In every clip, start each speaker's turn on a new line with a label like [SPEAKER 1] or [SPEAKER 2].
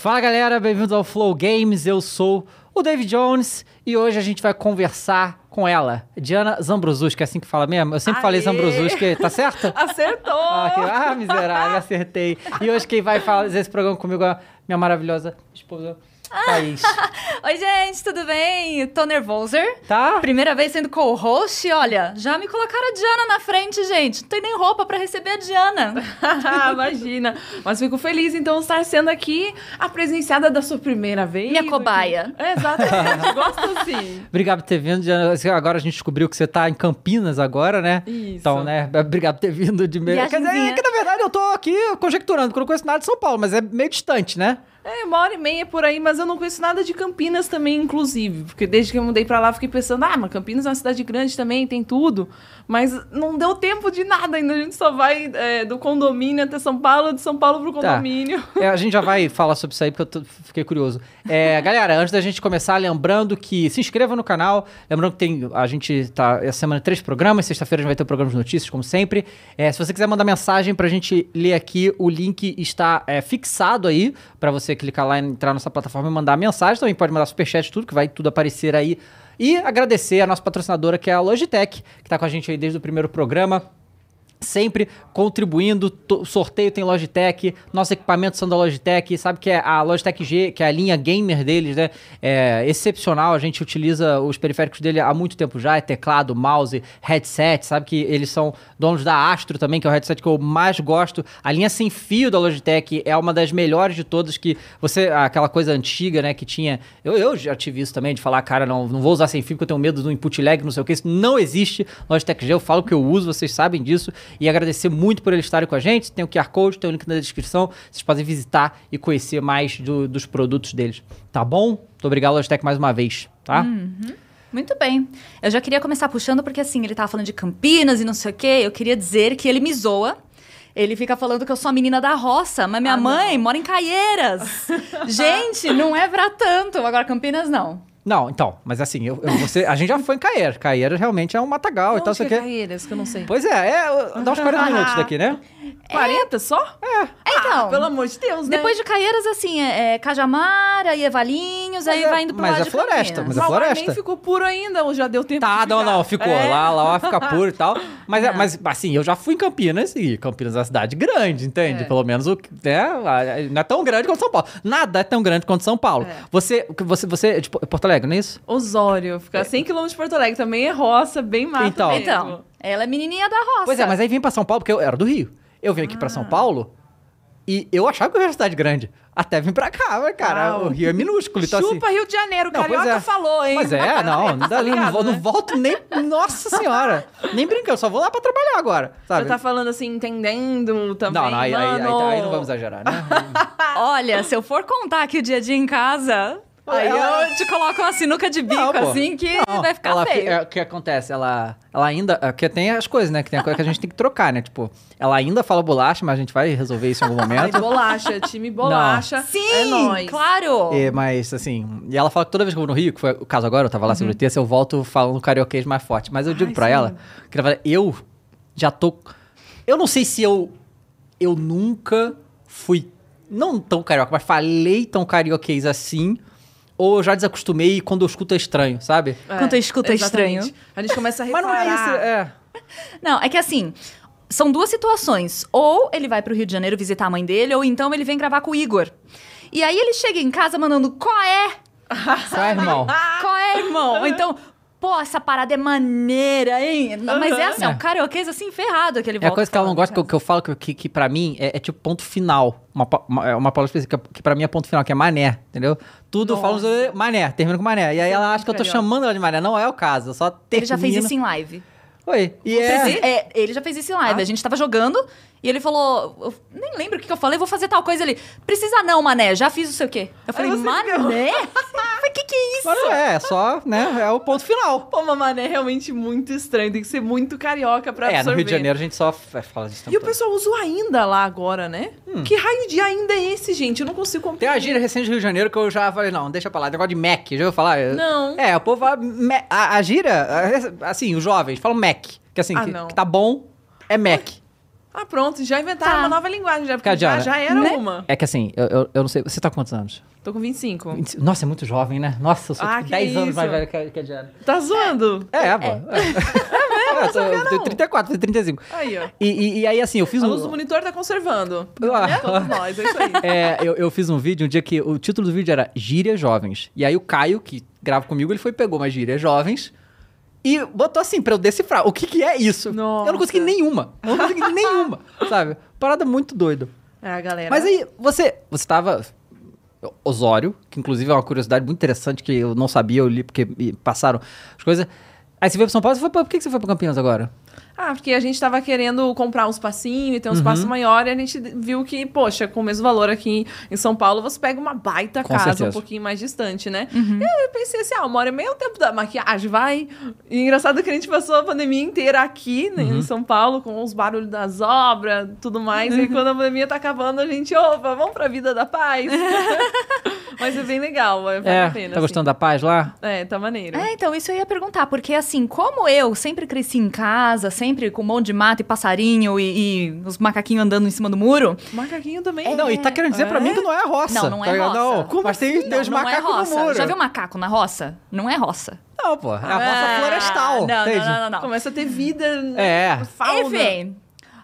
[SPEAKER 1] Fala galera, bem-vindos ao Flow Games. Eu sou o David Jones e hoje a gente vai conversar com ela, Diana Zambrosuski, é assim que fala mesmo? Eu sempre
[SPEAKER 2] Aê!
[SPEAKER 1] falei Zambrosuski, tá certo?
[SPEAKER 2] Acertou!
[SPEAKER 1] Ah, que- ah, miserável, acertei. E hoje quem vai fazer esse programa comigo é a minha maravilhosa esposa, Thaís.
[SPEAKER 3] Oi, gente, tudo bem? Tô nervoser.
[SPEAKER 1] Tá?
[SPEAKER 3] Primeira vez sendo co-host, olha, já me colocaram a Diana na frente, gente. Não tem nem roupa pra receber a Diana.
[SPEAKER 2] Imagina. Mas fico feliz, então, estar sendo aqui a presenciada da sua primeira vez.
[SPEAKER 3] Minha cobaia.
[SPEAKER 2] É, exatamente. Gosto assim.
[SPEAKER 1] Obrigado por ter vindo, Diana. Agora a gente descobriu que você tá em Campinas agora, né?
[SPEAKER 2] Isso.
[SPEAKER 1] Então, né? Obrigado por ter vindo de meio. Quer dizer, é que na verdade eu tô aqui conjecturando, porque eu não conheço nada de São Paulo, mas é meio distante, né?
[SPEAKER 2] É, uma hora e meia por aí, mas eu não conheço nada de Campinas também, inclusive. Porque desde que eu mudei pra lá, fiquei pensando, ah, mas Campinas é uma cidade grande também, tem tudo. Mas não deu tempo de nada ainda. A gente só vai é, do condomínio até São Paulo, de São Paulo pro
[SPEAKER 1] Tá.
[SPEAKER 2] condomínio.
[SPEAKER 1] É, a gente já vai falar sobre isso aí, porque eu tô- fiquei curioso. É, galera, antes da gente começar, lembrando que se inscreva no canal. Lembrando que tem, a gente tá essa semana três programas. Sexta-feira a gente vai ter o programa de notícias, como sempre. É, se você quiser mandar mensagem pra gente ler aqui, o link está é, fixado aí pra você clicar lá e entrar na nossa plataforma e mandar mensagem. Também pode mandar superchat, tudo, que vai tudo aparecer aí. E agradecer a nossa patrocinadora, que é a Logitech, que tá com a gente aí desde o primeiro programa sempre contribuindo. Sorteio tem Logitech, nossos equipamentos são da Logitech, sabe que é a Logitech G, que é a linha gamer deles, né? É excepcional, a gente utiliza os periféricos dele há muito tempo já, é teclado, mouse, headset, sabe que eles são donos da Astro também, que é o headset que eu mais gosto. A linha sem fio da Logitech é uma das melhores de todas que você, aquela coisa antiga, né, que tinha, eu, eu já tive isso também, de falar, cara, não, não vou usar sem fio porque eu tenho medo do input lag, não sei o que, isso não existe. Logitech G, eu falo que eu uso, vocês sabem disso. E agradecer muito por eles estarem com a gente. Tem o QR Code, tem o link na descrição. Vocês podem visitar e conhecer mais do- dos produtos deles. Tá bom? Muito obrigado, Logitech, mais uma vez, tá?
[SPEAKER 3] Muito bem. Eu já queria começar puxando, porque assim, ele tava falando de Campinas e não sei o quê. Eu queria dizer que ele me zoa. Ele fica falando que eu sou a menina da roça, mas minha
[SPEAKER 2] Ah,
[SPEAKER 3] mãe mora em Caieiras. Gente, não é pra tanto. Agora, Campinas, não.
[SPEAKER 1] Não, então, mas assim, eu, eu- você, a gente já foi em Caeiras. Caeiras realmente é um matagal e tal,
[SPEAKER 2] Onde
[SPEAKER 1] sei o
[SPEAKER 2] que é. Caeiras, que eu não sei.
[SPEAKER 1] Pois é, é, dá uns 40 minutos daqui, né?
[SPEAKER 2] 40 só?
[SPEAKER 3] Então,
[SPEAKER 2] Ah, pelo amor de Deus, né?
[SPEAKER 3] depois de Caieiras, assim, é, é Cajamara, aí é Valinhos, aí
[SPEAKER 1] é-
[SPEAKER 3] vai indo pro
[SPEAKER 1] mas
[SPEAKER 3] lado
[SPEAKER 1] é
[SPEAKER 3] de
[SPEAKER 1] floresta, mas é
[SPEAKER 2] Mas lá
[SPEAKER 1] floresta.
[SPEAKER 2] nem ficou puro ainda, ou já deu tempo
[SPEAKER 1] Tá,
[SPEAKER 2] de
[SPEAKER 1] não, não, ficou.
[SPEAKER 2] É.
[SPEAKER 1] Lá, lá vai ficar puro e tal. Mas, é- mas, assim, eu já fui em Campinas e Campinas é uma cidade grande, entende?
[SPEAKER 2] É.
[SPEAKER 1] Pelo menos o né, não é tão grande quanto São Paulo. Nada é tão grande quanto São Paulo.
[SPEAKER 2] É.
[SPEAKER 1] Você, você, você é de Po- Porto Alegre, não é isso?
[SPEAKER 2] Osório, fica a 100 km de Porto Alegre, também é roça, bem mato
[SPEAKER 1] Então.
[SPEAKER 2] mesmo.
[SPEAKER 3] Então, ela é menininha da roça.
[SPEAKER 1] Pois é, mas aí vim pra São Paulo porque eu era do Rio. Eu vim aqui
[SPEAKER 2] Ah.
[SPEAKER 1] São Paulo e eu achava que eu era cidade grande. Até vim pra cá, cara,
[SPEAKER 2] Uau.
[SPEAKER 1] o Rio é minúsculo. Então, assim,
[SPEAKER 2] Chupa Rio de Janeiro,
[SPEAKER 1] Não,
[SPEAKER 2] Carioca
[SPEAKER 1] é.
[SPEAKER 2] falou, hein?
[SPEAKER 1] Mas é, não, não, dá, não, vou- não
[SPEAKER 2] né?
[SPEAKER 1] volto nem. Nossa senhora! Nem brincando, só vou lá pra trabalhar agora. Sabe?
[SPEAKER 2] Você tá falando assim, entendendo também,
[SPEAKER 1] não, não, aí, aí, aí,
[SPEAKER 2] mano.
[SPEAKER 1] aí não vamos exagerar, né?
[SPEAKER 3] Olha, se eu for contar aqui o dia a dia em casa, aí
[SPEAKER 1] Ela-
[SPEAKER 3] eu te coloco uma sinuca de bico,
[SPEAKER 1] Não,
[SPEAKER 3] assim, que
[SPEAKER 1] Não,
[SPEAKER 3] vai ficar
[SPEAKER 1] ela,
[SPEAKER 3] feio.
[SPEAKER 1] é, O que acontece? Ela, ela ainda. é, Porque tem as coisas, né? Que tem a coisa que a gente tem que trocar, né? Tipo, ela ainda fala bolacha, mas a gente vai resolver isso em algum
[SPEAKER 2] Ai,
[SPEAKER 1] momento.
[SPEAKER 2] bolacha, time bolacha.
[SPEAKER 3] Sim,
[SPEAKER 2] é nóis.
[SPEAKER 3] claro.
[SPEAKER 1] É, mas, assim. E ela fala que toda vez que eu vou no Rio, que foi o caso agora, eu tava lá segunda e terça, eu volto falando carioquês mais forte. Mas eu digo
[SPEAKER 2] Ai,
[SPEAKER 1] pra
[SPEAKER 2] sim.
[SPEAKER 1] ela que na verdade, eu já tô. Eu não sei se eu. Eu nunca fui. Não tão carioca, mas falei tão carioquês assim. Ou eu já desacostumei e quando eu escuto é estranho, sabe?
[SPEAKER 3] Quando eu escuto é
[SPEAKER 2] exatamente.
[SPEAKER 3] estranho.
[SPEAKER 2] A gente começa a
[SPEAKER 1] Mas
[SPEAKER 2] reparar.
[SPEAKER 1] não é isso. É.
[SPEAKER 3] Não, é que assim, são duas situações. Ou ele vai pro Rio de Janeiro visitar a mãe dele, ou então ele vem gravar com o Igor. E aí ele chega em casa mandando, qual é?
[SPEAKER 1] Qual é, irmão?
[SPEAKER 3] Qual é, irmão? Ou então, pô, essa parada é maneira, hein? Não, Mas é assim, é um carioquês assim, ferrado que ele
[SPEAKER 1] É a coisa que ela não gosta, que eu, que eu falo que, que, que pra mim é, é tipo ponto final. Uma, uma, é uma palavra específica que pra mim é ponto final, que é mané, entendeu? Tudo eu falo mané, termina com mané. E aí ela acha que eu tô chamando ela de mané. Não é o caso, eu só termino...
[SPEAKER 3] Ele já fez isso em live.
[SPEAKER 1] Oi. E é...
[SPEAKER 3] Preci- é, ele já fez isso em live.
[SPEAKER 1] Ah.
[SPEAKER 3] A gente tava jogando e ele falou. Eu nem lembro o que que eu falei, vou fazer tal coisa ali. Precisa não, mané, já fiz o sei o quê. Eu falei, mané? Mas que que é isso?
[SPEAKER 1] Mas não é, é só, né? É o ponto final.
[SPEAKER 2] Pô, mamãe, é realmente muito estranho. Tem que ser muito carioca pra
[SPEAKER 1] é,
[SPEAKER 2] absorver.
[SPEAKER 1] no Rio de Janeiro a gente só f- fala disso.
[SPEAKER 2] E o pessoal usa o ainda lá agora, né? Que raio de ainda é esse, gente? Eu não consigo
[SPEAKER 1] Tem
[SPEAKER 2] compreender.
[SPEAKER 1] a gíria recente do Rio de Janeiro que eu já falei, não, deixa pra lá. Negócio de Mac, já ouviu falar?
[SPEAKER 2] Não.
[SPEAKER 1] É, o povo fala... me- A, a gíria, a- assim, os jovens falam Mac. Que assim,
[SPEAKER 2] Ah,
[SPEAKER 1] que, que tá bom é Mac.
[SPEAKER 2] Ah, pronto, já inventaram
[SPEAKER 3] Tá.
[SPEAKER 2] uma nova linguagem, já, porque
[SPEAKER 1] Cadiana,
[SPEAKER 2] já, já era
[SPEAKER 3] né?
[SPEAKER 2] uma.
[SPEAKER 1] É que assim, eu, eu, eu não sei. Você tá com quantos anos?
[SPEAKER 2] Tô com 25.
[SPEAKER 1] Nossa, é muito jovem, né? Nossa, eu sou
[SPEAKER 2] Ah,
[SPEAKER 1] tipo,
[SPEAKER 2] que
[SPEAKER 1] 10 anos
[SPEAKER 2] isso.
[SPEAKER 1] mais velho que a, que a Diana.
[SPEAKER 2] Tá zoando?
[SPEAKER 1] É, pô. É, é. Eu, tô- eu tenho 34, tenho 35.
[SPEAKER 2] Aí, ó.
[SPEAKER 1] E, e, e aí, assim, eu fiz
[SPEAKER 2] A
[SPEAKER 1] um.
[SPEAKER 2] luz do monitor tá conservando.
[SPEAKER 1] Ah.
[SPEAKER 2] É todos nós, é isso aí.
[SPEAKER 1] É, eu, eu fiz um vídeo um dia que o título do vídeo era Gírias Jovens. E aí o Caio, que grava comigo, ele foi e pegou umas gírias jovens e botou assim pra eu decifrar. O que que é isso?
[SPEAKER 2] Nossa.
[SPEAKER 1] Eu não consegui nenhuma. Eu não consegui nenhuma, sabe? Parada muito doida.
[SPEAKER 2] É, a galera.
[SPEAKER 1] Mas aí, você, você tava... Osório, que inclusive é uma curiosidade muito interessante que eu não sabia, eu li porque me passaram as coisas. Aí você veio pra São Paulo, você foi pra, por que que você foi pra Campinas agora?
[SPEAKER 2] Ah, porque a gente tava querendo comprar um espacinho e ter um espaço
[SPEAKER 1] Uhum.
[SPEAKER 2] maior e a gente viu que, poxa, com o mesmo valor aqui em São Paulo, você pega uma baita
[SPEAKER 1] Com
[SPEAKER 2] casa
[SPEAKER 1] certeza.
[SPEAKER 2] um pouquinho mais distante, né? E aí eu pensei assim, ah, uma hora e meia é o tempo da maquiagem, vai. E engraçado que a gente passou a pandemia inteira aqui, né,
[SPEAKER 1] Uhum.
[SPEAKER 2] em São Paulo, com os barulhos das obras, tudo mais.
[SPEAKER 1] Uhum.
[SPEAKER 2] E quando a pandemia tá acabando, a gente, opa, vamos pra vida da paz. Mas é bem legal, vale
[SPEAKER 1] é,
[SPEAKER 2] a pena.
[SPEAKER 1] tá gostando da paz lá?
[SPEAKER 2] assim. É, tá maneiro.
[SPEAKER 3] É, então, isso eu ia perguntar, porque assim, como eu sempre cresci em casa, sempre com um monte de mato e passarinho e, e os macaquinhos andando em cima do muro.
[SPEAKER 2] Macaquinho também.
[SPEAKER 1] Não, e tá querendo dizer pra
[SPEAKER 2] É?
[SPEAKER 1] mim que não é roça.
[SPEAKER 3] Não, não é
[SPEAKER 1] tá ligado?
[SPEAKER 3] roça.
[SPEAKER 1] Não,
[SPEAKER 3] Como
[SPEAKER 1] mas tem,
[SPEAKER 2] assim?
[SPEAKER 1] tem os
[SPEAKER 3] não, não é
[SPEAKER 1] macacos no muro.
[SPEAKER 3] Já viu macaco na roça? Não é roça.
[SPEAKER 1] Não, pô. É a roça
[SPEAKER 3] Ah,
[SPEAKER 1] florestal.
[SPEAKER 3] Não, não, não. não.
[SPEAKER 2] Começa a ter vida,
[SPEAKER 1] É.
[SPEAKER 2] fauna.
[SPEAKER 3] Enfim.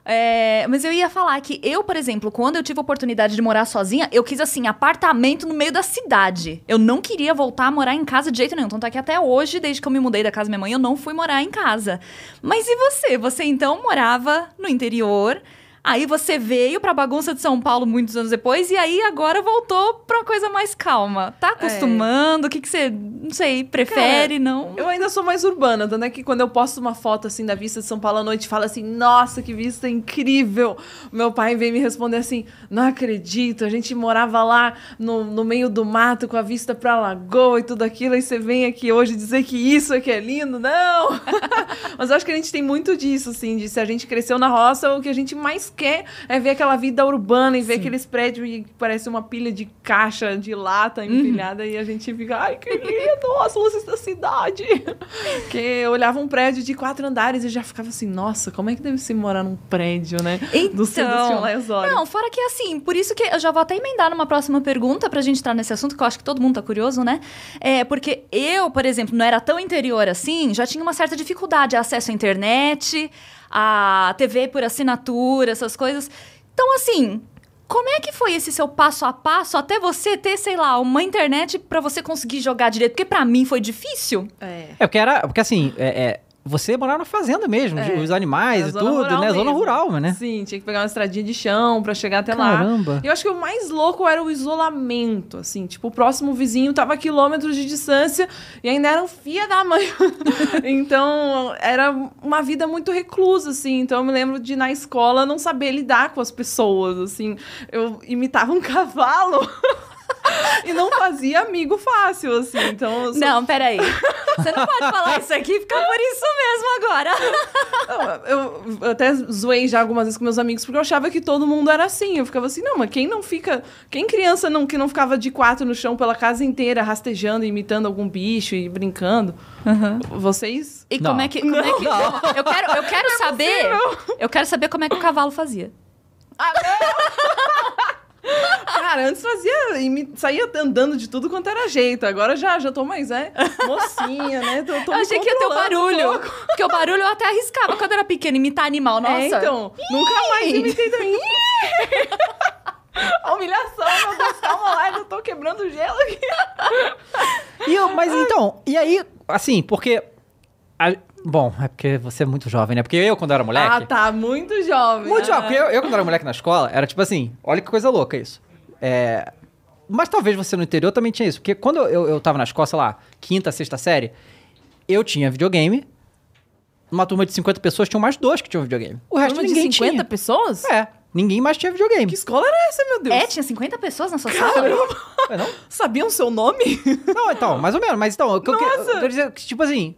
[SPEAKER 3] É, mas eu ia falar que eu, por exemplo, quando eu tive a oportunidade de morar sozinha, eu quis, assim, apartamento no meio da cidade. Eu não queria voltar a morar em casa de jeito nenhum. Tanto é que até hoje, desde que eu me mudei da casa da minha mãe, eu não fui morar em casa. Mas e você? Você então morava no interior. Aí você veio pra bagunça de São Paulo muitos anos depois e aí agora voltou pra uma coisa mais calma. Tá acostumando? O que, que você, não sei, prefere, não?
[SPEAKER 2] Eu ainda sou mais urbana, tanto é que quando eu posto uma foto assim da vista de São Paulo à noite, fala assim: "Nossa, que vista incrível". Meu pai vem me responder assim: "Não acredito, a gente morava lá no, no meio do mato com a vista pra lagoa e tudo aquilo, e você vem aqui hoje dizer que isso é que é lindo". Não. Mas eu acho que a gente tem muito disso assim, de se a gente cresceu na roça, o que a gente mais quer é ver aquela vida urbana e ver aqueles prédios que parece uma pilha de caixa de lata empilhada e a gente fica, ai, que lindo, as luzes da cidade. que eu olhava um prédio de quatro andares e já ficava assim, nossa, como é que deve se morar num prédio, né? Do centro do.
[SPEAKER 3] Não, fora que assim, por isso que eu já vou até emendar numa próxima pergunta pra gente entrar nesse assunto, que eu acho que todo mundo tá curioso, né? É, porque eu, por exemplo, não era tão interior assim, já tinha uma certa dificuldade, acesso à internet, a TV por assinatura, essas coisas. Então, assim. Como é que foi esse seu passo a passo até você ter, sei lá, uma internet pra você conseguir jogar direito? Porque pra mim foi difícil.
[SPEAKER 2] É.
[SPEAKER 1] É, porque era. Porque assim, é, é, você morava na fazenda mesmo,
[SPEAKER 2] É.
[SPEAKER 1] os animais e
[SPEAKER 2] zona
[SPEAKER 1] tudo, né? Zona
[SPEAKER 2] mesmo.
[SPEAKER 1] rural, né?
[SPEAKER 2] Sim, tinha que pegar uma estradinha de chão pra chegar até lá.
[SPEAKER 1] Caramba.
[SPEAKER 2] E eu acho que o mais louco era o isolamento, assim. Tipo, o próximo vizinho tava a quilômetros de distância e ainda era um fia da mãe. então, era uma vida muito reclusa, assim. Então, eu me lembro de, na escola, não saber lidar com as pessoas, assim. Eu imitava um cavalo... e não fazia amigo fácil, assim. Então, sou-
[SPEAKER 3] Não, peraí. Você não pode falar isso aqui e ficar por isso mesmo agora.
[SPEAKER 2] Eu, eu até zoei já algumas vezes com meus amigos, porque eu achava que todo mundo era assim. Eu ficava assim, não, mas quem não fica. Quem criança não, que não ficava de quatro no chão pela casa inteira, rastejando, imitando algum bicho e brincando? Vocês.
[SPEAKER 3] E
[SPEAKER 1] Não.
[SPEAKER 3] como é que. Como é que eu quero, eu quero saber. Eu quero saber como é que o cavalo fazia.
[SPEAKER 2] Cara, antes fazia. imi- saía andando de tudo quanto era jeito. Agora já, já tô mais, é, mocinha, né? Tô, tô
[SPEAKER 3] eu achei que ia ter o
[SPEAKER 2] um
[SPEAKER 3] barulho.
[SPEAKER 2] pouco.
[SPEAKER 3] Porque o barulho eu até arriscava quando era pequena, imitar animal. Nossa.
[SPEAKER 2] É, então. Nunca mais imitei também. A humilhação, meu Deus, calma lá, eu tô quebrando gelo aqui.
[SPEAKER 1] E eu- mas então, e aí, assim, porque. a- bom, é porque você é muito jovem, né? Porque eu, quando era moleque.
[SPEAKER 2] Ah, tá, muito jovem.
[SPEAKER 1] Muito jovem. Porque eu, eu, quando era moleque na escola, era tipo assim: olha que coisa louca isso. É. Mas talvez você no interior também tinha isso. Porque quando eu, eu tava na escola, sei lá, quinta, sexta série, eu tinha videogame. Numa turma de 50 pessoas, tinham mais dois que tinham videogame. O resto
[SPEAKER 2] Turma de
[SPEAKER 1] ninguém
[SPEAKER 2] 50
[SPEAKER 1] tinha.
[SPEAKER 2] pessoas?
[SPEAKER 1] É, ninguém mais tinha videogame.
[SPEAKER 2] Que escola era essa, meu Deus?
[SPEAKER 3] É, tinha 50 pessoas na sua sala?
[SPEAKER 2] Caramba.
[SPEAKER 1] Ué, não?
[SPEAKER 2] Sabiam seu nome?
[SPEAKER 1] Não, então, mais ou menos. Mas então, o que eu, eu quero dizer que, tipo assim,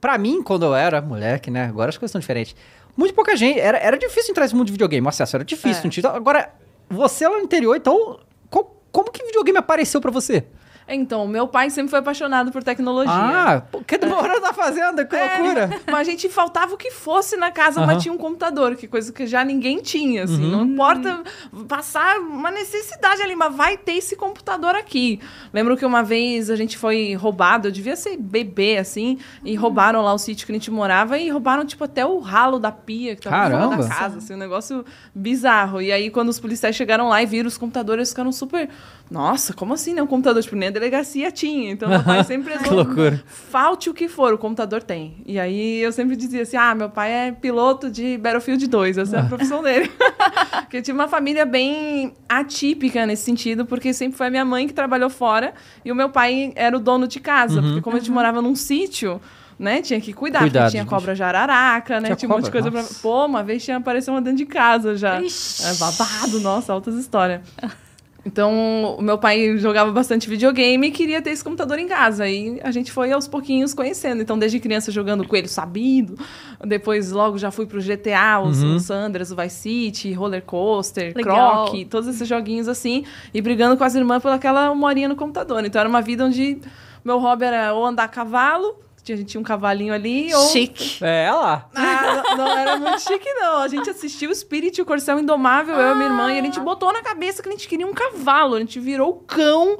[SPEAKER 1] pra mim, quando eu era moleque, né? Agora as coisas são diferentes. Muito pouca gente. Era, era difícil entrar nesse mundo de videogame. O acesso era difícil.
[SPEAKER 2] É.
[SPEAKER 1] Agora, você lá no interior, então. co- como que videogame apareceu pra você?
[SPEAKER 2] Então, meu pai sempre foi apaixonado por tecnologia.
[SPEAKER 1] Ah, que demorou na fazenda? Que
[SPEAKER 2] É,
[SPEAKER 1] loucura.
[SPEAKER 2] mas a gente faltava o que fosse na casa,
[SPEAKER 1] Aham.
[SPEAKER 2] mas tinha um computador, que coisa que já ninguém tinha, assim.
[SPEAKER 1] Uhum.
[SPEAKER 2] Não importa passar uma necessidade ali, mas vai ter esse computador aqui. Lembro que uma vez a gente foi roubado, eu devia ser bebê, assim, e roubaram lá o sítio que a gente morava e roubaram, tipo, até o ralo da pia que tava fora
[SPEAKER 1] Caramba.
[SPEAKER 2] da casa, assim, um negócio bizarro. E aí, quando os policiais chegaram lá e viram os computadores, eles ficaram super... Nossa, como assim, né? Um computador, tipo, nem a delegacia tinha. Então, meu pai sempre
[SPEAKER 1] loucura.
[SPEAKER 2] falte o que for, o computador tem. E aí eu sempre dizia assim: ah, meu pai é piloto de Battlefield 2, essa é a profissão dele. porque eu tive uma família bem atípica nesse sentido, porque sempre foi a minha mãe que trabalhou fora e o meu pai era o dono de casa, porque como a gente morava num sítio. Né? Tinha que cuidar,
[SPEAKER 1] Cuidado,
[SPEAKER 2] porque tinha
[SPEAKER 1] gente.
[SPEAKER 2] cobra jararaca, né?
[SPEAKER 1] Tinha
[SPEAKER 2] Tinha, um monte de coisa pra.
[SPEAKER 1] Nossa.
[SPEAKER 2] Pô, uma vez tinha aparecido uma dentro de casa já.
[SPEAKER 3] Ixi.
[SPEAKER 2] É babado, nossa, altas histórias. Então, o meu pai jogava bastante videogame e queria ter esse computador em casa. Aí a gente foi aos pouquinhos conhecendo. Então, desde criança jogando Coelho Sabido, depois logo já fui pro GTA, os,
[SPEAKER 1] Uhum.
[SPEAKER 2] os o Vice City, Roller Coaster,
[SPEAKER 3] Legal.
[SPEAKER 2] Croc, todos esses joguinhos assim, e brigando com as irmãs por aquela uma horinha no computador. Então, era uma vida onde meu hobby era ou andar a cavalo, a gente tinha um cavalinho ali, ou
[SPEAKER 3] Chique.
[SPEAKER 1] É lá.
[SPEAKER 2] ah, não, não era muito chique, não. A gente assistiu o Spirit, o Corcel Indomável, eu e minha irmã, e a gente botou na cabeça que a gente queria um cavalo. A gente virou o cão,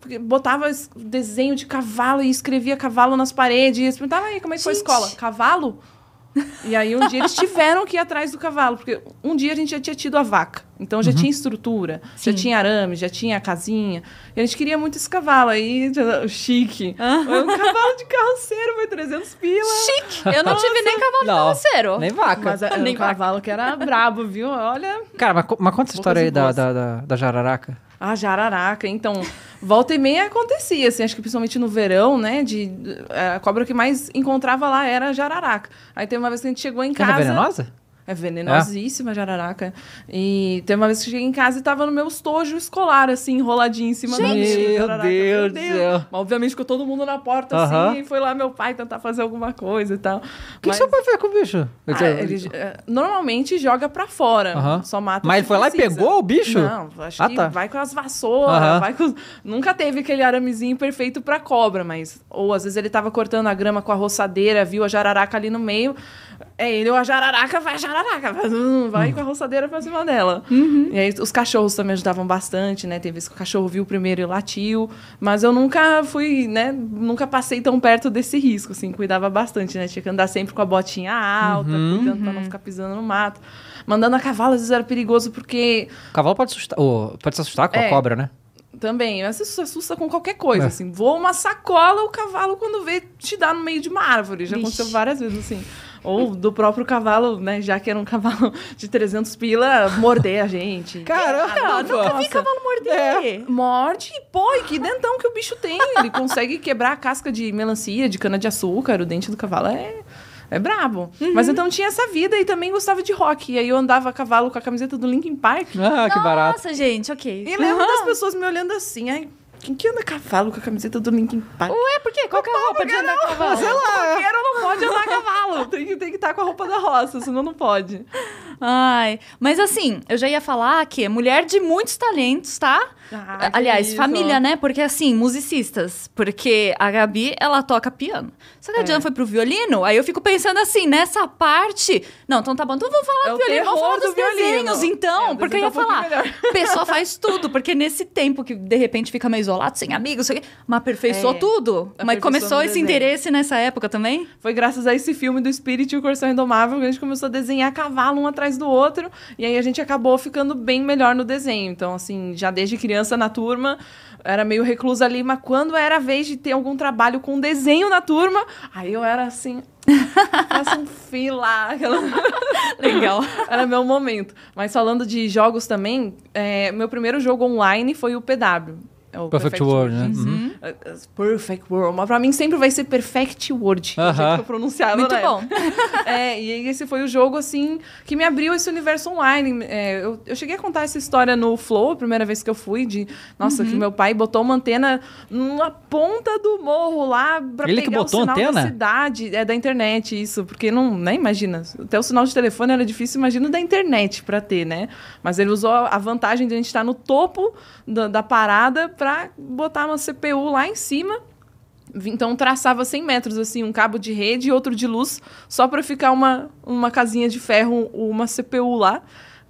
[SPEAKER 2] porque botava es- desenho de cavalo e escrevia cavalo nas paredes. E eles perguntavam, aí, como é que foi a
[SPEAKER 3] Gente.
[SPEAKER 2] escola? Cavalo? E aí um dia eles tiveram que ir atrás do cavalo, porque um dia a gente já tinha tido a vaca. Então já tinha estrutura, já
[SPEAKER 3] Sim.
[SPEAKER 2] tinha arame, já tinha a casinha. E a gente queria muito esse cavalo. Aí, já- chique. Foi um cavalo de carroceiro, foi 300 pila.
[SPEAKER 3] Chique. Eu não tive nem cavalo de
[SPEAKER 1] Não,
[SPEAKER 3] carroceiro.
[SPEAKER 1] Nem vaca.
[SPEAKER 2] Mas era
[SPEAKER 3] Nem
[SPEAKER 2] um cavalo que era brabo, viu? Olha.
[SPEAKER 1] Cara, mas, mas conta essa história aí da, da, da, da jararaca.
[SPEAKER 2] A jararaca. Então, volta e meia acontecia, assim, acho que principalmente no verão, né? De, a cobra que mais encontrava lá era a jararaca. Aí teve uma vez que a gente chegou em casa.
[SPEAKER 1] venenosa?
[SPEAKER 2] É venenosíssima a jararaca. E teve uma vez que eu cheguei em casa e tava no meu estojo escolar, assim, enroladinho em cima da
[SPEAKER 1] Gente!
[SPEAKER 2] mesa.
[SPEAKER 1] Meu
[SPEAKER 2] jararaca.
[SPEAKER 1] Deus do céu.
[SPEAKER 2] Mas, obviamente ficou todo mundo na porta,
[SPEAKER 1] Aham.
[SPEAKER 2] assim, e foi lá meu pai tentar fazer alguma coisa e tal.
[SPEAKER 1] O que, que
[SPEAKER 2] Mas-
[SPEAKER 1] seu pai fez com o bicho?
[SPEAKER 2] ah, ele, é, normalmente joga pra fora.
[SPEAKER 1] Aham.
[SPEAKER 2] Só mata
[SPEAKER 1] Mas ele foi lá e
[SPEAKER 2] precisa.
[SPEAKER 1] pegou o bicho?
[SPEAKER 2] Não, acho
[SPEAKER 1] Ah,
[SPEAKER 2] que
[SPEAKER 1] tá.
[SPEAKER 2] vai com as vassouras,
[SPEAKER 1] Aham.
[SPEAKER 2] vai com... Nunca teve aquele aramezinho perfeito pra cobra, mas... Ou às vezes ele tava cortando a grama com a roçadeira, viu a jararaca ali no meio. É ele ou a jararaca, vai a jararaca. Vai, hum, com a roçadeira pra cima dela. E aí os cachorros também ajudavam bastante, né? Teve vezes que o cachorro viu primeiro e latiu. Mas eu nunca fui, né? Nunca passei tão perto desse risco, assim. Cuidava bastante, né? Tinha que andar sempre com a botinha alta, cuidando pra não ficar pisando no mato. Mandando a cavalo, às vezes era perigoso porque
[SPEAKER 1] O cavalo pode assustar. pode se assustar com a
[SPEAKER 2] É.
[SPEAKER 1] cobra, né?
[SPEAKER 2] também, você se assusta com qualquer coisa,
[SPEAKER 1] É.
[SPEAKER 2] assim. Voa uma sacola, o cavalo, quando vê, te dá no meio de uma árvore. Já
[SPEAKER 3] Vixe.
[SPEAKER 2] aconteceu várias vezes, assim. Ou do próprio cavalo, né? Já que era um cavalo de 300 pila, morder a gente.
[SPEAKER 1] Caramba,
[SPEAKER 2] nunca vi
[SPEAKER 3] Cavalo morder.
[SPEAKER 2] Morde, pô, e que dentão que o bicho tem. Ele consegue quebrar a casca de melancia, de cana-de-açúcar. O dente do cavalo é, é brabo.
[SPEAKER 1] Uhum.
[SPEAKER 2] Mas então tinha essa vida e também gostava de rock. E aí eu andava a cavalo com a camiseta do Linkin Park.
[SPEAKER 1] Ah, que barato.
[SPEAKER 3] Nossa, gente, ok.
[SPEAKER 2] E lembro das pessoas me olhando assim, ai, quem que anda a cavalo com a camiseta do Linkin Park?
[SPEAKER 3] Ué, por quê? Qual que é a roupa de andar a cavalo?
[SPEAKER 2] Sei lá, roqueiro não pode andar a cavalo. Tem que tem que estar com a roupa da roça, senão não pode.
[SPEAKER 3] Ai, mas assim, eu já ia falar que é mulher de muitos talentos, tá?
[SPEAKER 2] Ah,
[SPEAKER 3] Aliás, família, né? Porque assim, musicistas. Porque a Gabi, ela toca piano. Só que a
[SPEAKER 2] É.
[SPEAKER 3] Diana foi pro violino, aí eu fico pensando assim, nessa parte. Não, então tá bom, então vamos falar
[SPEAKER 2] É
[SPEAKER 3] do
[SPEAKER 2] o
[SPEAKER 3] violino, vamos falar
[SPEAKER 2] do
[SPEAKER 3] dos
[SPEAKER 2] violino.
[SPEAKER 3] desenhos, então.
[SPEAKER 2] É, o
[SPEAKER 3] porque eu ia
[SPEAKER 2] tá um
[SPEAKER 3] falar,
[SPEAKER 2] melhor.
[SPEAKER 3] pessoa faz tudo, porque nesse tempo que de repente fica meio isolado, sem amigos, sei o quê, mas aperfeiçoou
[SPEAKER 2] É,
[SPEAKER 3] tudo. Mas começou esse
[SPEAKER 2] desenho.
[SPEAKER 3] interesse nessa época também?
[SPEAKER 2] Foi graças a esse filme do Spirit e o Corção Indomável que a gente começou a desenhar cavalo um atrás do outro. E aí a gente acabou ficando bem melhor no desenho. Então, assim, já desde criança na turma, era meio reclusa ali, mas quando era a vez de ter algum trabalho com desenho na turma, aí eu era assim. Faça um fila. Aquela...
[SPEAKER 3] Legal.
[SPEAKER 2] Era meu momento. Mas falando de jogos também, é, meu primeiro jogo online foi o PW. É o
[SPEAKER 1] Perfect World, né?
[SPEAKER 2] isso.
[SPEAKER 1] Uhum.
[SPEAKER 2] Uh, uh, Perfect World. Mas pra mim sempre vai ser Perfect Word. que o jeito
[SPEAKER 1] Aham.
[SPEAKER 2] que eu pronunciava
[SPEAKER 3] Muito
[SPEAKER 2] na
[SPEAKER 3] bom.
[SPEAKER 2] É, e esse foi o jogo, assim, que me abriu esse universo online. É, eu, eu cheguei a contar essa história no Flow, a primeira vez que eu fui, de... Nossa,
[SPEAKER 1] Uhum.
[SPEAKER 2] que meu pai botou uma antena na ponta do morro lá pra
[SPEAKER 1] Ele que
[SPEAKER 2] pegar
[SPEAKER 1] botou
[SPEAKER 2] o sinal
[SPEAKER 1] antena?
[SPEAKER 2] da cidade. É da internet, isso. Porque não... Nem imagina. Até o sinal de telefone era difícil, imagina da internet pra ter, né? Mas ele usou a vantagem de a gente estar no topo da, da parada pra pra botar uma CPU lá em cima. Então traçava 100 metros, assim, um cabo de rede e outro de luz, só pra ficar uma, uma casinha de ferro, uma CPU lá,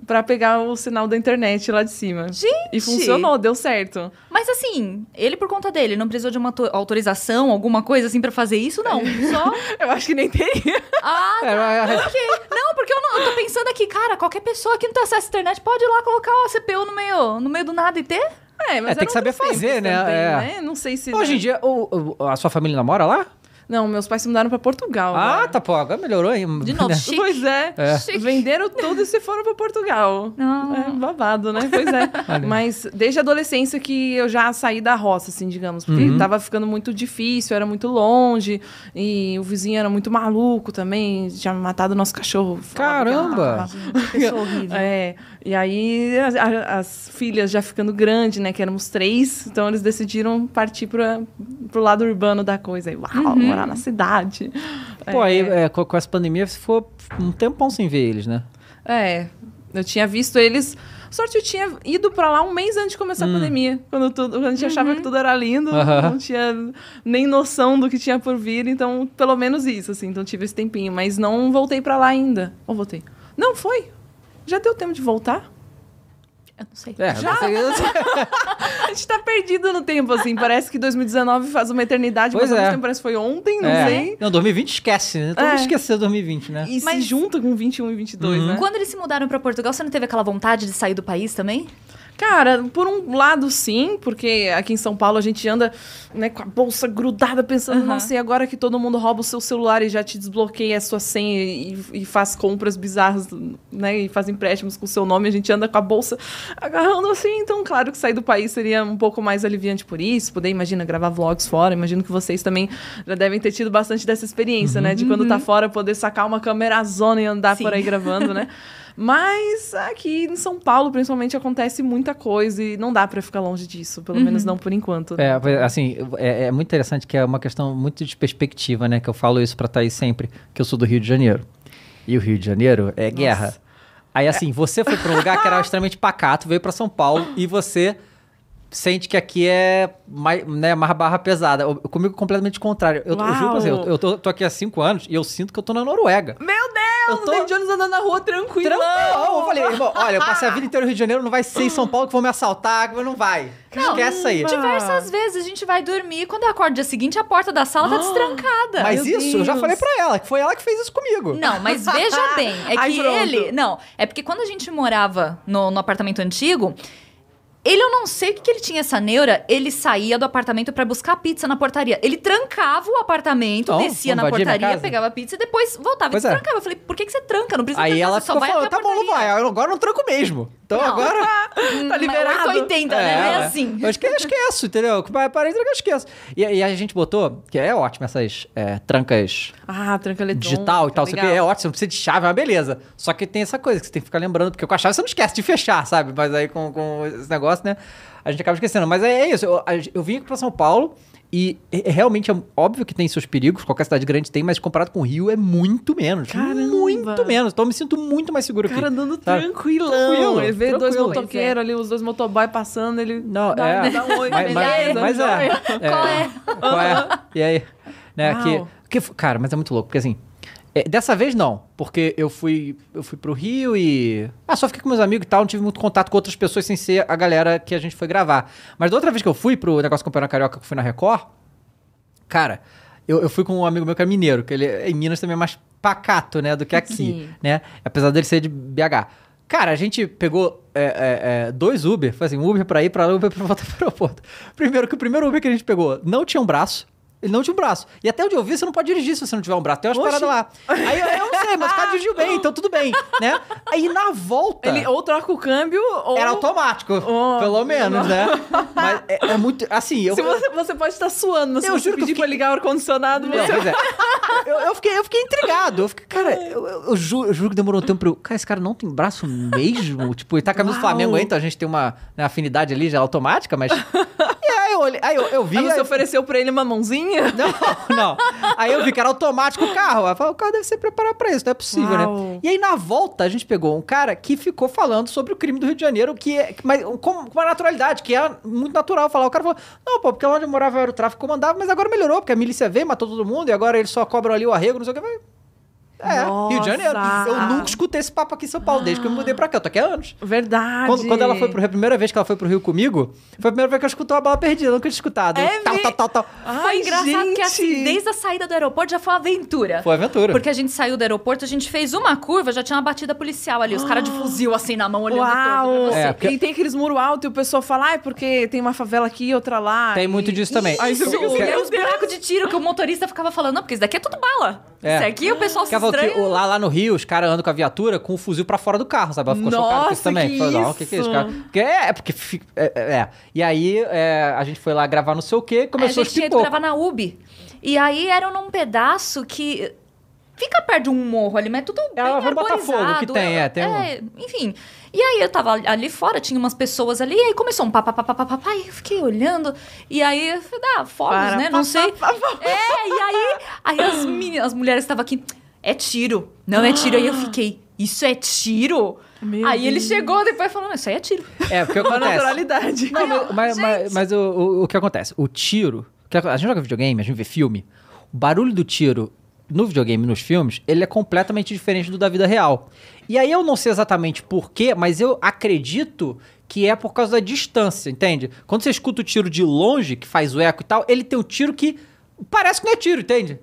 [SPEAKER 2] pra pegar o sinal da internet lá de cima.
[SPEAKER 3] Gente!
[SPEAKER 2] E funcionou, deu certo.
[SPEAKER 3] Mas assim, ele por conta dele, não precisou de uma auto- autorização, alguma coisa assim pra fazer isso, não. Só.
[SPEAKER 2] Eu acho que nem teria.
[SPEAKER 3] Ah,
[SPEAKER 1] É, mas-
[SPEAKER 3] ok. Não, porque eu, não, eu tô pensando aqui, cara, qualquer pessoa que não tem acesso à internet pode ir lá colocar a CPU no meio, no meio do nada e ter?
[SPEAKER 2] É, mas
[SPEAKER 1] É, tem que saber fazer, né?
[SPEAKER 2] também,
[SPEAKER 1] É.
[SPEAKER 2] Não sei se.
[SPEAKER 1] Hoje em dia, o- o- a sua família namora lá?
[SPEAKER 2] Não, meus pais se mudaram pra Portugal.
[SPEAKER 1] Ah,
[SPEAKER 2] agora.
[SPEAKER 1] tá, pô, agora melhorou, hein?
[SPEAKER 3] De novo,
[SPEAKER 1] Né?
[SPEAKER 3] chique.
[SPEAKER 2] Pois é.
[SPEAKER 1] É.
[SPEAKER 3] Chique.
[SPEAKER 2] Venderam tudo e se foram pra Portugal.
[SPEAKER 3] Não.
[SPEAKER 2] É babado, né? Pois é. Mas desde a adolescência que eu já saí da roça, assim, digamos. Porque
[SPEAKER 1] Uhum.
[SPEAKER 2] tava ficando muito difícil, era muito longe. E o vizinho era muito maluco também. Tinha matado o nosso cachorro.
[SPEAKER 1] Caramba!
[SPEAKER 3] Pessoa horrível.
[SPEAKER 2] É, e aí as, as filhas já ficando grande, né? Que éramos três, então eles decidiram partir pra, pro lado urbano da coisa. Aí, uau, morar na cidade.
[SPEAKER 1] Pô,
[SPEAKER 2] é,
[SPEAKER 1] aí é, com, com essa pandemia você ficou um tempão sem ver eles, né?
[SPEAKER 2] É, eu tinha visto eles. Sorte, eu tinha ido pra lá um mês antes de começar a pandemia. Quando, tudo, quando a gente achava que tudo era lindo,
[SPEAKER 1] Hum. Aham.
[SPEAKER 2] não tinha nem noção do que tinha por vir. Então, pelo menos isso, assim. Então, tive esse tempinho. Mas não voltei pra lá ainda. Ou voltei? Não, foi. Já deu tempo de voltar?
[SPEAKER 3] Eu não sei.
[SPEAKER 1] É,
[SPEAKER 2] Já?
[SPEAKER 1] você-
[SPEAKER 2] A gente tá perdido no tempo, assim. Parece que 2019 faz uma eternidade,
[SPEAKER 1] Pois
[SPEAKER 2] mas
[SPEAKER 1] é.
[SPEAKER 2] tempo parece que foi ontem, não
[SPEAKER 1] é.
[SPEAKER 2] sei.
[SPEAKER 1] Não, 2020 esquece, né? Todo mundo
[SPEAKER 2] É.
[SPEAKER 1] esqueceu 2020, né?
[SPEAKER 2] E se
[SPEAKER 3] Mas-
[SPEAKER 2] junta com 21 e 22,
[SPEAKER 1] Uhum.
[SPEAKER 2] né?
[SPEAKER 3] Quando eles se mudaram pra Portugal, você não teve aquela vontade de sair do país também?
[SPEAKER 2] Cara, por um lado sim, porque aqui em São Paulo a gente anda né, com a bolsa grudada pensando,
[SPEAKER 3] Aham.
[SPEAKER 2] nossa, e agora que todo mundo rouba o seu celular e já te desbloqueia a sua senha e, e faz compras bizarras, né, e faz empréstimos com o seu nome, a gente anda com a bolsa agarrando assim, então claro que sair do país seria um pouco mais aliviante por isso, poder, imagina, gravar vlogs fora, imagino que vocês também já devem ter tido bastante dessa experiência, né, de quando tá fora poder sacar uma câmera zona e andar
[SPEAKER 3] Sim.
[SPEAKER 2] por aí gravando, né. Mas aqui em São Paulo, principalmente, acontece muita coisa e não dá pra ficar longe disso, pelo menos não por enquanto. né?
[SPEAKER 1] É, assim, é, é muito interessante que é uma questão muito de perspectiva, né? Que eu falo isso pra Thaís sempre, que eu sou do Rio de Janeiro. E o Rio de Janeiro é guerra. Aí, assim, você foi pra um lugar que era extremamente pacato, veio pra São Paulo e você sente que aqui é mais, né, mais barra pesada. Eu- Comigo completamente contrário. Eu, eu juro pra você, eu, eu tô, tô aqui há cinco anos e eu sinto que eu tô na Noruega.
[SPEAKER 2] Meu Deus!
[SPEAKER 1] Eu tô-.
[SPEAKER 2] David Jones andando na rua tranquilo.
[SPEAKER 1] Tranquilo. Eu falei, irmão, olha, eu passei a vida inteira no Rio de Janeiro, não vai ser em São Paulo que vão me assaltar, não vai. Esquece aí.
[SPEAKER 3] Diversas vezes a gente vai dormir, quando eu acordo no dia seguinte, a porta da sala tá destrancada.
[SPEAKER 1] Mas
[SPEAKER 2] Meu
[SPEAKER 1] isso, eu já
[SPEAKER 2] Deus.
[SPEAKER 1] falei pra ela, que foi ela que fez isso comigo.
[SPEAKER 3] Não, mas veja bem, é
[SPEAKER 2] Ai,
[SPEAKER 3] que
[SPEAKER 2] pronto.
[SPEAKER 3] ele. Não, é porque quando a gente morava no, no apartamento antigo. Ele, eu não sei o que, que ele tinha essa neura. Ele saía do apartamento pra buscar pizza na portaria. Ele trancava o apartamento,
[SPEAKER 1] Então,
[SPEAKER 3] descia na portaria, pegava a pizza e depois voltava
[SPEAKER 1] Pois
[SPEAKER 3] e
[SPEAKER 1] é.
[SPEAKER 3] trancava. Eu falei, por que, que você tranca? Não precisa
[SPEAKER 1] Aí
[SPEAKER 3] trancar,
[SPEAKER 1] ela
[SPEAKER 3] só
[SPEAKER 1] falando, tá bom, não vai. Eu agora não tranco mesmo. Então
[SPEAKER 3] Não.
[SPEAKER 1] agora...
[SPEAKER 2] Tá liberado.
[SPEAKER 3] 880, né? É assim.
[SPEAKER 1] Eu esque- eu esqueço, entendeu? Parei de trancar, eu esqueço. E, e a gente botou, que é ótimo essas é, trancas
[SPEAKER 2] Ah, tranca eletrônica.
[SPEAKER 1] digital e tal, isso aqui
[SPEAKER 2] legal.
[SPEAKER 1] é ótimo, você não precisa de chave, é uma beleza. Só que tem essa coisa que você tem que ficar lembrando, porque com a chave você não esquece de fechar, sabe? Mas aí com, com esse negócio, né, a gente acaba esquecendo. Mas é, é isso, eu, eu vim aqui pra São Paulo e é- é realmente é óbvio que tem seus perigos, qualquer cidade grande tem, mas comparado com o Rio é muito menos.
[SPEAKER 2] Caramba.
[SPEAKER 1] Muito menos. Então eu me sinto muito mais seguro
[SPEAKER 2] O cara
[SPEAKER 1] aqui.
[SPEAKER 2] andando
[SPEAKER 1] sabe?
[SPEAKER 2] tranquilão.
[SPEAKER 1] Tranquilo,
[SPEAKER 2] ele vê dois motoqueiros ali, os dois motoboy passando, ele
[SPEAKER 1] Não,
[SPEAKER 2] dá,
[SPEAKER 1] é.
[SPEAKER 2] dá um oi,
[SPEAKER 1] mas, mas,
[SPEAKER 2] beleza,
[SPEAKER 1] mas é,
[SPEAKER 2] joia.
[SPEAKER 3] Qual é?
[SPEAKER 1] Qual é? E aí? Né, que, que, cara, mas é muito louco, porque assim. É, dessa vez não, porque eu fui eu fui pro Rio e. Ah, só fiquei com meus amigos e tal, não tive muito contato com outras pessoas sem ser a galera que a gente foi gravar. Mas da outra vez que eu fui pro negócio Campeonato Carioca, que eu fui na Record, cara, eu, eu fui com um amigo meu que é mineiro, que ele em Minas também é mais pacato, né, do que aqui,
[SPEAKER 3] Sim.
[SPEAKER 1] né? Apesar dele ser de BH. Cara, a gente pegou é, é, é, dois Uber, foi assim, um Uber pra ir, pra lá, Uber pra voltar pro aeroporto. Primeiro que o primeiro Uber que a gente pegou não tinha um braço, ele não tinha um braço. E até onde eu vi, você não pode dirigir se você não tiver um braço. Tem umas paradas lá. Aí eu, eu não sei, mas o cara dirigiu bem, então tudo bem, né? Aí na volta...
[SPEAKER 2] Ele ou troca o câmbio, ou...
[SPEAKER 1] Era automático, pelo menos, né? Mas é, é muito... Assim, eu...
[SPEAKER 2] Se você, você pode estar suando, se
[SPEAKER 1] Eu juro que eu fiquei-
[SPEAKER 2] pra ligar o ar-condicionado,
[SPEAKER 1] Não, pois é. eu, eu fiquei, eu fiquei intrigado. Eu fiquei, cara, eu, eu- eu ju- eu juro, que demorou um tempo pra eu. Cara, esse cara não tem braço mesmo? tipo, ele tá com a camisa do. Flamengo aí, então a gente tem uma né, afinidade ali já automática, mas. Aí eu olhei, aí eu, eu vi.
[SPEAKER 2] Aí você
[SPEAKER 1] aí-
[SPEAKER 2] ofereceu pra ele uma mãozinha?
[SPEAKER 1] Não, não. Aí eu vi que era automático o carro. Aí eu falei, o carro deve ser preparado pra isso, não é possível,
[SPEAKER 2] Uau.
[SPEAKER 1] né? E aí na volta a gente pegou um cara que ficou falando sobre o crime do Rio de Janeiro, que é, mas com, uma naturalidade, que é muito natural falar. O cara falou, não, pô, porque lá onde eu morava era o tráfico comandava, mas agora melhorou, porque a milícia veio, matou todo mundo, e agora eles só cobram ali o arrego, não sei o que. Eu É, Rio de Janeiro.
[SPEAKER 2] Nossa.
[SPEAKER 1] Eu nunca escutei esse papo aqui em São Paulo, desde que eu me mudei pra cá. Eu tô aqui há anos.
[SPEAKER 2] Verdade.
[SPEAKER 1] Quando, quando ela foi pro Rio, a primeira vez que ela foi pro Rio comigo, foi a primeira vez que eu escutei uma bala perdida, eu nunca tinha escutado.
[SPEAKER 2] É
[SPEAKER 1] tal,
[SPEAKER 2] me-
[SPEAKER 1] tal, tal, tal.
[SPEAKER 2] Ai,
[SPEAKER 3] Foi engraçado que assim,
[SPEAKER 2] gente.
[SPEAKER 3] desde a saída do aeroporto já foi uma aventura.
[SPEAKER 1] Foi aventura.
[SPEAKER 3] Porque a gente saiu do aeroporto, a gente fez uma curva, já tinha uma batida policial ali. Os caras de fuzil assim na mão, olhando
[SPEAKER 2] Uau!
[SPEAKER 3] você.
[SPEAKER 1] É, porque-
[SPEAKER 2] E tem aqueles muros altos e o pessoal fala, ah, é porque tem uma favela aqui e outra lá.
[SPEAKER 1] Tem
[SPEAKER 2] E-
[SPEAKER 1] muito disso também.
[SPEAKER 2] Aí você
[SPEAKER 3] Isso,
[SPEAKER 2] fica assim,
[SPEAKER 3] e
[SPEAKER 2] meu
[SPEAKER 3] os buracos de tiro que o motorista ficava falando, não, porque isso daqui é tudo bala.
[SPEAKER 1] É.
[SPEAKER 3] Isso aqui o pessoal se
[SPEAKER 1] falou que o- lá, lá no Rio, os caras andam com a viatura com o fuzil pra fora do carro, sabe? Ela ficou chocada com isso
[SPEAKER 2] Nossa,
[SPEAKER 1] também.
[SPEAKER 2] que
[SPEAKER 1] Falou, não, o que, que é isso,
[SPEAKER 2] isso?
[SPEAKER 1] cara? Porque é, é porque. fi- É, é, é. E aí é, a gente foi lá gravar não sei o quê,
[SPEAKER 3] a
[SPEAKER 1] começou
[SPEAKER 3] gente tinha
[SPEAKER 1] a
[SPEAKER 3] ido gravar na UB. E aí era num pedaço que fica perto de um morro ali, mas é tudo bem
[SPEAKER 1] lá Botafogo
[SPEAKER 3] arborizado.
[SPEAKER 1] que tem, é, tem um-
[SPEAKER 3] é, Enfim. E aí eu tava ali fora, tinha umas pessoas ali, e aí começou um papapá, e eu fiquei olhando. E aí, eu falei, ah, fogos,
[SPEAKER 2] Para,
[SPEAKER 3] né? Não
[SPEAKER 2] pa,
[SPEAKER 3] sei.
[SPEAKER 2] pa, pa.
[SPEAKER 3] É, e aí, aí as, meninas, as mulheres estavam aqui, é tiro. Não é tiro. Aí eu fiquei, isso é tiro?
[SPEAKER 2] Meu
[SPEAKER 3] aí ele
[SPEAKER 2] Deus.
[SPEAKER 3] chegou depois falando, isso aí é tiro.
[SPEAKER 1] É, porque
[SPEAKER 2] Com a
[SPEAKER 1] acontece.
[SPEAKER 2] naturalidade.
[SPEAKER 1] Não, mas, mas, mas- mas o, o, o que acontece? O tiro. A gente joga videogame, a gente vê filme. O barulho do tiro no videogame, nos filmes, ele é completamente diferente do da vida real. E aí eu não sei exatamente porquê, mas eu acredito que é por causa da distância, entende? Quando você escuta o tiro de longe, que faz o eco e tal, ele tem um tiro que parece que não é tiro, entende?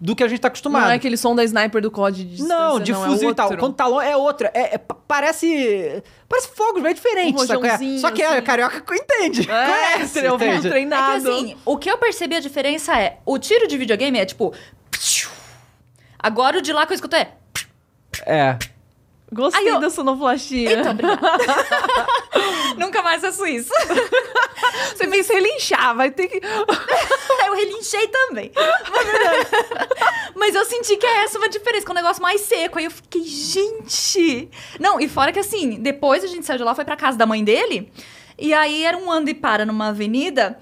[SPEAKER 1] Do que a gente tá acostumado.
[SPEAKER 2] Não é aquele som da sniper do COD de distância,
[SPEAKER 1] Não, de
[SPEAKER 2] não, é
[SPEAKER 1] fuzil e tal.
[SPEAKER 2] outro.
[SPEAKER 1] Quando tá longe, é outra. É, é- pa- parece. Parece fogos bem diferentes.
[SPEAKER 2] Um
[SPEAKER 1] é? Só que é,
[SPEAKER 2] assim.
[SPEAKER 1] carioca entende.
[SPEAKER 2] É,
[SPEAKER 1] conhece,
[SPEAKER 2] é um
[SPEAKER 1] entende?
[SPEAKER 3] É que
[SPEAKER 2] treinado.
[SPEAKER 3] assim, o que eu percebi a diferença é, o tiro de videogame é tipo... Agora o de lá que eu escuto é...
[SPEAKER 1] É.
[SPEAKER 2] Gostei
[SPEAKER 3] eu-
[SPEAKER 2] da sonoplastia.
[SPEAKER 3] Então. Nunca mais faço isso.
[SPEAKER 2] Você fez relinchar, vai ter que...
[SPEAKER 3] eu relinchei também. Mas eu senti que é essa uma diferença, que é um negócio mais seco. Aí eu fiquei, gente. Não, e fora que assim, depois a gente saiu de lá, foi pra casa da mãe dele. E aí era um ando e para numa avenida.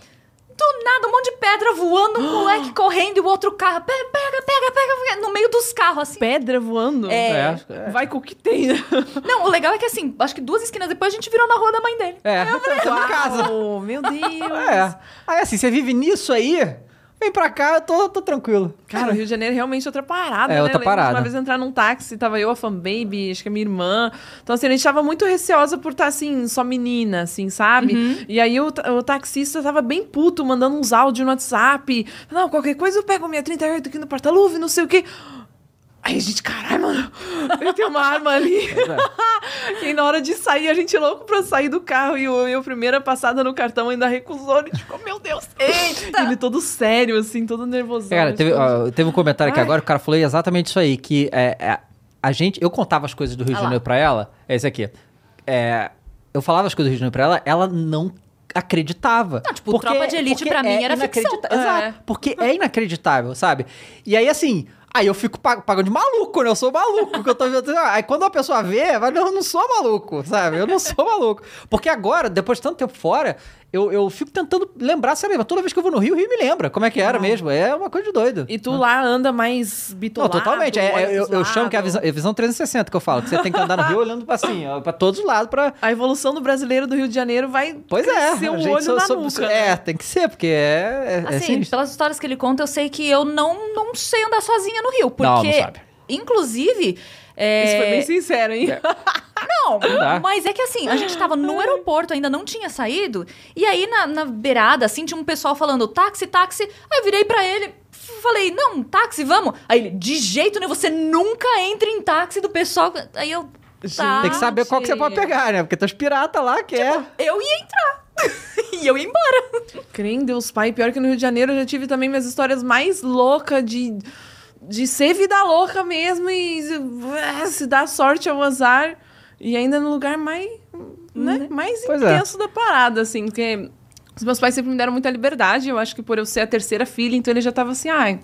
[SPEAKER 3] Do nada, um monte de pedra voando, um moleque correndo e o outro carro. Pega, pega, pega, pega, no meio dos carros, assim.
[SPEAKER 2] Pedra voando?
[SPEAKER 3] É.
[SPEAKER 1] É.
[SPEAKER 2] Vai com o que tem, né?
[SPEAKER 3] Não, o legal é que assim, acho que duas esquinas depois a gente virou na rua da mãe dele.
[SPEAKER 1] É. Tá em casa.
[SPEAKER 2] Meu Deus.
[SPEAKER 1] É. Aí assim, você vive nisso aí, vem pra cá, eu tô, tô tranquilo.
[SPEAKER 2] Cara, o Rio de Janeiro é realmente outra parada,
[SPEAKER 1] É
[SPEAKER 2] né?
[SPEAKER 1] outra parada.
[SPEAKER 2] Uma vez entrar num táxi, tava eu, a fanbaby, acho que a minha irmã. Então, assim, a gente tava muito receosa por estar, assim, só menina, assim, sabe? E aí o, o taxista tava bem puto, mandando uns áudios no WhatsApp. Não, qualquer coisa eu pego minha 38 aqui no porta-luve, não sei o quê. Aí a gente, caralho, mano, ele tem uma arma ali. e aí, na hora de sair, a gente louco pra sair do carro. E o, e o primeira passada no cartão ainda recusou. A gente ficou, meu Deus. Eita! Ele todo sério, assim, todo nervoso.
[SPEAKER 1] Cara, teve, ó, teve um comentário aqui
[SPEAKER 2] Ai.
[SPEAKER 1] agora, o cara falou exatamente isso aí, que é, é, a gente, eu contava as coisas do Rio de
[SPEAKER 3] Ah lá.
[SPEAKER 1] Janeiro pra ela, é esse aqui. É, eu falava as coisas do Rio de Janeiro pra ela, ela não acreditava.
[SPEAKER 3] Não, tipo, Tropa de Elite
[SPEAKER 1] porque
[SPEAKER 3] pra mim era
[SPEAKER 1] inacredita-
[SPEAKER 3] ficção.
[SPEAKER 1] Exato,
[SPEAKER 2] É.
[SPEAKER 1] porque é inacreditável, sabe? E aí, assim, aí eu fico pa- pagando de maluco, né? Eu sou maluco, que eu tô vendo. Aí quando uma pessoa vê, vai, eu não sou maluco, sabe? Eu não sou maluco. Porque agora, depois de tanto tempo fora, eu, eu fico tentando lembrar, lá, toda vez que eu vou no Rio, o Rio me lembra como é que era mesmo. É uma coisa de doido.
[SPEAKER 2] E tu lá anda mais
[SPEAKER 1] Não,
[SPEAKER 2] bitolado.
[SPEAKER 1] totalmente. É, é, eu, eu chamo que é a visão, é a visão 360 que eu falo. Que você tem que andar no Rio olhando pra assim, ó, pra todos os lados pra.
[SPEAKER 2] A evolução do brasileiro do Rio de Janeiro vai
[SPEAKER 1] Pois é.
[SPEAKER 2] crescer
[SPEAKER 1] gente
[SPEAKER 2] olho
[SPEAKER 1] sou-
[SPEAKER 2] na
[SPEAKER 1] sou-
[SPEAKER 2] nuca.
[SPEAKER 1] É,
[SPEAKER 2] né?
[SPEAKER 1] tem que ser, porque é. é, é
[SPEAKER 3] Assim, pelas histórias que ele conta, eu sei que eu não, não sei andar sozinha no Rio. Porque,
[SPEAKER 1] Não, não sabe.
[SPEAKER 3] inclusive. É,
[SPEAKER 2] Isso foi bem sincero, hein?
[SPEAKER 3] Não,
[SPEAKER 1] dá.
[SPEAKER 3] mas é que assim, a gente tava no aeroporto, ainda não tinha saído, e aí na, na beirada, assim, tinha um pessoal falando táxi, táxi. Aí eu virei pra ele, falei, não, táxi, vamos. Aí ele, de jeito nenhum, você nunca entra em táxi do pessoal. Aí eu. Tá,
[SPEAKER 1] Tem que saber qual que você pode pegar, né? Porque tem os piratas lá que é.
[SPEAKER 3] Eu ia entrar. e eu ia embora.
[SPEAKER 2] Crê em Deus, pai. Pior que no Rio de Janeiro eu já tive também minhas histórias mais loucas de, de ser vida louca mesmo e eh, se dar sorte ao azar. E ainda no lugar mais, né, mais
[SPEAKER 1] Pois é.
[SPEAKER 2] intenso da parada, assim, porque os meus pais sempre me deram muita liberdade. Eu acho que por eu ser a terceira filha, então ele já tava assim, ai.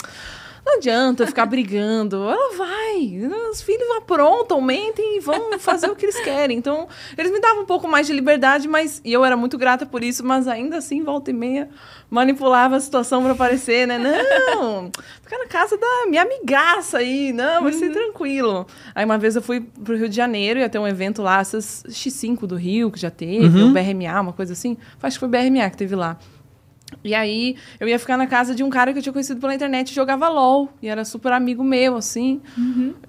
[SPEAKER 2] Não adianta ficar brigando. Ela vai. Os filhos aprontam, mentem e vão fazer o que eles querem. Então, eles me davam um pouco mais de liberdade, mas e eu era muito grata por isso, mas ainda assim, volta e meia, manipulava a situação para aparecer, né? Não, fica na casa da minha amigaça aí, não, vai ser tranquilo. Aí uma vez eu fui pro Rio de Janeiro, ia ter um evento lá, essas X5 do Rio, que já teve, o BRMA, uma coisa assim. Acho que foi o BRMA que teve lá. E aí, eu ia ficar na casa de um cara que eu tinha conhecido pela internet e jogava LOL. E era super amigo meu, assim.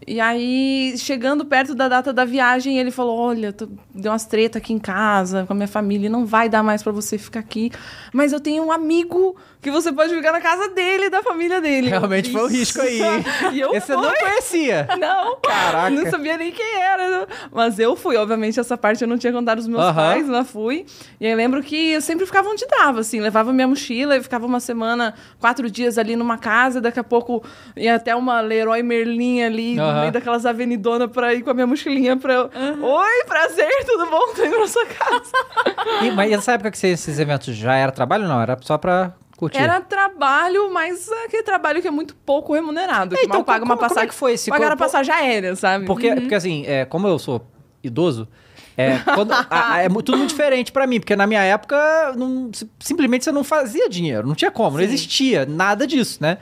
[SPEAKER 2] E aí, chegando perto da data da viagem, ele falou: Olha, tô- deu umas treta aqui em casa com a minha família, não vai dar mais pra você ficar aqui. Mas eu tenho um amigo que você pode ficar na casa dele, da família dele.
[SPEAKER 1] Realmente foi um
[SPEAKER 2] Isso.
[SPEAKER 1] risco aí, hein?
[SPEAKER 2] e eu
[SPEAKER 1] Esse eu não
[SPEAKER 2] fui.
[SPEAKER 1] conhecia.
[SPEAKER 2] Não,
[SPEAKER 1] Caraca.
[SPEAKER 2] não sabia nem quem era. Mas eu fui, obviamente, essa parte eu não tinha contado aos meus pais, mas fui. E aí lembro que eu sempre ficava onde dava, assim, levava minha mochila e ficava uma semana, quatro dias ali numa casa, daqui a pouco ia até uma Leroy Merlin ali, no meio daquelas avenidonas pra ir com a minha mochilinha pra eu. Oi, prazer, tudo bom? Tô indo pra sua casa.
[SPEAKER 1] E, mas essa época que você, esses eventos já era trabalho ou não? Era só pra
[SPEAKER 2] Era trabalho, mas é aquele trabalho que é muito pouco remunerado.
[SPEAKER 1] É,
[SPEAKER 2] que
[SPEAKER 1] então,
[SPEAKER 2] mal paga
[SPEAKER 1] como-
[SPEAKER 2] uma
[SPEAKER 1] como é
[SPEAKER 2] passagem.
[SPEAKER 1] que foi esse
[SPEAKER 2] Pagaram a
[SPEAKER 1] corpo-
[SPEAKER 2] passagem aérea, sabe?
[SPEAKER 1] Porque, porque assim, é, como eu sou idoso, é, quando- a- a- é tudo muito diferente pra mim, porque na minha época não- si- simplesmente você não fazia dinheiro, não tinha como, não
[SPEAKER 2] Sim.
[SPEAKER 1] existia nada disso, né?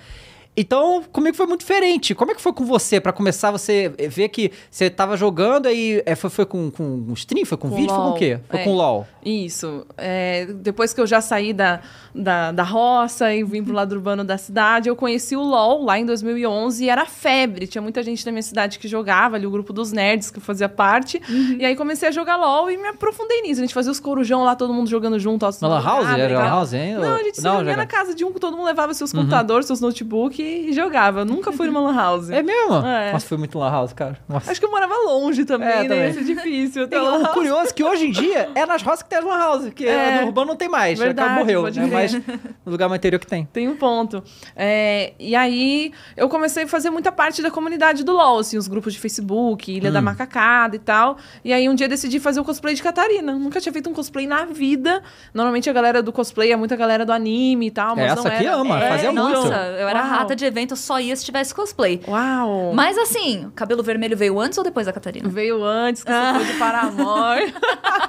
[SPEAKER 1] Então, comigo foi muito diferente. Como é que foi com você? Pra começar, você ver que você tava jogando, aí é, foi, foi com, com um stream? Foi com,
[SPEAKER 2] Com
[SPEAKER 1] vídeo? Foi com o
[SPEAKER 2] LOL.
[SPEAKER 1] quê? Foi
[SPEAKER 2] É.
[SPEAKER 1] com LOL.
[SPEAKER 2] Isso. É, depois que eu já saí da, da, da roça e vim pro lado urbano da cidade, eu conheci o LoL lá em 2011 e era febre. Tinha muita gente da minha cidade que jogava, ali o grupo dos nerds que eu fazia parte. E aí comecei a jogar LoL e me aprofundei nisso. A gente fazia os corujão lá, todo mundo jogando junto.
[SPEAKER 1] Na Lan House? Era. Lan House ainda?
[SPEAKER 2] Não, a gente se
[SPEAKER 1] Não,
[SPEAKER 2] reunia
[SPEAKER 1] joga-
[SPEAKER 2] na casa de um, todo mundo levava seus computadores, seus notebook e jogava. Eu nunca fui numa Lan House.
[SPEAKER 1] É mesmo?
[SPEAKER 2] É.
[SPEAKER 1] Nossa, foi muito Lan House, cara. Nossa.
[SPEAKER 2] Acho que eu morava longe também,
[SPEAKER 1] É,
[SPEAKER 2] né?
[SPEAKER 1] também.
[SPEAKER 2] Isso é difícil.
[SPEAKER 1] E
[SPEAKER 2] ter Lan
[SPEAKER 1] o
[SPEAKER 2] House.
[SPEAKER 1] curioso é que hoje em dia é nas roças que tem as Lan House, porque
[SPEAKER 2] É.
[SPEAKER 1] no urbano não tem mais, já
[SPEAKER 2] Verdade,
[SPEAKER 1] morreu,
[SPEAKER 2] pode
[SPEAKER 1] né? Mas no lugar mais interior que tem.
[SPEAKER 2] Tem um ponto. É, e aí, eu comecei a fazer muita parte da comunidade do LoL, assim, os grupos de Facebook, Ilha
[SPEAKER 1] Hum.
[SPEAKER 2] da Macacada e tal. E aí, um dia decidi fazer o cosplay de Catarina. Nunca tinha feito um cosplay na vida. Normalmente, a galera do cosplay é muita galera do anime e tal, mas
[SPEAKER 1] Essa
[SPEAKER 2] não
[SPEAKER 1] aqui
[SPEAKER 2] era.
[SPEAKER 1] ama,
[SPEAKER 2] É,
[SPEAKER 1] fazia
[SPEAKER 2] então.
[SPEAKER 1] muito.
[SPEAKER 3] Nossa, eu era
[SPEAKER 2] Uau.
[SPEAKER 3] Rata de evento, só ia se tivesse cosplay.
[SPEAKER 2] Uau!
[SPEAKER 3] Mas assim, o cabelo vermelho veio antes ou depois da Catarina?
[SPEAKER 2] Veio antes, que você foi de Paramore.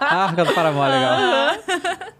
[SPEAKER 1] Ah, do Paramore, legal.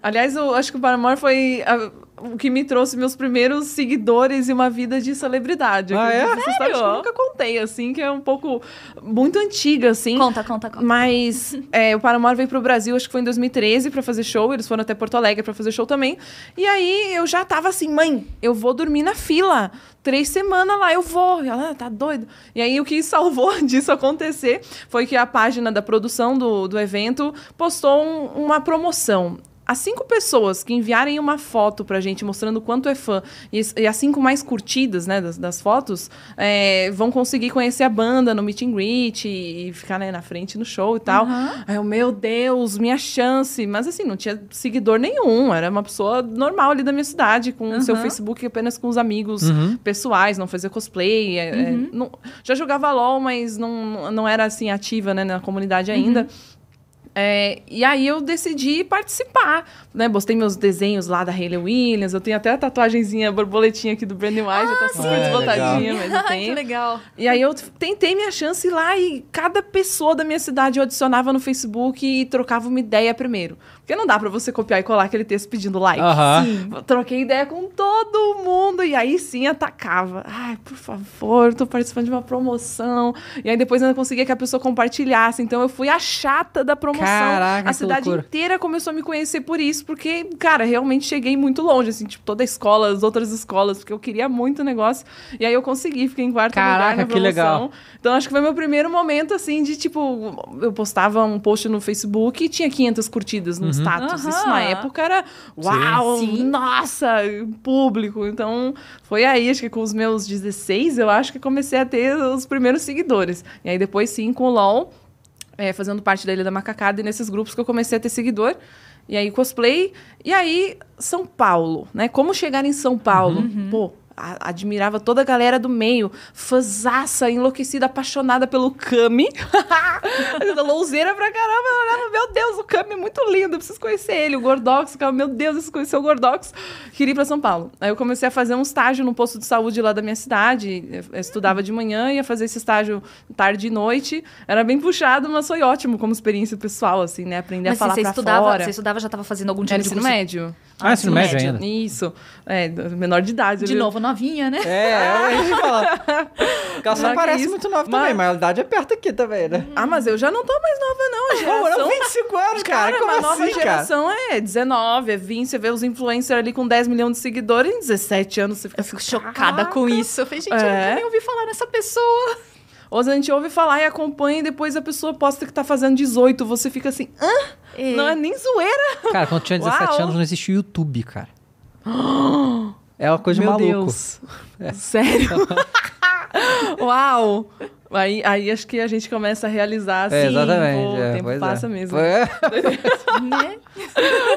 [SPEAKER 2] Aliás, eu acho que o Paramore foi a- o que me trouxe meus primeiros seguidores e uma vida de celebridade.
[SPEAKER 1] Ah, é?
[SPEAKER 2] Essa história acho que eu nunca contei, assim, que é um pouco muito antiga, assim.
[SPEAKER 3] Conta, conta, conta.
[SPEAKER 2] Mas é, o Paramore veio pro Brasil, acho que foi em 2013, pra fazer show. Eles foram até Porto Alegre pra fazer show também. E aí eu já tava assim, mãe, eu vou dormir na fila. Três semanas lá, eu vou. E ela, "Ah, tá doido. E aí o que salvou disso acontecer foi que a página da produção do, do evento postou um- uma promoção. As cinco pessoas que enviarem uma foto pra gente mostrando o quanto é fã e, as- e as cinco mais curtidas, né, das, das fotos, é, vão conseguir conhecer a banda no meet and greet e, e ficar né, na frente no show e tal. Aí eu, meu Deus, minha chance. Mas assim, não tinha seguidor nenhum. Era uma pessoa normal ali da minha cidade, com o seu
[SPEAKER 3] Aham.
[SPEAKER 2] Facebook apenas com os amigos
[SPEAKER 1] Uhum.
[SPEAKER 2] pessoais, não fazia cosplay. é, é, não- já jogava LOL, mas não, não era assim ativa né, na comunidade ainda. É, e aí eu decidi participar, né? Postei meus desenhos lá da Hayley Williams. Eu tenho até a tatuagenzinha, a borboletinha aqui do Brandon White, já tá super
[SPEAKER 1] Ah,
[SPEAKER 2] desbotadinha, mas eu
[SPEAKER 3] Ai, que
[SPEAKER 2] tenho.
[SPEAKER 3] legal.
[SPEAKER 2] E aí eu tentei minha chance lá e cada pessoa da minha cidade eu adicionava no Facebook e trocava uma ideia primeiro. Porque não dá pra você copiar e colar aquele texto pedindo like. Eu Troquei ideia com todo mundo e aí sim atacava. Ai, por favor, tô participando de uma promoção. E aí depois eu ainda conseguia que a pessoa compartilhasse. Então eu fui a chata da promoção.
[SPEAKER 1] Caraca,
[SPEAKER 2] a
[SPEAKER 1] que
[SPEAKER 2] cidade
[SPEAKER 1] loucura.
[SPEAKER 2] inteira começou a me conhecer por isso, porque, cara, realmente cheguei muito longe, assim, tipo, toda a escola, as outras escolas, porque eu queria muito o negócio. E aí eu consegui, fiquei em quarto lugar
[SPEAKER 1] Caraca,
[SPEAKER 2] na
[SPEAKER 1] que
[SPEAKER 2] promoção.
[SPEAKER 1] legal.
[SPEAKER 2] Então acho que foi meu primeiro momento, assim, de tipo, eu postava um post no Facebook e tinha 500 curtidas
[SPEAKER 1] Uhum.
[SPEAKER 2] no status. Isso
[SPEAKER 3] Aham.
[SPEAKER 2] na época era, uau,
[SPEAKER 3] Sim.
[SPEAKER 2] nossa, público. Então foi aí, acho que com os meus 16, eu acho que comecei a ter os primeiros seguidores. E aí depois sim, com o LOL, é, fazendo parte da Ilha da Macacada e nesses grupos que eu comecei a ter seguidor. E aí cosplay. E aí São Paulo, né? Como chegar em São Paulo?
[SPEAKER 1] Uhum.
[SPEAKER 2] Pô, a- admirava toda a galera do meio, fãzaça, enlouquecida, apaixonada pelo Kami. Louzeira pra caramba, olhava meu Deus, o Cami é muito lindo, eu preciso conhecer ele. O Gordox, ficava, meu Deus, eu preciso conhecer o Gordox. Queria ir pra São Paulo. Aí eu comecei a fazer um estágio no posto de saúde lá da minha cidade. Eu- estudava de manhã, ia fazer esse estágio tarde e noite. Era bem puxado, mas foi ótimo como experiência pessoal, assim, né? Aprender
[SPEAKER 3] Mas
[SPEAKER 2] a falar
[SPEAKER 3] você
[SPEAKER 2] pra
[SPEAKER 3] estudava,
[SPEAKER 2] fora.
[SPEAKER 3] você estudava, já tava fazendo algum tipo
[SPEAKER 2] Era
[SPEAKER 3] de
[SPEAKER 2] ensino
[SPEAKER 3] curso?
[SPEAKER 2] médio.
[SPEAKER 1] Ah, ensino médio ainda.
[SPEAKER 2] Isso. É, menor de idade.
[SPEAKER 3] De novo, novinha, né?
[SPEAKER 1] É, a gente fala. Porque ela só parece muito nova
[SPEAKER 2] Mas-
[SPEAKER 1] também, mas a idade é perto aqui também, né?
[SPEAKER 2] Ah, mas eu já não tô mais nova, não. A
[SPEAKER 1] Pô,
[SPEAKER 2] geração...
[SPEAKER 1] não, 25 anos, cara.
[SPEAKER 2] Cara,
[SPEAKER 1] Como
[SPEAKER 2] a nova
[SPEAKER 1] assim, cara?
[SPEAKER 2] geração é 19, é 20. Você vê os influencers ali com 10 milhões de seguidores em 17 anos. Você fica
[SPEAKER 3] Eu fico chocada
[SPEAKER 2] "Caraca".
[SPEAKER 3] com isso. Eu falei, gente, eu
[SPEAKER 2] É.
[SPEAKER 3] nunca nem ouvi falar nessa pessoa.
[SPEAKER 2] Ou a gente ouve falar e acompanha e depois a pessoa posta que tá fazendo 18. Você fica assim, hã? Não é nem zoeira.
[SPEAKER 1] Cara, quando eu tinha 17
[SPEAKER 2] Uau.
[SPEAKER 1] anos não existia YouTube, cara. É uma coisa de
[SPEAKER 2] Meu
[SPEAKER 1] maluco.
[SPEAKER 2] Deus. Sério? Uau! Aí, aí acho que a gente começa a realizar assim.
[SPEAKER 1] É, exatamente.
[SPEAKER 2] pô,
[SPEAKER 1] é,
[SPEAKER 2] o tempo
[SPEAKER 1] pois
[SPEAKER 2] passa
[SPEAKER 1] é.
[SPEAKER 2] mesmo.
[SPEAKER 1] É.
[SPEAKER 3] né?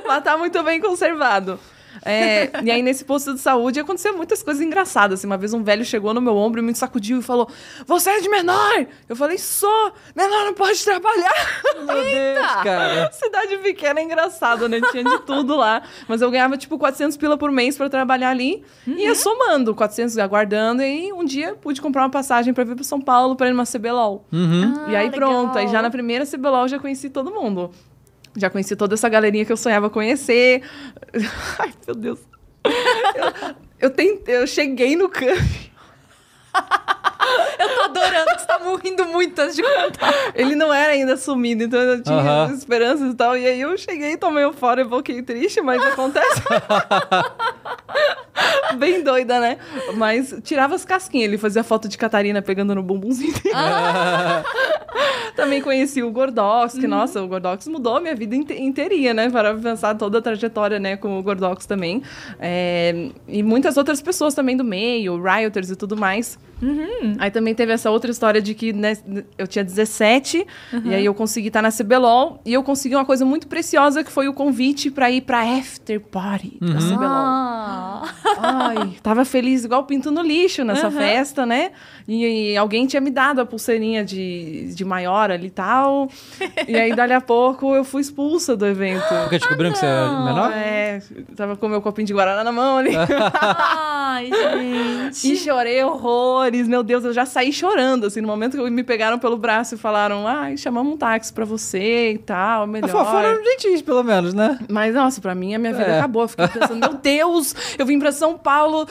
[SPEAKER 2] Mas tá muito bem conservado. É, e aí, nesse posto de saúde, aconteceu muitas coisas engraçadas. Assim, uma vez um velho chegou no meu ombro e me sacudiu e falou: Você é de menor? Eu falei: Sou! Menor não pode trabalhar!
[SPEAKER 1] Meu Deus, cara.
[SPEAKER 2] Cidade pequena é engraçado, né? Tinha de tudo lá. Mas eu ganhava, tipo, 400 pila por mês pra trabalhar ali. E ia somando, 400 aguardando. E um dia, pude comprar uma passagem pra vir pra São Paulo pra ir numa CBLOL.
[SPEAKER 1] Uhum.
[SPEAKER 2] E aí
[SPEAKER 3] Ah,
[SPEAKER 2] pronto, aí
[SPEAKER 3] legal.
[SPEAKER 2] já na primeira CBLOL já conheci todo mundo. Já conheci toda essa galerinha que eu sonhava conhecer. Ai, meu Deus. Eu, eu, tentei, eu cheguei no camp.
[SPEAKER 3] Eu tô adorando você tá morrendo muito antes de contar.
[SPEAKER 2] Ele não era ainda assumido, então eu tinha
[SPEAKER 1] Aham.
[SPEAKER 2] esperanças e tal. E aí eu cheguei, tomei um fora e voltei triste, mas acontece. Bem doida, né? Mas tirava as casquinhas. Ele fazia foto de Catarina pegando no bumbumzinho dele. Também conheci o Gordox, que, nossa, o Gordox mudou a minha vida inte inteirinha, né? Para pensar toda a trajetória, né, com o Gordox também. É, e muitas outras pessoas também do meio, Rioters e tudo mais. Aí também teve essa outra história de que né, eu tinha 17, e aí eu consegui estar na CBLOL, e eu consegui uma coisa muito preciosa, que foi o convite para ir pra After Party da CBLOL.
[SPEAKER 3] Ah.
[SPEAKER 2] Ai, tava feliz igual pinto no lixo nessa
[SPEAKER 3] Aham.
[SPEAKER 2] festa, né? E, e alguém tinha me dado a pulseirinha de, de maior ali e tal. E aí, dali a pouco, eu fui expulsa do evento.
[SPEAKER 1] Porque descobriram que você é
[SPEAKER 3] não.
[SPEAKER 1] menor?
[SPEAKER 2] É, tava com o meu copinho de Guaraná na mão ali.
[SPEAKER 3] Ai, gente.
[SPEAKER 2] E chorei horrores, meu Deus, eu já saí chorando, assim, no momento que me pegaram pelo braço e falaram, ai, chamamos um táxi pra você e tal, melhor.
[SPEAKER 1] Mas Foram gentis, pelo menos, né?
[SPEAKER 2] Mas, nossa, pra mim a minha vida
[SPEAKER 1] É.
[SPEAKER 2] acabou. Eu fiquei pensando, meu Deus, eu vim pra São Paulo,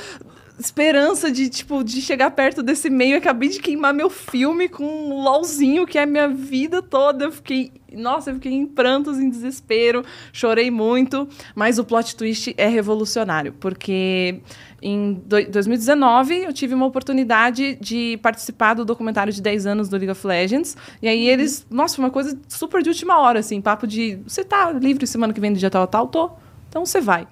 [SPEAKER 2] esperança de, tipo, de chegar perto desse meio. Eu acabei de queimar meu filme com um LOLzinho, que é a minha vida toda. Eu fiquei, nossa, eu fiquei em prantos, em desespero, chorei muito. Mas o plot twist é revolucionário, porque em do- 2019 eu tive uma oportunidade de participar do documentário de 10 anos do League of Legends. E aí eles, nossa, foi uma coisa super de última hora, assim, papo de você tá livre semana que vem do dia tal, tal, tô. Então você vai.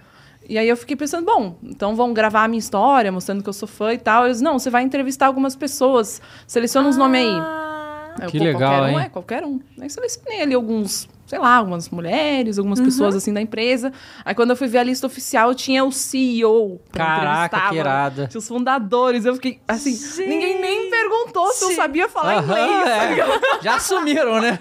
[SPEAKER 2] E aí eu fiquei pensando, bom, então vão gravar a minha história, mostrando que eu sou fã e tal. Eles, não, você vai entrevistar algumas pessoas, seleciona uns nomes aí.
[SPEAKER 3] Ah.
[SPEAKER 2] Aí eu,
[SPEAKER 1] Que legal,
[SPEAKER 2] qualquer um,
[SPEAKER 1] hein?
[SPEAKER 2] é, qualquer um. Aí selecionei ali alguns, sei lá, algumas mulheres, algumas pessoas assim da empresa. Aí quando eu fui ver a lista oficial, tinha o CEO.
[SPEAKER 1] Caraca, que irada.
[SPEAKER 2] Tinha os fundadores. Eu fiquei assim,
[SPEAKER 3] Gente.
[SPEAKER 2] ninguém nem perguntou se eu sabia falar
[SPEAKER 1] Aham,
[SPEAKER 2] inglês. tá
[SPEAKER 1] é. Já assumiram, né?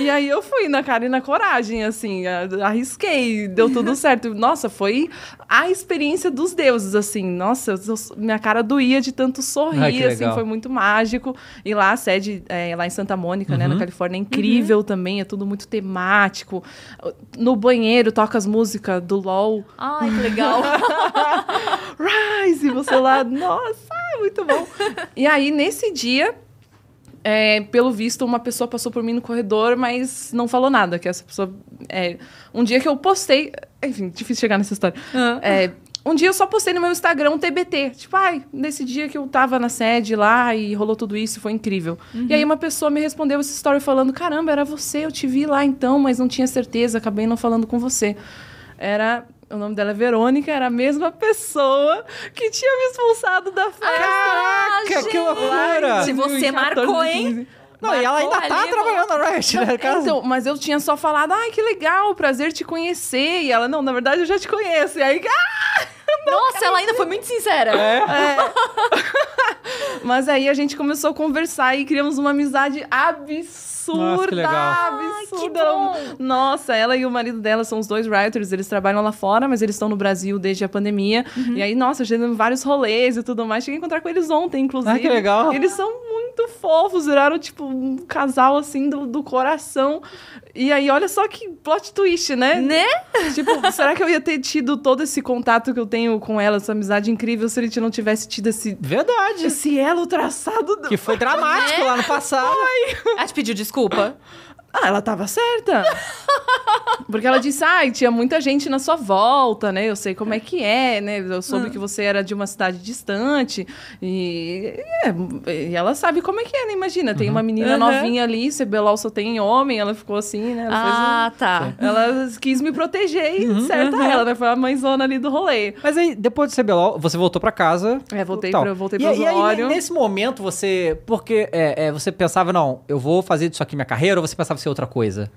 [SPEAKER 2] E aí eu fui na cara e na coragem, assim, arrisquei, deu tudo certo. Nossa, foi a experiência dos deuses, assim. Nossa, eu- minha cara doía de tanto sorrir,
[SPEAKER 1] Ai, que
[SPEAKER 2] assim, foi muito mágico. E lá a sede, é, lá em Santa Mônica, né,
[SPEAKER 1] Uhum.
[SPEAKER 2] na Califórnia, é incrível também, é tudo muito temático. No banheiro toca as músicas do LOL.
[SPEAKER 3] Ai, que legal.
[SPEAKER 2] Rise, você lá, nossa, muito bom. E aí, nesse dia, é, pelo visto, uma pessoa passou por mim no corredor, mas não falou nada. Que essa pessoa. é, um dia que eu postei. Enfim, difícil chegar nessa história. É, um dia eu só postei no meu Instagram um TBT. Tipo, ai, nesse dia que eu tava na sede lá e rolou tudo isso, foi incrível. E aí uma pessoa me respondeu essa história falando: caramba, era você, eu te vi lá então, mas não tinha certeza, acabei não falando com você. Era. O nome dela é Verônica, era a mesma pessoa que tinha me expulsado da festa.
[SPEAKER 1] Caraca, que loucura!
[SPEAKER 3] Se você
[SPEAKER 2] 2014,
[SPEAKER 3] marcou, hein?
[SPEAKER 2] 15.
[SPEAKER 1] Não, e ela ainda
[SPEAKER 3] Marcou
[SPEAKER 1] tá trabalhando na Riot, né?
[SPEAKER 2] Então, mas eu tinha só falado, ai, que legal, prazer te conhecer. E ela, não, na verdade eu já te conheço. E aí, ah!
[SPEAKER 3] Nossa, ela ainda foi muito sincera.
[SPEAKER 1] É.
[SPEAKER 2] Mas aí a gente começou a conversar e criamos uma amizade absurda.
[SPEAKER 1] Nossa, que legal.
[SPEAKER 2] Absurda. tudo. Ela- Nossa, ela e o marido dela são os dois writers, eles trabalham lá fora, mas eles estão no Brasil desde a pandemia.
[SPEAKER 1] Uhum.
[SPEAKER 2] E aí, nossa, em vários rolês e tudo mais. Cheguei a encontrar com eles ontem, inclusive.
[SPEAKER 1] Ah, que legal.
[SPEAKER 2] Eles são muito fofos, viraram tipo um casal assim do, do coração. E aí, olha só que plot twist, né?
[SPEAKER 3] Né?
[SPEAKER 2] Tipo, será que eu ia ter tido todo esse contato que eu tenho com ela, essa amizade incrível, se a gente não tivesse tido esse,
[SPEAKER 1] Verdade.
[SPEAKER 2] esse elo traçado? do-
[SPEAKER 1] Que foi dramático lá no passado.
[SPEAKER 3] Ela te pediu desculpa.
[SPEAKER 2] Ah, ela tava certa. Porque ela disse, ai, tinha muita gente na sua volta, né? Eu sei como é que é, né? Eu soube que você era de uma cidade distante. E, é, e ela sabe como é que é, né? Imagina, tem uma menina
[SPEAKER 3] Uhum.
[SPEAKER 2] novinha ali, CBLOL só tem homem, ela ficou assim, né? Ela, fez um-
[SPEAKER 3] Ah, tá.
[SPEAKER 2] ela quis me proteger e certa ela, né? Foi a mãezona ali do rolê.
[SPEAKER 1] Mas aí, depois do CBLOL, você voltou pra casa.
[SPEAKER 2] É, voltei
[SPEAKER 1] tal.
[SPEAKER 2] pra- voltei
[SPEAKER 1] e, e aí, nesse momento, você... Porque é, é, você pensava, não, eu vou fazer disso aqui minha carreira, ou você pensava em ser outra coisa?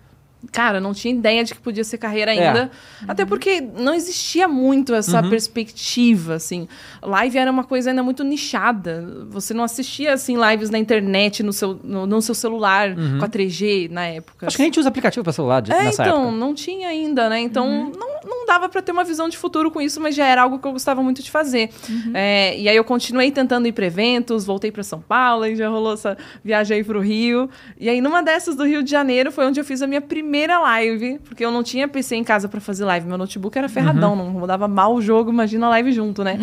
[SPEAKER 2] Cara, não tinha ideia de que podia ser carreira ainda. Até porque não existia muito essa perspectiva, assim. Live era uma coisa ainda muito nichada. Você não assistia, assim, lives na internet, no seu, no, no seu celular, com a 3G na época.
[SPEAKER 1] Acho que a gente usa aplicativo pra celular de-
[SPEAKER 2] É,
[SPEAKER 1] nessa
[SPEAKER 2] então,
[SPEAKER 1] época.
[SPEAKER 2] não tinha ainda, né? Então, não, não dava pra ter uma visão de futuro com isso, mas já era algo que eu gostava muito de fazer. É, e aí eu continuei tentando ir pra eventos, voltei pra São Paulo, e já rolou essa viagem aí pro Rio. E aí, numa dessas do Rio de Janeiro, foi onde eu fiz a minha primeira live, porque eu não tinha PC em casa pra fazer live. Meu notebook era ferradão, não rodava mal o jogo, imagina a live junto, né?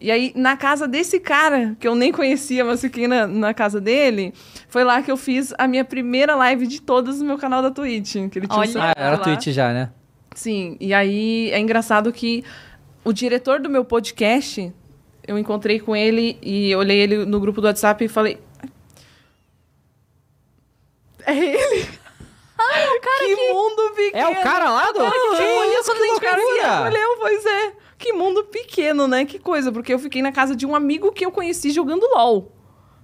[SPEAKER 2] E aí, na casa desse cara, que eu nem conhecia, mas fiquei na, na casa dele, foi lá que eu fiz a minha primeira live de todas no meu canal da Twitch. Que ele tinha
[SPEAKER 3] Olha.
[SPEAKER 1] Ah, era
[SPEAKER 2] lá.
[SPEAKER 1] Twitch já, né?
[SPEAKER 2] Sim, e aí é engraçado que o diretor do meu podcast, eu encontrei com ele e olhei ele no grupo do WhatsApp e falei. É ele! Que, mundo pequeno!
[SPEAKER 1] É o cara lá do...
[SPEAKER 2] que
[SPEAKER 1] Que
[SPEAKER 2] isso, quando a gente
[SPEAKER 1] loucura!
[SPEAKER 2] conhecia. Olha, eu, pois é. Que mundo pequeno, né? Que coisa, porque eu fiquei na casa de um amigo que eu conheci jogando LOL.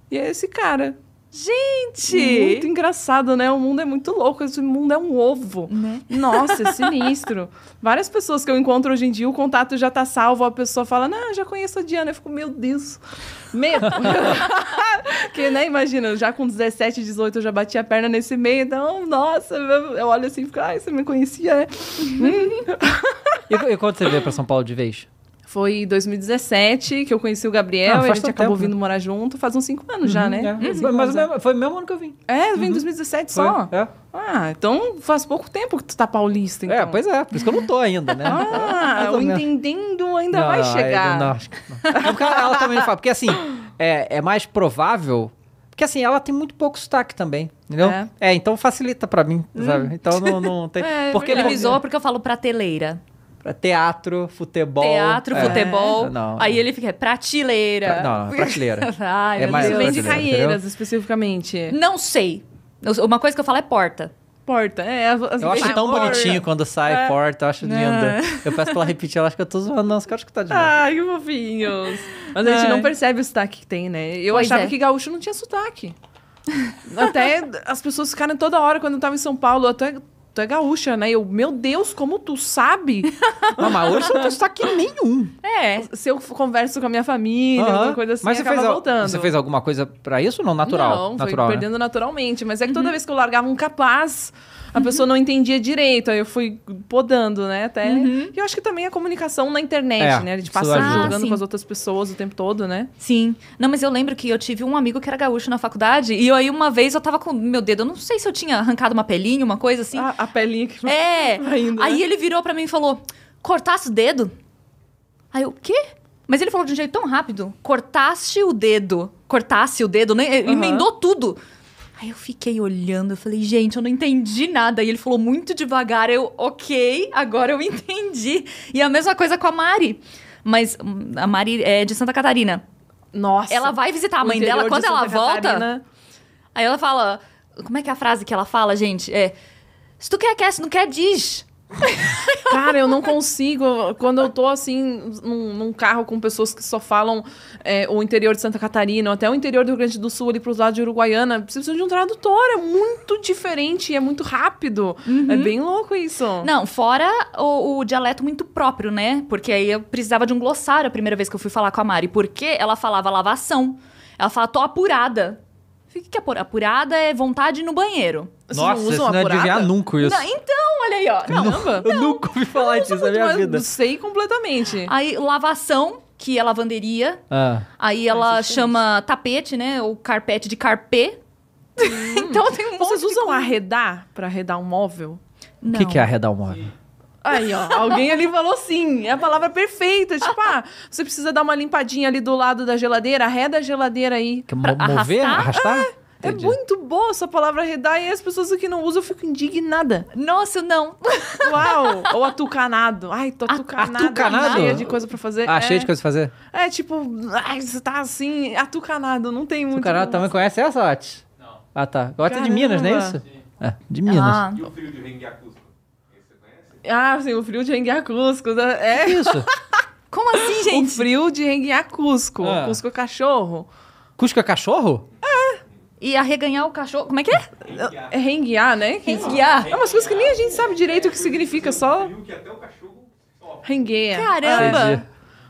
[SPEAKER 2] E é esse cara.
[SPEAKER 3] Gente!
[SPEAKER 2] Muito engraçado, né? O mundo é muito louco. Esse mundo é um ovo.
[SPEAKER 3] Né?
[SPEAKER 2] Nossa, é sinistro. Várias pessoas que eu encontro hoje em dia, o contato já tá salvo. A pessoa fala, não, eu já conheço a Diana. Eu fico, meu Deus. Medo. que, né, imagina, já com 17, 18 eu já bati a perna nesse meio. Então, nossa, eu eu olho assim e fico, ai, você me conhecia, né?
[SPEAKER 1] E, e quando você veio pra São Paulo de vez?
[SPEAKER 2] Foi em 2017 que eu conheci o Gabriel.
[SPEAKER 1] Ah,
[SPEAKER 2] e a gente acabou
[SPEAKER 1] tempo, né?
[SPEAKER 2] vindo morar junto. Faz uns 5 anos já, né?
[SPEAKER 1] É.
[SPEAKER 2] Cinco
[SPEAKER 1] Mas mesmo- foi o mesmo ano que eu vim.
[SPEAKER 2] É, vem em 2017
[SPEAKER 1] Foi,
[SPEAKER 2] só.
[SPEAKER 1] É.
[SPEAKER 2] Ah, então faz pouco tempo que tu tá paulista, então.
[SPEAKER 1] É, pois é, por isso que eu não tô ainda, né?
[SPEAKER 2] Ah, o entendendo ainda
[SPEAKER 1] Não,
[SPEAKER 2] vai
[SPEAKER 1] aí
[SPEAKER 2] chegar.
[SPEAKER 1] eu Não, acho que não. É porque ela, ela também fala. Porque assim, é, é mais provável. Porque assim, ela tem muito pouco sotaque também, entendeu?
[SPEAKER 2] É.
[SPEAKER 1] É, então facilita pra mim, sabe? Então não, não tem.
[SPEAKER 2] É,
[SPEAKER 1] porque
[SPEAKER 3] Ele zoa porque eu falo prateleira.
[SPEAKER 1] Pra teatro, futebol.
[SPEAKER 3] Teatro,
[SPEAKER 1] é.
[SPEAKER 3] futebol.
[SPEAKER 1] Não,
[SPEAKER 3] Aí
[SPEAKER 1] é.
[SPEAKER 3] ele fica, prateleira.
[SPEAKER 1] Pra- não, não, prateleira.
[SPEAKER 3] Ai,
[SPEAKER 1] É mais
[SPEAKER 2] Você
[SPEAKER 3] Deus.
[SPEAKER 2] vem de
[SPEAKER 1] brasileiro,
[SPEAKER 2] Caieiras, especificamente.
[SPEAKER 3] Não sei. Uma coisa que eu falo é porta.
[SPEAKER 2] Porta, é. as-
[SPEAKER 1] Eu acho tão
[SPEAKER 2] porta.
[SPEAKER 1] bonitinho quando sai
[SPEAKER 2] É.
[SPEAKER 1] porta, eu acho lindo. Eu peço pra ela repetir, ela acha que eu tô zoando, não, você quer escutar de novo.
[SPEAKER 2] Ai, que fofinhos. Mas a gente
[SPEAKER 3] Ai.
[SPEAKER 2] não percebe o sotaque que tem, né? Eu
[SPEAKER 3] Pois
[SPEAKER 2] achava
[SPEAKER 3] é.
[SPEAKER 2] que gaúcho não tinha sotaque. Até as pessoas ficaram toda hora quando eu tava em São Paulo. Até, tu é gaúcha, né? Eu, meu Deus, como tu sabe?
[SPEAKER 1] Não, mas hoje não tem sotaque nenhum.
[SPEAKER 3] É.
[SPEAKER 2] Se eu converso com a minha família, alguma coisa assim,
[SPEAKER 1] mas você fez, al-
[SPEAKER 2] voltando.
[SPEAKER 1] você fez alguma coisa pra isso ou não? Natural?
[SPEAKER 2] Não, foi
[SPEAKER 1] Natural, né?
[SPEAKER 2] perdendo naturalmente. Mas é que toda vez que eu largava um capaz, a pessoa não entendia direito. Aí eu fui podando, né? Até. E eu acho que também a comunicação na internet,
[SPEAKER 1] É,
[SPEAKER 2] né? A gente passa
[SPEAKER 1] ajuda.
[SPEAKER 2] jogando
[SPEAKER 3] Ah,
[SPEAKER 2] com as outras pessoas o tempo todo, né?
[SPEAKER 3] Sim. Não, mas eu lembro que eu tive um amigo que era gaúcho na faculdade. E aí, uma vez, eu tava com meu dedo. Eu não sei se eu tinha arrancado uma pelinha, uma coisa assim.
[SPEAKER 2] A, a pelinha que
[SPEAKER 3] É.
[SPEAKER 2] indo,
[SPEAKER 3] Aí
[SPEAKER 2] né?
[SPEAKER 3] ele virou pra mim e falou: cortasse o dedo? Aí eu, o quê? Mas ele falou de um jeito tão rápido. Cortaste o dedo. Cortasse o dedo, né? Ele
[SPEAKER 2] Aham.
[SPEAKER 3] emendou tudo. Aí eu fiquei olhando, eu falei, gente, eu não entendi nada. E ele falou muito devagar. Eu, ok, agora eu entendi. E a mesma coisa com a Mari. Mas hum, a Mari é de Santa Catarina.
[SPEAKER 2] Nossa.
[SPEAKER 3] Ela vai visitar a mãe dela,
[SPEAKER 2] de
[SPEAKER 3] quando ela volta.
[SPEAKER 2] Catarina.
[SPEAKER 3] Aí ela fala. Como é que é a frase que ela fala, gente? É. Se tu quer, quer, se não quer, diz.
[SPEAKER 2] Cara, eu não consigo. Quando eu tô assim, num, num carro com pessoas que só falam é, o interior de Santa Catarina, ou até o interior do Rio Grande do Sul, ali pros lados de Uruguaiana, precisa de um tradutor. É muito diferente e é muito rápido. É bem louco isso.
[SPEAKER 3] Não, fora o, o dialeto muito próprio, né? Porque aí eu precisava de um glossário a primeira vez que eu fui falar com a Mari. Porque ela falava lavação. Ela fala, tô apurada. O que é apura- apurada? É vontade no banheiro.
[SPEAKER 2] Vocês
[SPEAKER 1] Nossa,
[SPEAKER 2] não
[SPEAKER 1] isso
[SPEAKER 2] usam
[SPEAKER 1] não é
[SPEAKER 2] apurada?
[SPEAKER 1] adivinhar nunca isso.
[SPEAKER 3] Não, então, olha aí, ó. Não.
[SPEAKER 2] Caramba.
[SPEAKER 1] Eu nunca ouvi falar disso na minha vida.
[SPEAKER 2] Sei completamente.
[SPEAKER 3] Aí, lavação, que é lavanderia.
[SPEAKER 1] Ah.
[SPEAKER 3] Aí ela
[SPEAKER 2] isso é
[SPEAKER 3] chama tapete, né? Ou carpete de carpê. então tem um monte
[SPEAKER 2] Vocês
[SPEAKER 3] de
[SPEAKER 2] usam
[SPEAKER 3] coisa.
[SPEAKER 2] arredar pra arredar um móvel?
[SPEAKER 1] O que, que é arredar o móvel?
[SPEAKER 2] Aí, ó, alguém ali falou sim. É a palavra perfeita. Tipo, ah, você precisa dar uma limpadinha ali do lado da geladeira, arreda a geladeira aí.
[SPEAKER 1] Que é
[SPEAKER 3] Pra
[SPEAKER 1] mover?
[SPEAKER 3] arrastar?
[SPEAKER 1] Arrastar?
[SPEAKER 2] É
[SPEAKER 1] Entendi.
[SPEAKER 2] muito boa essa palavra arredar e as pessoas que não usam eu fico indignada.
[SPEAKER 3] Nossa, não.
[SPEAKER 2] Uau! Ou atucanado. Ai, tô atucanado.
[SPEAKER 1] Atucanado?
[SPEAKER 2] Cheia de coisa pra fazer.
[SPEAKER 1] Ah,
[SPEAKER 2] é,
[SPEAKER 1] cheio de coisa pra fazer?
[SPEAKER 2] É tipo, ai, você tá assim, atucanado, não tem muito.
[SPEAKER 1] O canal também conhece essa, Otis? Não. Ah, tá. Gosta de Minas, não é isso? É, de Minas.
[SPEAKER 3] Ah,
[SPEAKER 4] E o frio de Rengue Cusco? Esse você conhece?
[SPEAKER 2] Ah, sim, o frio de Renguiar Cusco. né? É.
[SPEAKER 1] Isso?
[SPEAKER 3] como assim,
[SPEAKER 2] O
[SPEAKER 3] gente?
[SPEAKER 2] frio de Renguiar Cusco.
[SPEAKER 1] Ah.
[SPEAKER 2] Cusco é cachorro.
[SPEAKER 1] Cusco é cachorro?
[SPEAKER 3] E arreganhar o cachorro. Como é que é?
[SPEAKER 2] É renguear, né?
[SPEAKER 3] Renguear.
[SPEAKER 2] É umas coisas que nem a gente sabe direito o que significa, só
[SPEAKER 4] Frio que até o cachorro sofre.
[SPEAKER 2] rengueia.
[SPEAKER 3] Caramba.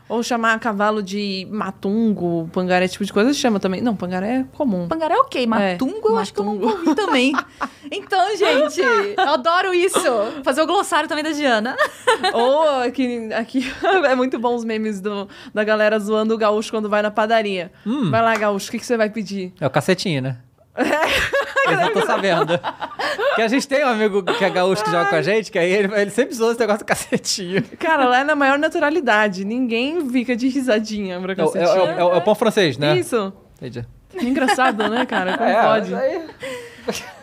[SPEAKER 2] Ou chamar cavalo de matungo, pangaré, tipo de coisa, chama também. Não, pangaré é comum.
[SPEAKER 3] Pangaré é ok, matungo eu acho que eu
[SPEAKER 2] matungo.
[SPEAKER 3] nunca ouvi também. Então, gente, eu adoro isso. Fazer o glossário também da Diana.
[SPEAKER 2] Ou aqui, aqui é muito bom os memes do, da galera zoando o gaúcho quando vai na padaria.
[SPEAKER 1] Hum.
[SPEAKER 2] Vai lá, gaúcho, o que, que você vai pedir?
[SPEAKER 1] É o cacetinho, né? Eu já tô sabendo. Que a gente tem um amigo que é gaúcho que joga com a gente, que aí ele, ele sempre usou esse negócio do cacetinho.
[SPEAKER 2] Cara, lá é na maior naturalidade. Ninguém fica de risadinha pra
[SPEAKER 1] É, é,
[SPEAKER 2] cacetinho.
[SPEAKER 1] é o- é o- é o pão francês, né?
[SPEAKER 2] Isso.
[SPEAKER 1] Entendi.
[SPEAKER 2] Engraçado, né, cara? Como
[SPEAKER 1] É,
[SPEAKER 2] pode?
[SPEAKER 1] mas aí-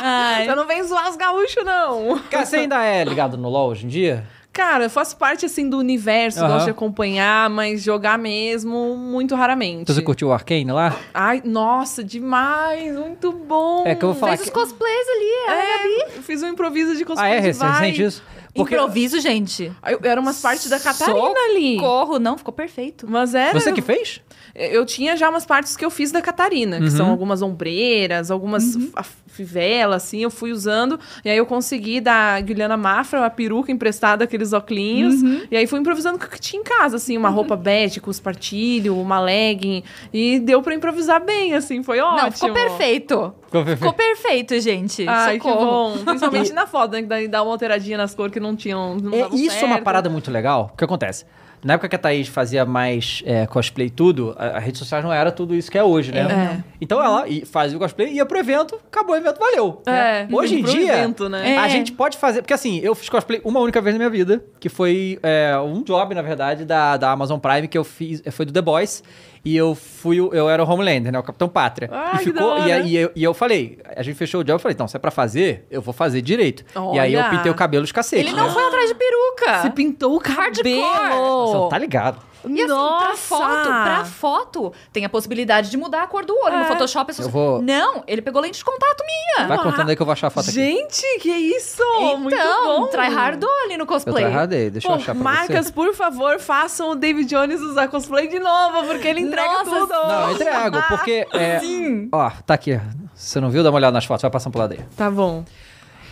[SPEAKER 3] Ai.
[SPEAKER 2] Você não vem zoar os gaúchos, não.
[SPEAKER 1] Cara, você ainda é ligado no LoL hoje em dia?
[SPEAKER 2] Cara, eu faço parte, assim, do universo,
[SPEAKER 1] Aham.
[SPEAKER 2] gosto de acompanhar, mas jogar mesmo, muito raramente.
[SPEAKER 1] Então você curtiu o Arcane lá?
[SPEAKER 2] Ai, nossa, demais, muito bom.
[SPEAKER 1] É que eu vou falar
[SPEAKER 3] Fez
[SPEAKER 1] que...
[SPEAKER 3] os cosplays ali, a
[SPEAKER 2] É,
[SPEAKER 3] Gabi.
[SPEAKER 2] eu fiz um improviso de
[SPEAKER 1] Ah,
[SPEAKER 2] cosplay
[SPEAKER 1] é?
[SPEAKER 2] de vai.
[SPEAKER 1] Recente isso? Porque
[SPEAKER 3] Improviso, gente.
[SPEAKER 2] Eu, era umas partes da Catarina ali.
[SPEAKER 3] Corro, não, ficou perfeito.
[SPEAKER 2] Mas era...
[SPEAKER 1] Você que fez?
[SPEAKER 2] Eu tinha já umas partes que eu fiz da Catarina, que
[SPEAKER 1] Uhum.
[SPEAKER 2] são algumas ombreiras, algumas fa- fivelas, assim, eu fui usando. E aí eu consegui da Guilherme Mafra uma peruca emprestada, aqueles óculos. E aí fui improvisando com o que tinha em casa, assim, uma roupa bege com espartilho, uma legging. E deu pra improvisar bem, assim, foi ótimo.
[SPEAKER 3] Não, ficou perfeito.
[SPEAKER 1] Ficou perfeito.
[SPEAKER 3] Ficou perfeito, gente.
[SPEAKER 2] Ai, que
[SPEAKER 3] Socorro.
[SPEAKER 2] bom. Principalmente na foto, né? Que daí dá uma alteradinha nas cores que não tinham. Não
[SPEAKER 1] É, isso é uma
[SPEAKER 2] certo.
[SPEAKER 1] parada muito legal. O que acontece? Na época que a Thaís fazia mais é, cosplay e tudo, a, a rede social não era tudo isso que é hoje, né?
[SPEAKER 2] É.
[SPEAKER 1] Então ela fazia o cosplay, ia pro evento, acabou o evento, valeu.
[SPEAKER 2] É,
[SPEAKER 1] né? Hoje em dia,
[SPEAKER 2] evento, né?
[SPEAKER 3] É.
[SPEAKER 1] a gente pode fazer... Porque assim, eu fiz cosplay uma única vez na minha vida, que foi é, um job, na verdade, da, da Amazon Prime, que eu fiz, foi do The Boys. E eu fui, eu era o Homelander, né? O Capitão Pátria.
[SPEAKER 2] Ah,
[SPEAKER 1] e
[SPEAKER 2] que
[SPEAKER 1] ficou,
[SPEAKER 2] da
[SPEAKER 1] e,
[SPEAKER 2] hora.
[SPEAKER 1] aí eu, e eu falei, a gente fechou o job, eu falei, então, se é pra fazer, eu vou fazer direito. E aí eu
[SPEAKER 2] Olha.
[SPEAKER 1] pintei o cabelo os cacete.
[SPEAKER 3] Ele não
[SPEAKER 1] né?
[SPEAKER 3] foi atrás de peruca.
[SPEAKER 2] Você pintou o
[SPEAKER 3] Hardcore.
[SPEAKER 1] Você
[SPEAKER 2] cabelo.
[SPEAKER 1] não tá ligado.
[SPEAKER 3] E assim, pra
[SPEAKER 2] Nossa!
[SPEAKER 3] foto, pra foto, tem a possibilidade de mudar a cor do olho.
[SPEAKER 2] É.
[SPEAKER 3] No Photoshop, as pessoas...
[SPEAKER 1] Eu vou-
[SPEAKER 3] Não, ele pegou lente de contato minha.
[SPEAKER 1] Vai contando aí que eu vou achar a foto aqui.
[SPEAKER 2] Gente, que isso! Muito
[SPEAKER 3] então,
[SPEAKER 2] bom!
[SPEAKER 3] tryhardou ali no
[SPEAKER 1] Eu
[SPEAKER 3] cosplay.
[SPEAKER 1] tryhardei, deixa eu
[SPEAKER 2] Pô,
[SPEAKER 1] achar pra
[SPEAKER 2] marcas,
[SPEAKER 1] você.
[SPEAKER 2] por favor, façam o David Jones usar cosplay de novo, porque ele entrega
[SPEAKER 3] Nossa,
[SPEAKER 2] tudo.
[SPEAKER 1] Não, eu entrego, porque... É,
[SPEAKER 3] Sim.
[SPEAKER 1] Ó, tá aqui. Se você não viu, dá uma olhada nas fotos, vai passando pro lado aí.
[SPEAKER 2] Tá bom.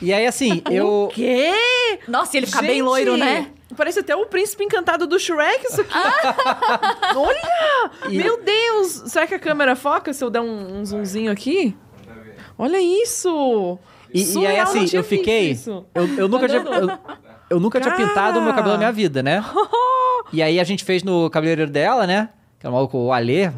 [SPEAKER 1] E aí, assim, eu...
[SPEAKER 2] Quê?
[SPEAKER 3] Nossa, e ele fica bem
[SPEAKER 2] Gente,
[SPEAKER 3] loiro, né?
[SPEAKER 2] Parece até o príncipe encantado do Shrek, isso aqui. Olha!
[SPEAKER 1] E-
[SPEAKER 2] Meu Deus! Será que a câmera foca se eu der um, um zoomzinho aqui? Olha isso!
[SPEAKER 1] E, e aí, assim, eu fiquei...
[SPEAKER 2] isso.
[SPEAKER 1] Eu, eu nunca tinha... Eu, eu nunca tinha pintado o meu cabelo na minha vida, né? E aí a gente fez no cabeleireiro dela, né? Que é o maluco, o Alê,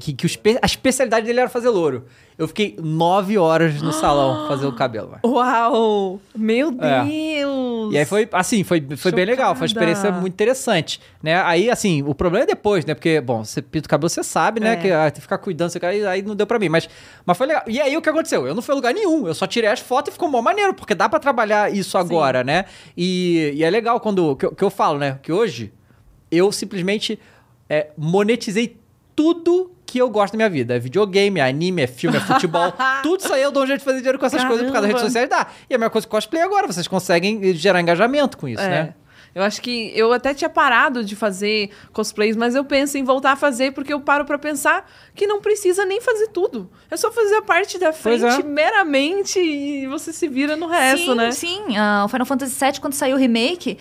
[SPEAKER 1] que, que espe- a especialidade dele era fazer louro. Eu fiquei nove horas no salão fazer o cabelo.
[SPEAKER 2] Uau! Meu
[SPEAKER 1] É.
[SPEAKER 2] Deus!
[SPEAKER 1] E aí foi, assim, foi, foi bem legal, foi uma experiência muito interessante, né? Aí, assim, o problema é depois, né? Porque, bom, você pinta o cabelo, você sabe, né?
[SPEAKER 2] É.
[SPEAKER 1] Que ah, tem que ficar cuidando, você, aí, aí não deu pra mim, mas, mas foi legal. E aí, o que aconteceu? Eu não fui a lugar nenhum, eu só tirei as fotos e ficou mó maneiro, porque dá pra trabalhar isso agora, né? E, e é legal quando, que, que eu falo, né? Que hoje, eu simplesmente é, monetizei tudo que eu gosto da minha vida. É videogame, é anime, é filme, é futebol. tudo isso aí eu dou um jeito de fazer dinheiro com essas coisas por causa das redes
[SPEAKER 2] Caramba.
[SPEAKER 1] sociais. Dá. E a mesma coisa com cosplay agora. Vocês conseguem gerar engajamento com isso,
[SPEAKER 2] É.
[SPEAKER 1] né?
[SPEAKER 2] Eu acho que eu até tinha parado de fazer cosplays, mas eu penso em voltar a fazer porque eu paro pra pensar que não precisa nem fazer tudo. É só fazer a parte da
[SPEAKER 1] Pois
[SPEAKER 2] frente
[SPEAKER 1] é.
[SPEAKER 2] meramente e você se vira no resto,
[SPEAKER 3] sim,
[SPEAKER 2] né?
[SPEAKER 3] sim. Ah, o Final Fantasy VII, quando saiu o remake,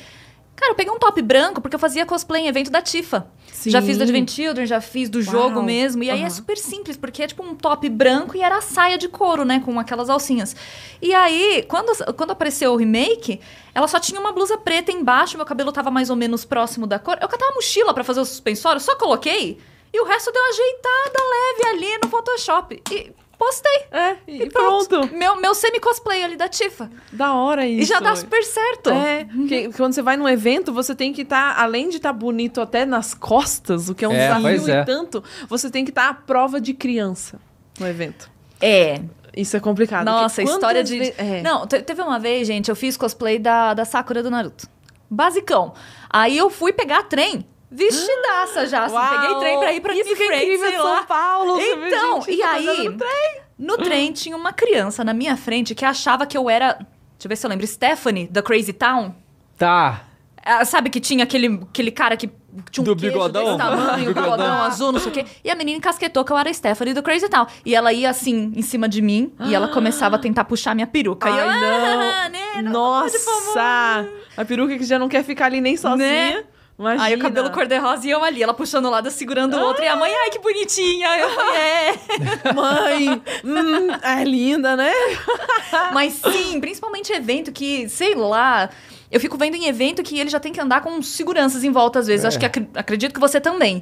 [SPEAKER 3] Cara, eu peguei um top branco porque eu fazia cosplay em evento da Tifa.
[SPEAKER 2] Sim.
[SPEAKER 3] Já fiz do Advent Children, já fiz do jogo
[SPEAKER 2] Uau.
[SPEAKER 3] mesmo. E aí é super simples, porque é tipo um top branco e era a saia de couro, né? Com aquelas alcinhas. E aí, quando, quando apareceu o remake, ela só tinha uma blusa preta embaixo, meu cabelo tava mais ou menos próximo da cor. Eu catava a mochila pra fazer o suspensório, só coloquei. E o resto deu uma ajeitada leve ali no Photoshop. E postei.
[SPEAKER 2] É, e, pronto.
[SPEAKER 3] Meu, meu semi-cosplay ali da Tifa.
[SPEAKER 2] Da hora isso.
[SPEAKER 3] E já dá super certo.
[SPEAKER 2] É, porque quando você vai num evento, você tem que estar, além de estar bonito até nas costas, o que é um
[SPEAKER 1] É,
[SPEAKER 2] desafio
[SPEAKER 1] é.
[SPEAKER 2] e tanto, você tem que estar à prova de criança no evento.
[SPEAKER 3] É.
[SPEAKER 2] Isso é complicado.
[SPEAKER 3] Nossa, história de.
[SPEAKER 2] ve- é.
[SPEAKER 3] Não, te- teve uma vez, gente, eu fiz cosplay da, da Sakura do Naruto. Basicão. Aí eu fui pegar trem. Vestidaça já, assim.
[SPEAKER 2] Uau!
[SPEAKER 3] Peguei trem pra ir pra
[SPEAKER 2] Isso que é incrível São
[SPEAKER 3] lá.
[SPEAKER 2] Paulo.
[SPEAKER 3] Então,
[SPEAKER 2] gente
[SPEAKER 3] e aí,
[SPEAKER 2] no trem.
[SPEAKER 3] no trem tinha uma criança na minha frente que achava que eu era. Deixa eu ver se eu lembro. Stephanie, da Crazy Town.
[SPEAKER 1] Tá.
[SPEAKER 3] Ah, sabe que tinha aquele, aquele cara que tinha um
[SPEAKER 1] Do bigodão?
[SPEAKER 3] desse tamanho,
[SPEAKER 1] Bigodão.
[SPEAKER 3] bigodão azul, não sei o quê. E a menina encasquetou que eu era a Stephanie do Crazy Town. E ela ia assim, em cima de mim, e ela começava a tentar puxar minha peruca. e eu,
[SPEAKER 2] Ai,
[SPEAKER 3] ah,
[SPEAKER 2] não.
[SPEAKER 3] né, não pode, favor.
[SPEAKER 2] Nossa! A peruca que já não quer ficar ali nem sozinha.
[SPEAKER 3] Né?
[SPEAKER 2] Imagina.
[SPEAKER 3] Aí o cabelo cor-de-rosa e eu ali, ela puxando um lado, segurando o outro. E a mãe, ai, que bonitinha. Eu é.
[SPEAKER 2] Mãe! hum, é linda, né?
[SPEAKER 3] Mas sim, principalmente evento que, sei lá. Eu fico vendo em evento que ele já tem que andar com seguranças em volta às vezes.
[SPEAKER 1] É.
[SPEAKER 3] Acho que acri- acredito que você também.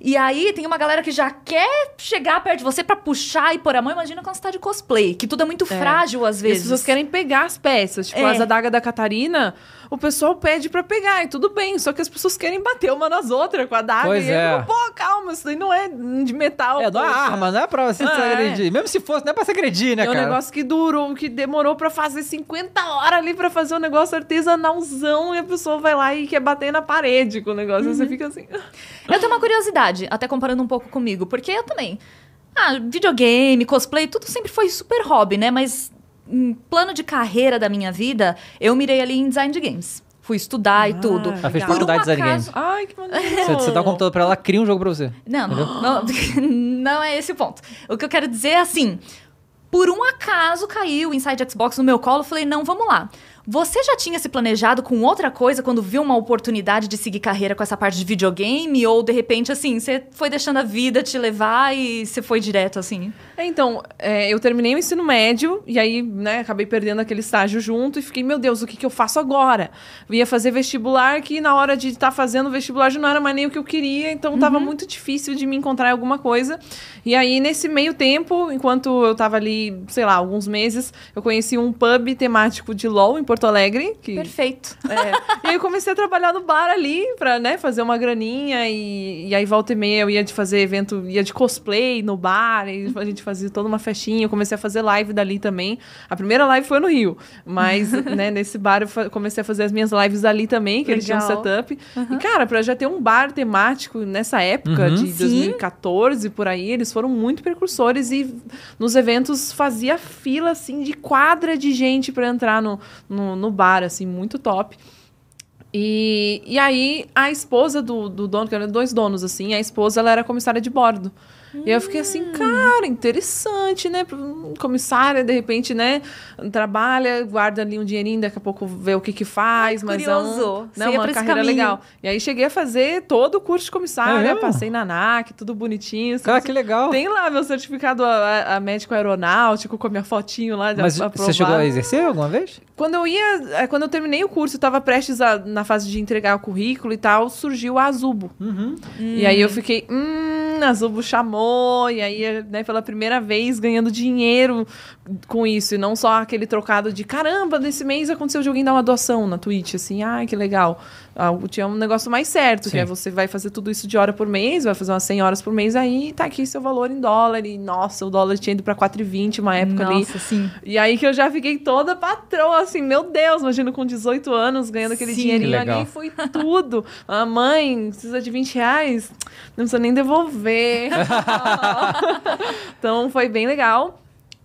[SPEAKER 3] E aí tem uma galera que já quer chegar perto de você pra puxar e pôr a mão. Imagina quando você tá de cosplay, que tudo é muito frágil às
[SPEAKER 2] E as
[SPEAKER 3] vezes.
[SPEAKER 2] pessoas querem pegar as peças. Tipo,
[SPEAKER 3] É.
[SPEAKER 2] as adagas da Catarina, o pessoal pede pra pegar, e tudo bem. Só que as pessoas querem bater uma nas outras com a adaga.
[SPEAKER 1] Pois
[SPEAKER 2] e aí
[SPEAKER 1] é.
[SPEAKER 2] Pô, calma, isso daí não é de metal.
[SPEAKER 1] É, não é arma, não é pra você se
[SPEAKER 2] Ah, é.
[SPEAKER 1] agredir. Mesmo se fosse, não é pra se agredir, né,
[SPEAKER 2] É um
[SPEAKER 1] cara?
[SPEAKER 2] negócio que durou, que demorou pra fazer 50 horas ali pra fazer um negócio artesanalzão e a pessoa vai lá e quer bater na parede com o negócio. Aí você fica assim.
[SPEAKER 3] Eu tenho uma curiosidade, até comparando um pouco comigo, porque eu também. Ah, videogame, cosplay, tudo sempre foi super hobby, né? Mas em plano de carreira da minha vida, eu mirei ali em design de games. Fui estudar e tudo.
[SPEAKER 1] Ela fez
[SPEAKER 2] legal.
[SPEAKER 1] faculdade de
[SPEAKER 3] um
[SPEAKER 1] design
[SPEAKER 3] acaso-
[SPEAKER 1] game.
[SPEAKER 2] Ai, que maneiro.
[SPEAKER 1] Você, você dá o computador pra ela, ela cria um jogo pra você.
[SPEAKER 3] Não, não, não é esse o ponto. O que eu quero dizer é assim: por um acaso caiu o Inside Xbox no meu colo, eu falei, não, vamos lá. Você já tinha se planejado com outra coisa quando viu uma oportunidade de seguir carreira com essa parte de videogame? Ou de repente, assim, você foi deixando a vida te levar e você foi direto assim?
[SPEAKER 2] É, Então, é, eu terminei o ensino médio e aí, né, acabei perdendo aquele estágio junto e fiquei, meu Deus, o que, que eu faço agora? Eu ia fazer vestibular que na hora de estar fazendo o vestibular já não era mais nem o que eu queria, então tava muito difícil de me encontrar em alguma coisa. E aí, nesse meio tempo, enquanto eu tava ali, sei lá, alguns meses, eu conheci um pub temático de LOL em Porto Alegre. Que,
[SPEAKER 3] Perfeito.
[SPEAKER 2] é. E aí eu comecei a trabalhar no bar ali pra, né, fazer uma graninha e, e aí volta e meia eu ia de fazer evento, ia de cosplay no bar, e a gente fazia toda uma festinha, eu comecei a fazer live dali também. A primeira live foi no Rio, mas, né, nesse bar eu comecei a fazer as minhas lives ali também, que eles tinham
[SPEAKER 3] Legal.
[SPEAKER 2] setup. E cara, pra já ter um bar temático nessa época
[SPEAKER 1] Uhum.
[SPEAKER 2] de
[SPEAKER 3] Sim.
[SPEAKER 2] 2014 por aí, eles foram muito precursores e nos eventos fazia fila assim de quadra de gente pra entrar no, no, no bar, assim, muito top. E, e aí, a esposa do, do dono, que eram dois donos, assim, a esposa, ela era comissária de bordo. E eu fiquei assim, cara, interessante, né? Hum, Comissária, de repente, né? Trabalha, guarda ali um dinheirinho, daqui a pouco vê o que que faz,
[SPEAKER 3] Ai,
[SPEAKER 2] mas
[SPEAKER 3] curioso.
[SPEAKER 2] é um, né, uma carreira legal. E aí cheguei a fazer todo o curso de
[SPEAKER 1] É
[SPEAKER 2] comissária,
[SPEAKER 1] mesmo?
[SPEAKER 2] passei na ANAC, tudo bonitinho. assim,
[SPEAKER 1] Cara, que legal.
[SPEAKER 2] Tem lá meu certificado a, a- a médico aeronáutico com a minha fotinho lá de
[SPEAKER 1] Mas
[SPEAKER 2] aprovado.
[SPEAKER 1] você chegou a exercer alguma vez?
[SPEAKER 2] Quando eu ia, é, quando eu terminei o curso, eu tava prestes a, na fase de entregar o currículo e tal, surgiu a Azubo.
[SPEAKER 1] Uhum.
[SPEAKER 2] E aí eu fiquei, hum, Azubo chamou, e aí, né, pela primeira vez ganhando dinheiro com isso, e não só aquele trocado de caramba, nesse mês aconteceu o joguinho dar uma doação na Twitch, assim, ai, que legal. Ah, tinha um negócio mais certo, que
[SPEAKER 1] Sim.
[SPEAKER 2] é você vai fazer tudo isso de hora por mês, vai fazer umas 100 horas por mês, aí tá aqui seu valor em dólar, e nossa, o dólar tinha ido pra 4,20 uma época ali.
[SPEAKER 3] Nossa, sim.
[SPEAKER 2] E aí que eu já fiquei toda patroa, assim, meu Deus, imagino com 18 anos, ganhando aquele
[SPEAKER 3] Sim.
[SPEAKER 2] dinheirinho
[SPEAKER 1] Que
[SPEAKER 2] ali, foi tudo. A mãe, precisa de 20 reais, não precisa nem devolver. então foi bem legal.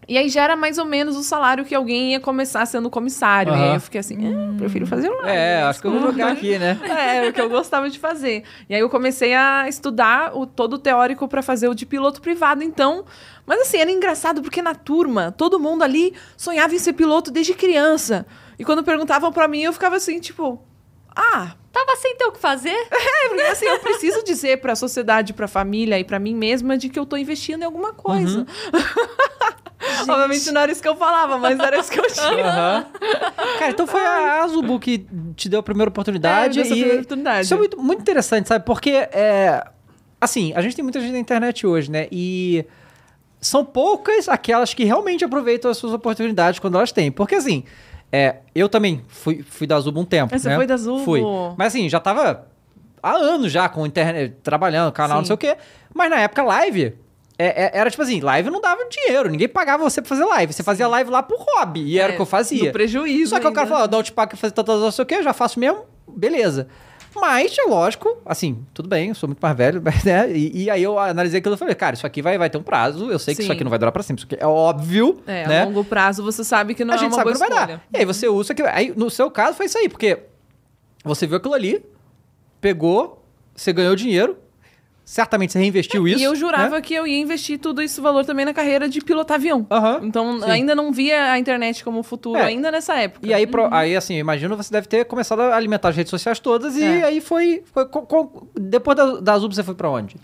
[SPEAKER 2] E aí já era mais ou menos o salário que alguém ia começar sendo comissário. E aí eu fiquei assim, ah, prefiro fazer um
[SPEAKER 1] É, acho que eu vou jogar aqui, né?
[SPEAKER 2] é, o que eu gostava de fazer. E aí eu comecei a estudar o todo o teórico pra fazer o de piloto privado, então. Mas assim, era engraçado porque na turma, todo mundo ali sonhava em ser piloto desde criança. E quando perguntavam pra mim, eu ficava assim, tipo, Ah,
[SPEAKER 3] Tava sem ter o que fazer?
[SPEAKER 2] é, porque assim, eu preciso dizer pra sociedade, pra família e pra mim mesma de que eu tô investindo em alguma coisa.
[SPEAKER 1] Uhum.
[SPEAKER 2] Obviamente não era isso que eu falava, mas era isso que eu tinha.
[SPEAKER 1] Aham. Cara, então foi a Azubu que te deu a primeira oportunidade.
[SPEAKER 2] É,
[SPEAKER 1] e
[SPEAKER 2] primeira oportunidade.
[SPEAKER 1] Isso é muito, muito interessante, sabe? Porque, é, assim, a gente tem muita gente na internet hoje, né? E são poucas aquelas que realmente aproveitam as suas oportunidades quando elas têm. Porque, assim, é, eu também fui, fui da Azubu um tempo,
[SPEAKER 2] você
[SPEAKER 1] né?
[SPEAKER 2] foi da Azubu?
[SPEAKER 1] Fui. Mas, assim, já tava há anos já com internet, trabalhando, canal, não
[SPEAKER 2] Sim.
[SPEAKER 1] sei o quê. Mas na época, live... é- é- era tipo assim, live não dava dinheiro, ninguém pagava você pra fazer live. Você fazia live lá por hobby, e era o
[SPEAKER 2] É,
[SPEAKER 1] que eu fazia.
[SPEAKER 2] No prejuízo.
[SPEAKER 1] Só que o cara falou, dá o te pago pra fazer tantas não sei o que, eu já faço mesmo, beleza. Mas, é lógico, assim, tudo bem, eu sou muito mais velho, né? E, e aí eu analisei aquilo e falei, cara, isso aqui vai, vai ter um prazo, eu sei que isso aqui não vai durar pra sempre, isso aqui é óbvio,
[SPEAKER 2] É,
[SPEAKER 1] né?
[SPEAKER 2] a longo prazo você sabe que não
[SPEAKER 1] a
[SPEAKER 2] é
[SPEAKER 1] gente sabe que não vai
[SPEAKER 2] escolha.
[SPEAKER 1] dar. E aí você usa aquilo. Aí, no seu caso, foi isso aí, porque você viu aquilo ali, pegou, você ganhou dinheiro, certamente você reinvestiu isso.
[SPEAKER 2] E eu jurava
[SPEAKER 1] né?
[SPEAKER 2] que eu ia investir tudo esse valor também na carreira de pilotar avião.
[SPEAKER 1] Aham,
[SPEAKER 2] Então,
[SPEAKER 1] sim.
[SPEAKER 2] ainda não via a internet como futuro,
[SPEAKER 1] É.
[SPEAKER 2] ainda nessa época.
[SPEAKER 1] E aí, pro- aí, assim, eu imagino você deve ter começado a alimentar as redes sociais todas e
[SPEAKER 2] É.
[SPEAKER 1] aí foi. foi co- co- depois da, da Zubo, você foi pra onde?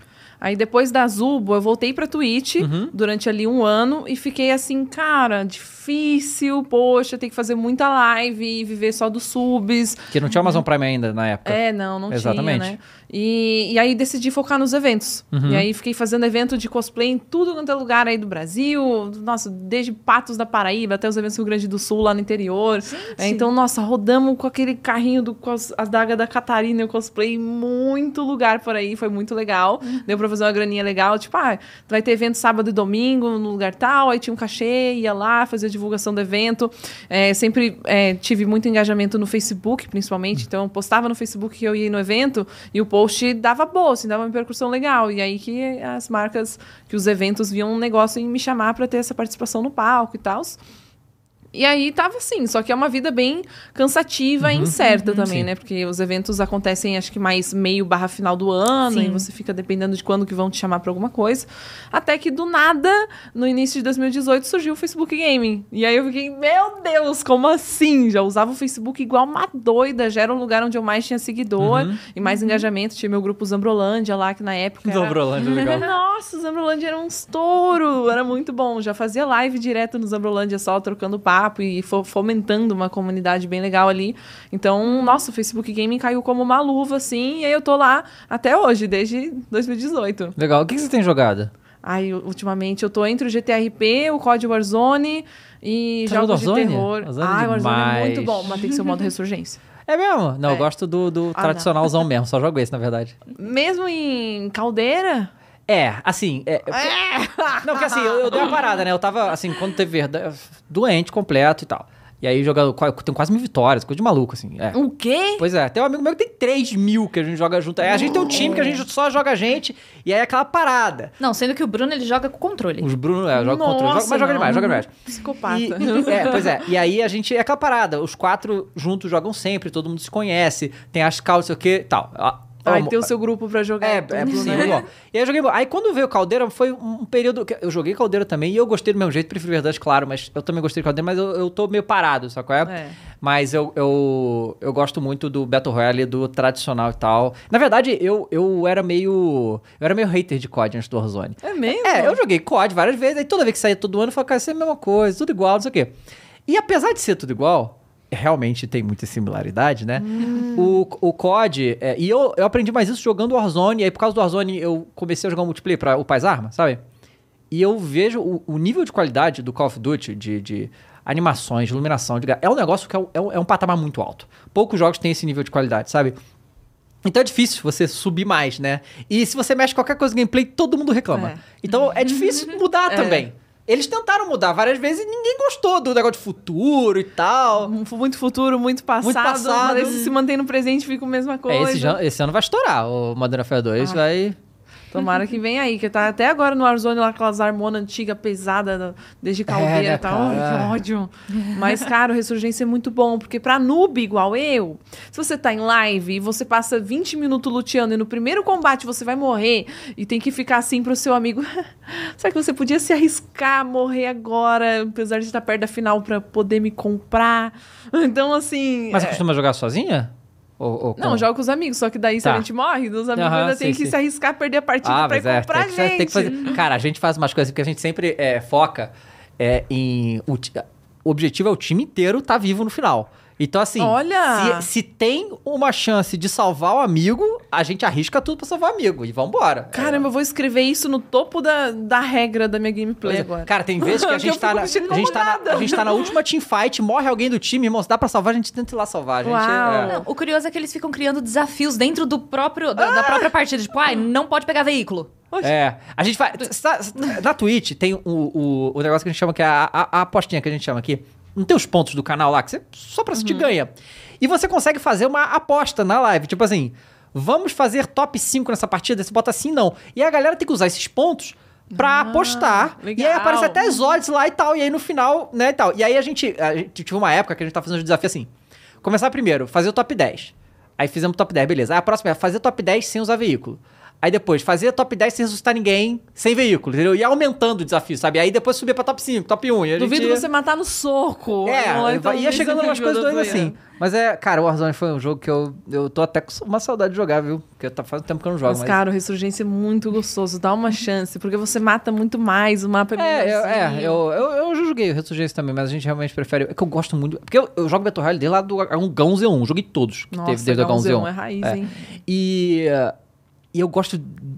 [SPEAKER 2] Aí depois da Zubo, eu voltei pra Twitch
[SPEAKER 1] Uhum.
[SPEAKER 2] durante ali um ano e fiquei assim, cara, difícil, poxa, tem que fazer muita live e viver só dos subs.
[SPEAKER 1] Que não tinha Amazon Prime ainda na época.
[SPEAKER 2] É, não, não
[SPEAKER 1] Exatamente.
[SPEAKER 2] tinha, né? E, e aí decidi focar nos eventos.
[SPEAKER 1] Uhum.
[SPEAKER 2] E aí fiquei fazendo evento de cosplay em tudo quanto é lugar aí do Brasil. Nossa, desde Patos da Paraíba até os eventos do Rio Grande do Sul, lá no interior. É, então, nossa, rodamos com aquele carrinho do cos, as dagas da Catarina, eu cosplay em muito lugar por aí, foi muito legal. Deu pra fazer uma graninha legal, tipo, ah, vai ter evento sábado e domingo no lugar tal, aí tinha um cachê, ia lá, fazia a divulgação do evento. É, sempre é, tive muito engajamento no Facebook, principalmente, então eu postava no Facebook que eu ia no evento e o post dava boa, assim, dava uma repercussão legal. E aí que as marcas, que os eventos viam um negócio em me chamar pra ter essa participação no palco e tal. E aí tava assim, só que é uma vida bem cansativa e incerta também,
[SPEAKER 1] sim.
[SPEAKER 2] né? Porque os eventos acontecem, acho que mais meio barra final do ano,
[SPEAKER 3] Sim.
[SPEAKER 2] e você fica dependendo de quando que vão te chamar pra alguma coisa. Até que do nada, no início de 2018, surgiu o Facebook Gaming. E aí eu fiquei, meu Deus, como assim? Já usava o Facebook igual uma doida, já era um lugar onde eu mais tinha seguidor e mais engajamento. Tinha meu grupo Zambrolândia lá, que na época. era-
[SPEAKER 1] Zambrolândia, legal.
[SPEAKER 2] nossa, o Zambrolândia era um estouro, era muito bom. Já fazia live direto no Zambrolândia só, trocando papo e fo- fomentando uma comunidade bem legal ali. Então, nossa, o Facebook Gaming caiu como uma luva, assim, e aí eu tô lá até hoje, desde 2018.
[SPEAKER 1] Legal. O que que você tem jogado?
[SPEAKER 2] Aí, ultimamente, eu tô entre o GTRP, o COD Warzone e
[SPEAKER 1] Tá
[SPEAKER 2] jogos de terror.
[SPEAKER 1] Warzone é
[SPEAKER 2] Ai, o Warzone é
[SPEAKER 1] demais.
[SPEAKER 2] muito bom, mas tem que ser o modo ressurgência.
[SPEAKER 1] É mesmo? Não, eu
[SPEAKER 2] É.
[SPEAKER 1] gosto do, do
[SPEAKER 2] Ah,
[SPEAKER 1] tradicionalzão mesmo, só jogo esse, na verdade.
[SPEAKER 2] Mesmo em caldeira...
[SPEAKER 1] É, assim. É, Não, porque assim, eu, eu dei uma parada, né? Eu tava, assim, quando teve verdade, doente completo e tal. E aí jogando. Tem quase mil vitórias, coisa de maluco, assim. É.
[SPEAKER 2] O quê?
[SPEAKER 1] Pois é, tem um amigo meu que tem 3 mil que a gente joga junto. É, a gente tem um time que a gente só joga a gente, e aí é aquela parada.
[SPEAKER 3] Não, sendo que o Bruno ele joga com controle.
[SPEAKER 1] Os Bruno, é, joga contra, joga,
[SPEAKER 2] Nossa,
[SPEAKER 1] mas joga demais, joga demais.
[SPEAKER 2] Psicopata.
[SPEAKER 1] E, é, pois é. E aí a gente é aquela parada. Os quatro juntos jogam sempre, todo mundo se conhece, tem as calças, sei o que tal. Amo-
[SPEAKER 2] tem o seu grupo pra jogar.
[SPEAKER 1] É,
[SPEAKER 2] tudo,
[SPEAKER 1] é
[SPEAKER 2] né?
[SPEAKER 1] possível. E aí eu joguei. Aí quando veio Caldeira, foi um período. que Eu joguei Caldeira também e eu gostei do mesmo jeito, prefiro verdade, claro, mas eu também gostei de Caldeira, mas eu, eu tô meio parado, qual é?
[SPEAKER 2] É.
[SPEAKER 1] Mas eu, eu, eu gosto muito do Battle Royale, do tradicional e tal. Na verdade, eu, eu era meio. Eu era meio hater de COD antes do Warzone.
[SPEAKER 2] É mesmo?
[SPEAKER 1] É, eu joguei COD várias vezes, aí toda vez que saía todo ano, eu falava, cara, isso é a mesma coisa, tudo igual, não sei o quê. E apesar de ser tudo igual, realmente tem muita similaridade, né? O, o COD, é, e eu, eu aprendi mais isso jogando Warzone, e aí por causa do Warzone eu comecei a jogar um multiplayer pra o Paz Arma, sabe? E eu vejo o, o nível de qualidade do Call of Duty, de, de animações, de iluminação, de, é um negócio que é um, é um- é um patamar muito alto. Poucos jogos têm esse nível de qualidade, sabe? Então é difícil você subir mais, né? E se você mexe qualquer coisa no gameplay, todo mundo reclama.
[SPEAKER 2] É.
[SPEAKER 1] Então é difícil mudar
[SPEAKER 2] É.
[SPEAKER 1] também. Eles tentaram mudar várias vezes e ninguém gostou do negócio de futuro e tal.
[SPEAKER 2] Muito futuro, muito passado.
[SPEAKER 1] Muito passado.
[SPEAKER 2] Mas se mantém no presente, fica a mesma
[SPEAKER 1] É,
[SPEAKER 2] coisa.
[SPEAKER 1] esse, já- esse ano vai estourar. O Modern Warfare 2
[SPEAKER 2] Ah.
[SPEAKER 1] vai.
[SPEAKER 2] Tomara que venha aí, que tá até agora no Warzone lá, aquelas armonas antigas, pesadas, desde caldeira
[SPEAKER 1] né,
[SPEAKER 2] e tal. Ai,
[SPEAKER 1] cara?
[SPEAKER 2] que ódio. Mas, cara, o Ressurgência é muito bom, porque pra noob igual eu, se você tá em live e você passa 20 minutos luteando e no primeiro combate você vai morrer e tem que ficar assim pro seu amigo, será que você podia se arriscar a morrer agora, apesar de estar perto da final pra poder me comprar? Então, assim...
[SPEAKER 1] Mas você
[SPEAKER 2] é-
[SPEAKER 1] costuma jogar sozinha? Ou, ou
[SPEAKER 2] Não, jogo com os amigos, só que daí se
[SPEAKER 1] Tá.
[SPEAKER 2] a gente morre, dos amigos
[SPEAKER 1] Aham,
[SPEAKER 2] ainda tem
[SPEAKER 1] sim,
[SPEAKER 2] que
[SPEAKER 1] sim.
[SPEAKER 2] se arriscar a perder a partida
[SPEAKER 1] Ah,
[SPEAKER 2] pra ir
[SPEAKER 1] é,
[SPEAKER 2] comprar
[SPEAKER 1] tem
[SPEAKER 2] gente.
[SPEAKER 1] tem que fazer. Cara, a gente faz umas coisas porque a gente sempre é, foca é, em. O, o objetivo é o time inteiro tá vivo no final. Então, assim,
[SPEAKER 2] Olha!
[SPEAKER 1] se, se tem uma chance de salvar o amigo, a gente arrisca tudo pra salvar o amigo. E vambora.
[SPEAKER 2] Caramba, eu vou escrever isso no topo da, da regra da minha gameplay
[SPEAKER 1] Pois é.
[SPEAKER 2] agora.
[SPEAKER 1] Cara, tem vezes que a
[SPEAKER 2] Que eu
[SPEAKER 1] gente, tá na, a, gente tá na, a gente tá na última teamfight, morre alguém do time, irmão, se dá pra salvar, a gente tenta ir lá salvar. A gente,
[SPEAKER 2] Uau.
[SPEAKER 1] é-
[SPEAKER 3] Não, o curioso é que eles ficam criando desafios dentro do próprio, da, da própria partida. Tipo, ai, não pode pegar veículo.
[SPEAKER 1] É, a gente vai. sa- Na Twitch tem o, o, o negócio que a gente chama que é a, a, a apostinha que a gente chama aqui. Não tem os pontos do canal lá, que você só pra assistir ganha. E você consegue fazer uma aposta na live. Tipo assim, vamos fazer top 5 nessa partida? Você bota assim, não. E a galera tem que usar esses pontos pra apostar. E aí
[SPEAKER 2] legal.
[SPEAKER 1] aparece até as odds lá e tal. E aí no final, né, e tal. E aí a gente, a gente tive uma época que a gente tá fazendo um desafio assim. Começar primeiro, fazer o top 10. Aí fizemos o top 10, beleza. Aí a próxima é fazer top 10 sem usar veículo. Aí depois, fazer top 10 sem ressuscitar ninguém, sem veículo, entendeu? E aumentando o desafio, sabe? Aí depois subir pra top 5, top 1. E a
[SPEAKER 2] Duvido
[SPEAKER 1] gente...
[SPEAKER 2] você matar no soco.
[SPEAKER 1] É,
[SPEAKER 2] então
[SPEAKER 1] ia
[SPEAKER 2] nesse
[SPEAKER 1] chegando umas coisas
[SPEAKER 2] da
[SPEAKER 1] doidas assim. Mas é, cara, o Warzone foi um jogo que eu, eu tô até com uma saudade de jogar, viu? Porque tá faz tempo que eu não jogo.
[SPEAKER 2] Mas, cara, o Ressurgência é muito gostoso. Dá uma chance, porque você mata muito mais, o mapa é
[SPEAKER 1] É, eu, é eu, eu, eu já joguei o Ressurgência também, mas a gente realmente prefere. É que eu gosto muito. Porque eu, eu jogo Battle Royale desde lá do Gão Z1, joguei todos que
[SPEAKER 2] Nossa,
[SPEAKER 1] teve desde o Gão
[SPEAKER 2] Gão
[SPEAKER 1] Z1.
[SPEAKER 2] é raiz,
[SPEAKER 1] É.
[SPEAKER 2] hein?
[SPEAKER 1] E, eh, e eu gosto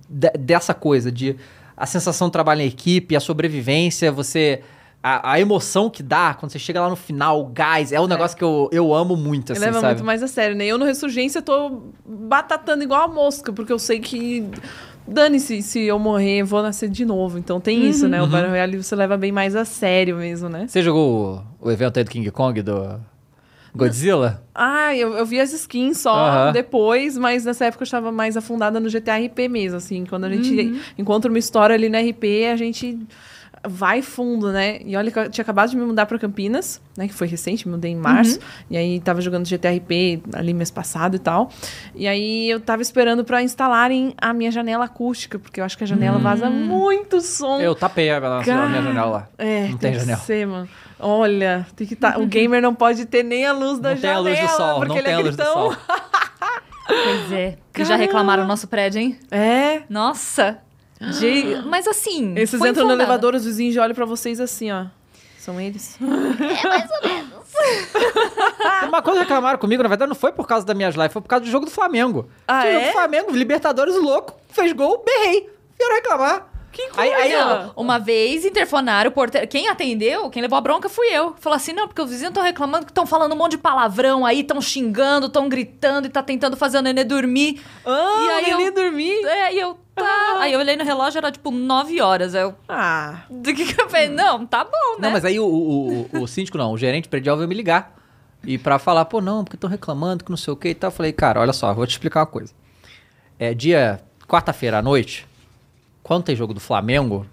[SPEAKER 1] de- dessa coisa, de a sensação de trabalho em equipe, a sobrevivência, você. A, a emoção que dá quando você chega lá no final, o gás, é um negócio que eu, eu amo muito, assim,
[SPEAKER 2] leva
[SPEAKER 1] sabe?
[SPEAKER 2] muito mais a sério, né? Eu no Ressurgência tô batatando igual a mosca, porque eu sei que. Dane-se, se eu morrer, eu vou nascer de novo. Então tem isso, né? O Battle Royale você leva bem mais a sério mesmo, né?
[SPEAKER 1] Você jogou o, o evento aí do King Kong, do Godzilla?
[SPEAKER 2] Ah, eu, eu vi as skins só depois, mas nessa época eu estava mais afundada no GTA RP mesmo, assim. Quando a gente encontra uma história ali no RP, a gente vai fundo, né? E olha que eu tinha acabado de me mudar para Campinas, né? Que foi recente, me mudei em março. E aí tava jogando GTA RP ali mês passado e tal. E aí eu tava esperando para instalarem a minha janela acústica, porque eu acho que a janela vaza muito som.
[SPEAKER 1] Eu tapei a, a, a minha
[SPEAKER 2] Cara,
[SPEAKER 1] janela lá.
[SPEAKER 2] É,
[SPEAKER 1] não tem
[SPEAKER 2] que
[SPEAKER 1] janela.
[SPEAKER 2] Ser, mano. Olha, tem que tá, o gamer não pode ter nem a luz da
[SPEAKER 1] Não tem a
[SPEAKER 2] janela,
[SPEAKER 1] luz do sol,
[SPEAKER 2] porque
[SPEAKER 1] não
[SPEAKER 2] ele
[SPEAKER 1] tem
[SPEAKER 2] é
[SPEAKER 1] a luz do sol.
[SPEAKER 3] Pois é. Que já reclamaram no nosso prédio, hein?
[SPEAKER 2] É.
[SPEAKER 3] Nossa. De- Mas assim.
[SPEAKER 2] Esses
[SPEAKER 3] foi
[SPEAKER 2] entram no
[SPEAKER 3] infundado.
[SPEAKER 2] elevador, os vizinhos já olham pra vocês assim, ó. São eles?
[SPEAKER 1] Uma coisa que reclamaram comigo, na verdade, não foi por causa das minhas lives, foi por causa do jogo do Flamengo.
[SPEAKER 2] Ah,
[SPEAKER 1] o jogo
[SPEAKER 2] é?
[SPEAKER 1] do Flamengo, Libertadores louco, fez gol, berrei. Vieram reclamar.
[SPEAKER 2] Que
[SPEAKER 1] Aí- aí,
[SPEAKER 2] coisa!
[SPEAKER 1] ó,
[SPEAKER 3] Uma vez interfonaram o porteiro. Quem atendeu, quem levou a bronca fui eu. Falou assim: não, porque os vizinhos estão reclamando que estão falando um monte de palavrão aí, estão xingando, estão gritando e tá tentando fazer o nenê dormir.
[SPEAKER 2] Ah,
[SPEAKER 3] E aí
[SPEAKER 2] o neném
[SPEAKER 3] eu-
[SPEAKER 2] dormir?
[SPEAKER 3] É, e eu. Tá. Aí eu olhei no relógio, era tipo 9 horas. Aí eu.
[SPEAKER 2] Ah,
[SPEAKER 3] Do que que eu falei? Não, tá bom, né?
[SPEAKER 1] Não, mas aí o, o, o, o síndico não, o gerente predial veio me ligar. E pra falar, pô, não, porque estão reclamando que não sei o que e tal. Eu falei, cara, olha só, vou te explicar uma coisa. É dia quarta-feira à noite, quando tem jogo do Flamengo,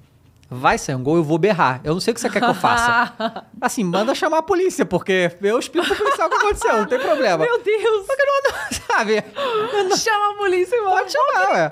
[SPEAKER 1] vai sair um gol, eu vou berrar. Eu não sei o que você quer que eu faça. Assim, manda chamar a polícia, porque eu explico pro policial o que aconteceu, não tem problema.
[SPEAKER 2] meu Deus!
[SPEAKER 1] Só que não, sabe?
[SPEAKER 2] Chama a polícia e
[SPEAKER 1] Pode chamar, ué.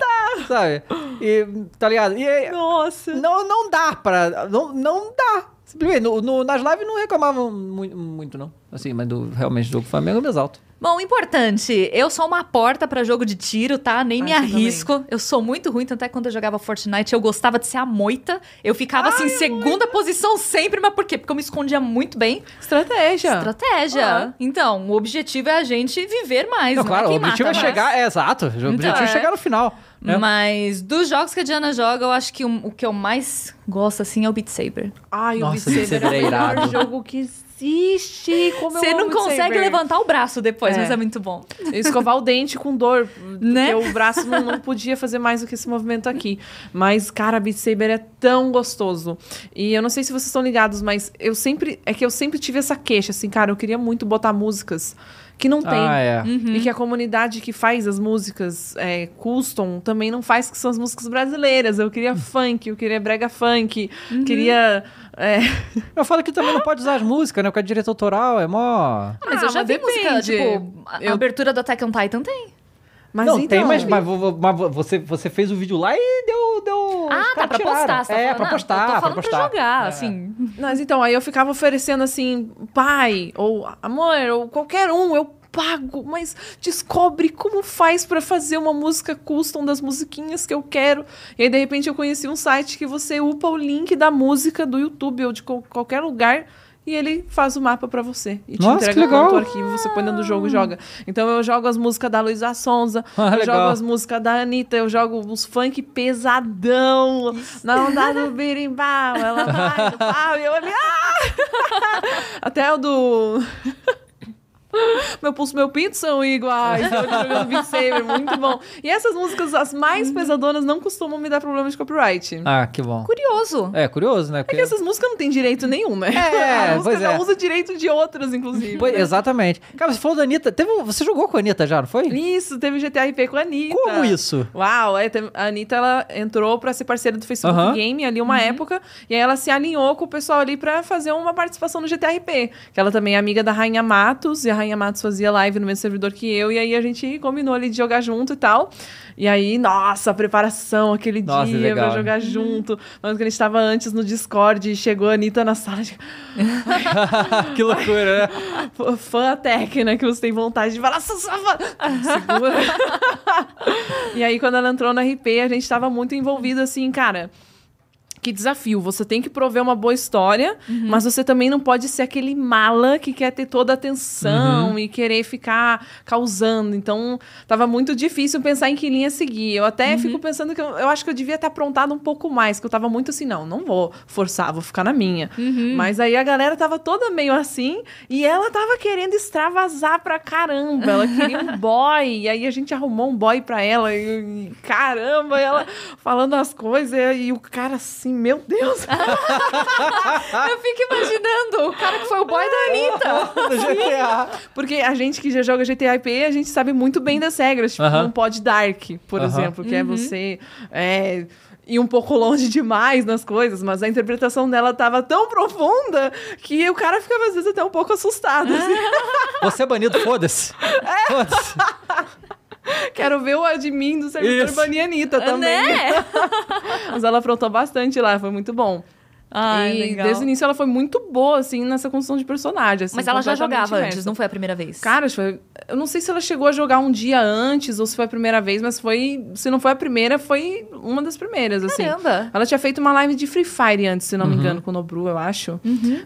[SPEAKER 1] Sabe? E, tá ligado? E
[SPEAKER 2] Nossa.
[SPEAKER 1] não, não dá pra. Não, não dá. Simplesmente, no, no- nas lives não reclamavam mu- muito, não. Assim, mas do, realmente, do jogo do Flamengo eu me exalto.
[SPEAKER 3] Bom, importante, eu sou uma porta pra jogo de tiro, tá? Nem
[SPEAKER 2] Ah,
[SPEAKER 3] me arrisco. Eu sou muito ruim, tanto é que quando eu jogava Fortnite eu gostava de ser a moita. Eu ficava assim, segunda posição sempre, mas por quê? Porque eu me escondia muito bem.
[SPEAKER 2] Estratégia.
[SPEAKER 3] Estratégia.
[SPEAKER 2] Ah.
[SPEAKER 3] Então, o objetivo é a gente viver mais.
[SPEAKER 1] Não,
[SPEAKER 3] Não,
[SPEAKER 1] claro,
[SPEAKER 3] é
[SPEAKER 1] o objetivo
[SPEAKER 3] mata
[SPEAKER 1] é
[SPEAKER 3] mais.
[SPEAKER 1] chegar. É, exato. O objetivo
[SPEAKER 3] Então,
[SPEAKER 1] é
[SPEAKER 3] é.
[SPEAKER 1] chegar no final. Né?
[SPEAKER 3] Mas dos jogos que a Diana joga, eu acho que o, o que eu mais gosto, assim, é o Beat Saber.
[SPEAKER 2] Ai,
[SPEAKER 1] Nossa,
[SPEAKER 2] o
[SPEAKER 1] Beat
[SPEAKER 2] Saber é o
[SPEAKER 1] Saber é
[SPEAKER 2] melhor
[SPEAKER 1] irado.
[SPEAKER 2] jogo que existe. Como
[SPEAKER 3] Você não consegue
[SPEAKER 2] Saber.
[SPEAKER 3] levantar o braço depois,
[SPEAKER 2] É.
[SPEAKER 3] mas é muito bom.
[SPEAKER 2] escovar o dente com dor,
[SPEAKER 3] Né?
[SPEAKER 2] porque o braço não, não podia fazer mais do que esse movimento aqui. Mas, cara, Beat Saber é tão gostoso. E eu não sei se vocês estão ligados, mas eu sempre. É que eu sempre tive essa queixa, assim, cara, eu queria muito botar músicas que não tem.
[SPEAKER 1] Ah, é.
[SPEAKER 2] E que a comunidade que faz as músicas é, custom também não faz, que são as músicas brasileiras. Eu queria funk, eu queria brega funk, queria. é,
[SPEAKER 1] Eu falo que também não pode usar as músicas, né? Porque é direito autoral, é mó.
[SPEAKER 3] Mas
[SPEAKER 2] Ah,
[SPEAKER 3] eu já
[SPEAKER 2] mas
[SPEAKER 3] vi música,
[SPEAKER 2] depende.
[SPEAKER 3] tipo, a
[SPEAKER 2] Eu-
[SPEAKER 3] abertura do Attack on Titan tem.
[SPEAKER 2] Mas
[SPEAKER 1] não,
[SPEAKER 2] então,
[SPEAKER 1] tem, mas, mas, mas você, você fez o vídeo lá e deu. deu
[SPEAKER 3] Ah, tá, pra
[SPEAKER 1] tiraram.
[SPEAKER 3] postar. Você tá
[SPEAKER 1] é,
[SPEAKER 3] falando,
[SPEAKER 1] pra
[SPEAKER 3] não,
[SPEAKER 1] postar,
[SPEAKER 3] Eu tô
[SPEAKER 1] pra
[SPEAKER 3] falando pra,
[SPEAKER 1] postar.
[SPEAKER 3] jogar,
[SPEAKER 1] É.
[SPEAKER 3] assim.
[SPEAKER 2] Mas então, aí eu ficava oferecendo assim, pai, ou amor, ou qualquer um, eu pago, mas descobre como faz pra fazer uma música custom das musiquinhas que eu quero. E aí, de repente, eu conheci um site que você upa o link da música do YouTube ou de qual- qualquer lugar. E ele faz o mapa pra você. E te
[SPEAKER 1] Nossa, que
[SPEAKER 2] entrega
[SPEAKER 1] legal.
[SPEAKER 2] o arquivo, você põe dentro do jogo e joga. Então eu jogo as músicas da Luísa Sonza,
[SPEAKER 1] Ah,
[SPEAKER 2] eu
[SPEAKER 1] legal.
[SPEAKER 2] jogo as músicas da Anitta, eu jogo os funk pesadão. Na onda do birimbau, ela vai no pau, e eu ali, ah! Até o do... Meu pulso, meu pinto são iguais. Eu ali jogando Beat Saber, muito bom. E essas músicas, as mais pesadonas, não costumam me dar problema de copyright.
[SPEAKER 1] Ah, que bom.
[SPEAKER 3] Curioso.
[SPEAKER 1] É, curioso, né?
[SPEAKER 2] É que essas músicas não têm direito nenhum, né?
[SPEAKER 1] É,
[SPEAKER 2] a música
[SPEAKER 1] pois
[SPEAKER 2] já
[SPEAKER 1] é.
[SPEAKER 2] usa direito de outras, inclusive.
[SPEAKER 1] Pois- exatamente. Cara, você falou da Anitta. Teve um- você jogou com a Anitta já, não foi?
[SPEAKER 2] Isso, teve GTA RP com a Anitta.
[SPEAKER 1] Como isso?
[SPEAKER 2] Uau, é, teve- a Anitta, ela entrou pra ser parceira do Facebook
[SPEAKER 1] Aham.
[SPEAKER 2] Game ali uma época, e aí ela se alinhou com o pessoal ali pra fazer uma participação no GTRP, que ela também é amiga da Rainha Matos, e a Rainha Matos fazia live no mesmo servidor que eu, e aí a gente combinou ali de jogar junto e tal. E aí, nossa, a preparação aquele
[SPEAKER 1] Nossa,
[SPEAKER 2] dia
[SPEAKER 1] legal,
[SPEAKER 2] pra jogar junto. Mas que a gente tava antes no Discord, e chegou a Anitta na sala de
[SPEAKER 1] que loucura, né?
[SPEAKER 2] Fã técnica né, que você tem vontade de falar, "Sou sua fã." Segura. e aí, quando ela entrou no RP, a gente tava muito envolvido assim, cara. Que desafio. Você tem que prover uma boa história, mas você também não pode ser aquele mala que quer ter toda a atenção e querer ficar causando. Então, tava muito difícil pensar em que linha seguir. Eu até fico pensando que eu, eu acho que eu devia ter aprontado um pouco mais, que eu tava muito assim, não, não vou forçar, vou ficar na minha. Mas aí a galera tava toda meio assim e ela tava querendo extravasar pra caramba. Ela queria um boy. E aí a gente arrumou um boy pra ela. E, e caramba, ela falando as coisas. E, e o cara assim, meu Deus.
[SPEAKER 3] Eu fico imaginando o cara que foi o boy da Anitta.
[SPEAKER 1] Do GTA.
[SPEAKER 2] Porque a gente que já joga GTA IP, a gente sabe muito bem das regras. Tipo,
[SPEAKER 1] Aham.
[SPEAKER 2] não pode Dark, por
[SPEAKER 1] Aham.
[SPEAKER 2] exemplo, que é você é, ir um pouco longe demais nas coisas, mas a interpretação dela tava tão profunda que o cara ficava, às vezes, até um pouco assustado. assim.
[SPEAKER 1] Você é banido, foda-se. Foda-se.
[SPEAKER 2] Quero ver o admin do servidor
[SPEAKER 1] Isso.
[SPEAKER 2] banir a Anitta também.
[SPEAKER 3] Né?
[SPEAKER 2] Mas ela aprontou bastante lá, foi muito bom.
[SPEAKER 3] Ai,
[SPEAKER 2] e
[SPEAKER 3] legal.
[SPEAKER 2] desde o início ela foi muito boa, assim, nessa construção de personagem. assim,
[SPEAKER 3] Mas ela já jogava
[SPEAKER 2] imersa.
[SPEAKER 3] antes, não foi a primeira vez?
[SPEAKER 2] Cara, foi- eu não sei se ela chegou a jogar um dia antes ou se foi a primeira vez, mas foi. Se não foi a primeira, foi uma das primeiras, assim.
[SPEAKER 3] Caramba.
[SPEAKER 2] Ela tinha feito uma live de Free Fire antes, se não me engano, com o Nobru, eu acho.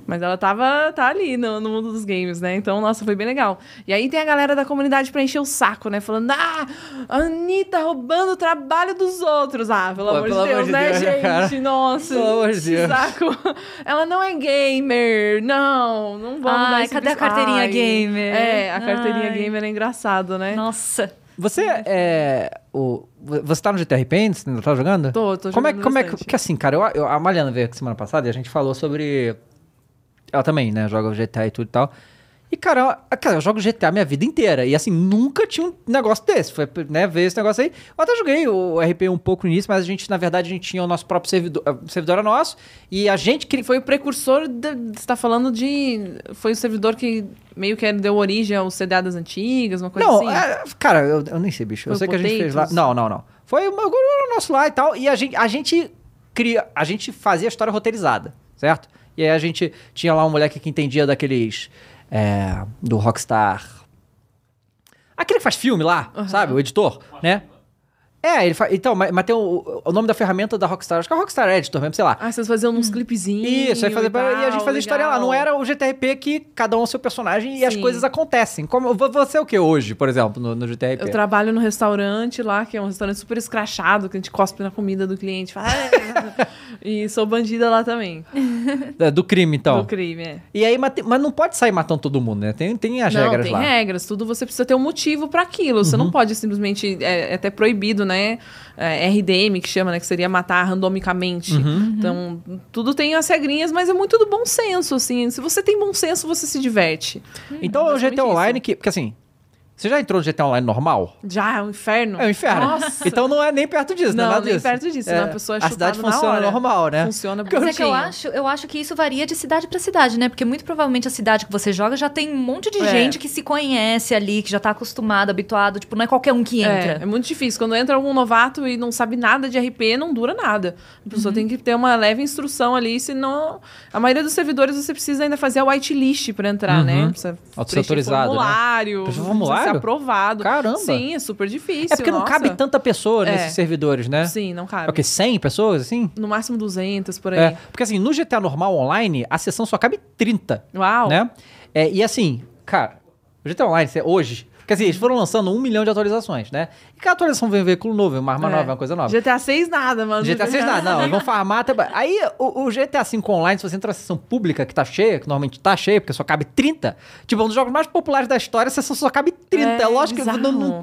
[SPEAKER 2] Mas ela tava tá ali no, no mundo dos games, né? Então, nossa, foi bem legal. E aí tem a galera da comunidade pra encher o saco, né? Falando, ah, a Anitta roubando o trabalho dos outros. Ah, pelo
[SPEAKER 1] Pô,
[SPEAKER 2] amor
[SPEAKER 1] pelo
[SPEAKER 2] de Deus,
[SPEAKER 1] amor de
[SPEAKER 2] né,
[SPEAKER 1] Deus,
[SPEAKER 2] gente?
[SPEAKER 1] cara?
[SPEAKER 2] Nossa.
[SPEAKER 1] Pelo amor de Deus.
[SPEAKER 2] Saco. Ela não é gamer. Não, não vamos
[SPEAKER 3] Ai,
[SPEAKER 2] dar esse
[SPEAKER 3] cadê a
[SPEAKER 2] bis-
[SPEAKER 3] carteirinha
[SPEAKER 2] Ai,
[SPEAKER 3] gamer?
[SPEAKER 2] É, a carteirinha
[SPEAKER 3] Ai.
[SPEAKER 2] gamer é engraçado, né?
[SPEAKER 3] Nossa.
[SPEAKER 1] Você é. O, você tá no GTRP? Você ainda tá jogando?
[SPEAKER 2] Tô, tô
[SPEAKER 1] como é,
[SPEAKER 2] jogando
[SPEAKER 1] como é que,
[SPEAKER 2] bastante.
[SPEAKER 1] que assim, cara, eu, eu- a Mariana veio aqui semana passada e a gente falou sobre. Ela também, né? Joga GTA e tudo e tal. E, cara, eu, cara, eu jogo GTA minha vida inteira. E, assim, nunca tinha um negócio desse. Foi, né, ver esse negócio aí. Eu até joguei o RP um pouco no início, mas a gente, na verdade, a gente tinha o nosso próprio servidor. O servidor era nosso. E a gente queria.
[SPEAKER 2] Foi o precursor, de, você tá falando de... Foi o servidor que meio que deu origem ao CDA das antigas, uma coisa
[SPEAKER 1] Não,
[SPEAKER 2] assim?
[SPEAKER 1] é, cara, eu, eu nem sei, bicho. Eu
[SPEAKER 2] Foi
[SPEAKER 1] sei que a gente fez lá. Não, não, não. Foi o nosso lá e tal. E a gente, a gente cria. A gente fazia a história roteirizada, certo? E aí a gente tinha lá um moleque que entendia daqueles. É, do Rockstar. Aquele que faz filme lá, sabe? O editor, né? É, ele faz. Então, mas, mas tem o, o nome da ferramenta da Rockstar. Acho que é Rockstar Editor mesmo, sei lá.
[SPEAKER 2] Ah, vocês faziam uns clipezinhos
[SPEAKER 1] Isso, aí fazer,
[SPEAKER 2] e, tal,
[SPEAKER 1] e a gente fazia história lá. Não era o GTRP que cada um é o seu personagem e as
[SPEAKER 2] Sim.
[SPEAKER 1] coisas acontecem. Como vo- você é o que hoje, por exemplo, no, no GTRP?
[SPEAKER 2] Eu trabalho no restaurante lá, que é um restaurante super escrachado, que a gente cospe na comida do cliente. Fala, "Ah", e sou bandida lá também.
[SPEAKER 1] É, Do crime, então.
[SPEAKER 2] Do crime, é.
[SPEAKER 1] E aí, mas, tem- mas não pode sair matando todo mundo, né? Tem, tem as
[SPEAKER 2] não,
[SPEAKER 1] regras
[SPEAKER 2] tem
[SPEAKER 1] lá. Uhum.
[SPEAKER 2] regras, tudo você precisa ter um motivo pra aquilo. Você não pode simplesmente. É, é até proibido, né? É, RDM, que chama, né? Que seria matar randomicamente.
[SPEAKER 1] Uhum.
[SPEAKER 2] Então, tudo tem as regrinhas, mas é muito do bom senso, assim. Se você tem bom senso, você se diverte.
[SPEAKER 1] Então o
[SPEAKER 2] basicamente
[SPEAKER 1] GTA Online,
[SPEAKER 2] isso.
[SPEAKER 1] que, porque assim, Você já entrou no GTA Online normal?
[SPEAKER 2] Já, é um inferno.
[SPEAKER 1] É um inferno.
[SPEAKER 2] Nossa.
[SPEAKER 1] Então não é nem perto disso, não, é
[SPEAKER 2] Não,
[SPEAKER 1] nada
[SPEAKER 2] nem
[SPEAKER 1] disso.
[SPEAKER 2] perto disso, senão a pessoa é
[SPEAKER 1] A cidade funciona
[SPEAKER 2] hora.
[SPEAKER 1] normal, né?
[SPEAKER 2] Funciona
[SPEAKER 3] Mas é que eu acho, eu acho que isso varia de cidade pra cidade, né? Porque muito provavelmente a cidade que você joga já tem um monte de
[SPEAKER 2] É.
[SPEAKER 3] gente que se conhece ali, que já tá acostumado, habituado. Tipo, não é qualquer um que
[SPEAKER 2] É,
[SPEAKER 3] entra.
[SPEAKER 2] é muito difícil. Quando entra algum novato e não sabe nada de RP, não dura nada. A
[SPEAKER 1] Uhum.
[SPEAKER 2] pessoa tem que ter uma leve instrução ali, senão... A maioria dos servidores você precisa ainda fazer a whitelist pra entrar,
[SPEAKER 1] Uhum.
[SPEAKER 2] né? Precisa
[SPEAKER 1] autorizado, né?
[SPEAKER 2] formulário,
[SPEAKER 1] Preencher
[SPEAKER 2] precisa
[SPEAKER 1] formulário?
[SPEAKER 2] Aprovado.
[SPEAKER 1] Caramba.
[SPEAKER 2] Sim, é super difícil.
[SPEAKER 1] É porque não
[SPEAKER 2] nossa.
[SPEAKER 1] cabe tanta pessoa
[SPEAKER 2] É.
[SPEAKER 1] nesses servidores, né?
[SPEAKER 2] Sim, não cabe.
[SPEAKER 1] É o quê? 100 pessoas, assim?
[SPEAKER 2] No máximo 200, por aí.
[SPEAKER 1] É, porque assim, no GTA normal online, a sessão só cabe 30,
[SPEAKER 2] Uau.
[SPEAKER 1] né? É, e assim, cara, o GTA Online, hoje... Porque assim, eles foram lançando um milhão de atualizações, né? E cada atualização vem um veículo novo, uma arma
[SPEAKER 2] É.
[SPEAKER 1] nova, uma coisa nova.
[SPEAKER 2] GTA 6 nada, mano.
[SPEAKER 1] GTA 6 nada, não, eles vão farmar até... Aí, o, o GTA V Online, se você entrar na sessão pública, que tá cheia, que normalmente tá cheia, porque só cabe 30, tipo, é um dos jogos mais populares da história, a sessão só cabe 30, é,
[SPEAKER 2] É,
[SPEAKER 1] lógico que... Não, não-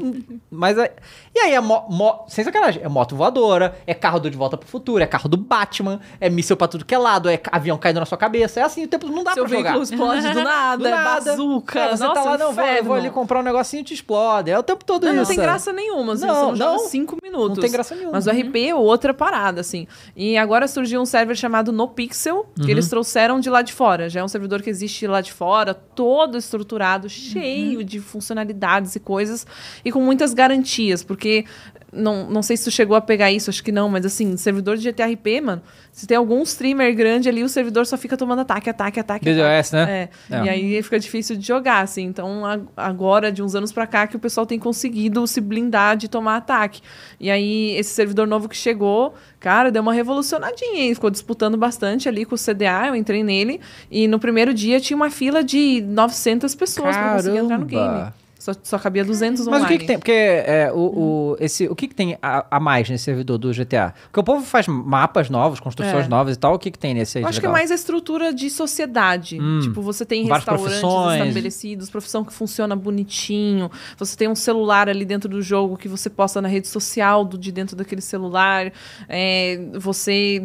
[SPEAKER 1] mas é... E aí, é mo, mo- sem sacanagem, é moto voadora, é carro do De Volta pro Futuro, é carro do Batman, é míssil pra tudo que é lado, é avião caindo na sua cabeça, é assim, o tempo não dá
[SPEAKER 2] Seu
[SPEAKER 1] pra jogar.
[SPEAKER 2] veículo explode do nada,
[SPEAKER 1] Do
[SPEAKER 2] é
[SPEAKER 1] nada.
[SPEAKER 2] bazuca.
[SPEAKER 1] É, você
[SPEAKER 2] Nossa,
[SPEAKER 1] tá lá, não, vou, vou ali comprar um negocinho e te explode. É o tempo todo
[SPEAKER 2] Não,
[SPEAKER 1] isso.
[SPEAKER 2] não tem
[SPEAKER 1] sabe?
[SPEAKER 2] graça nenhuma, assim,
[SPEAKER 1] Não,
[SPEAKER 2] você não,
[SPEAKER 1] não.
[SPEAKER 2] cinco minutos.
[SPEAKER 1] Não tem graça nenhuma.
[SPEAKER 2] Mas o RP é outra parada, assim. E agora surgiu um server chamado NoPixel, que
[SPEAKER 1] Uhum.
[SPEAKER 2] eles trouxeram de lá de fora. Já é um servidor que existe lá de fora, todo
[SPEAKER 1] Uhum.
[SPEAKER 2] estruturado, cheio de funcionalidades e coisas, e com muitas garantias, porque não, não sei se tu chegou a pegar isso, acho que não, mas assim, servidor de GTRP, mano, se tem algum streamer grande ali, o servidor só fica tomando ataque, ataque, ataque.
[SPEAKER 1] DDoS,
[SPEAKER 2] ataque.
[SPEAKER 1] né?
[SPEAKER 2] É.
[SPEAKER 1] É.
[SPEAKER 2] E aí fica difícil de jogar, assim. Então, agora, de uns anos pra cá, que o pessoal tem conseguido se blindar de tomar ataque. E aí, esse servidor novo que chegou, cara, deu uma revolucionadinha, hein? Ficou disputando bastante ali com o CDA, eu entrei nele. E no primeiro dia tinha uma fila de 900 pessoas pra conseguir entrar no
[SPEAKER 1] Caramba!
[SPEAKER 2] game. Só, só cabia 200
[SPEAKER 1] Mas
[SPEAKER 2] online.
[SPEAKER 1] o que, que tem? Porque é, o, o- esse, o que, que tem a, a mais nesse servidor do GTA? Porque o povo faz mapas novos, construções
[SPEAKER 2] É.
[SPEAKER 1] novas e tal. O que, que tem nesse aí?
[SPEAKER 2] Acho que é
[SPEAKER 1] legal?
[SPEAKER 2] mais a estrutura de sociedade.
[SPEAKER 1] Hum.
[SPEAKER 2] Tipo, você tem
[SPEAKER 1] Várias
[SPEAKER 2] restaurantes
[SPEAKER 1] profissões.
[SPEAKER 2] estabelecidos, profissão que funciona bonitinho. Você tem um celular ali dentro do jogo que você posta na rede social do, de dentro daquele celular. É, você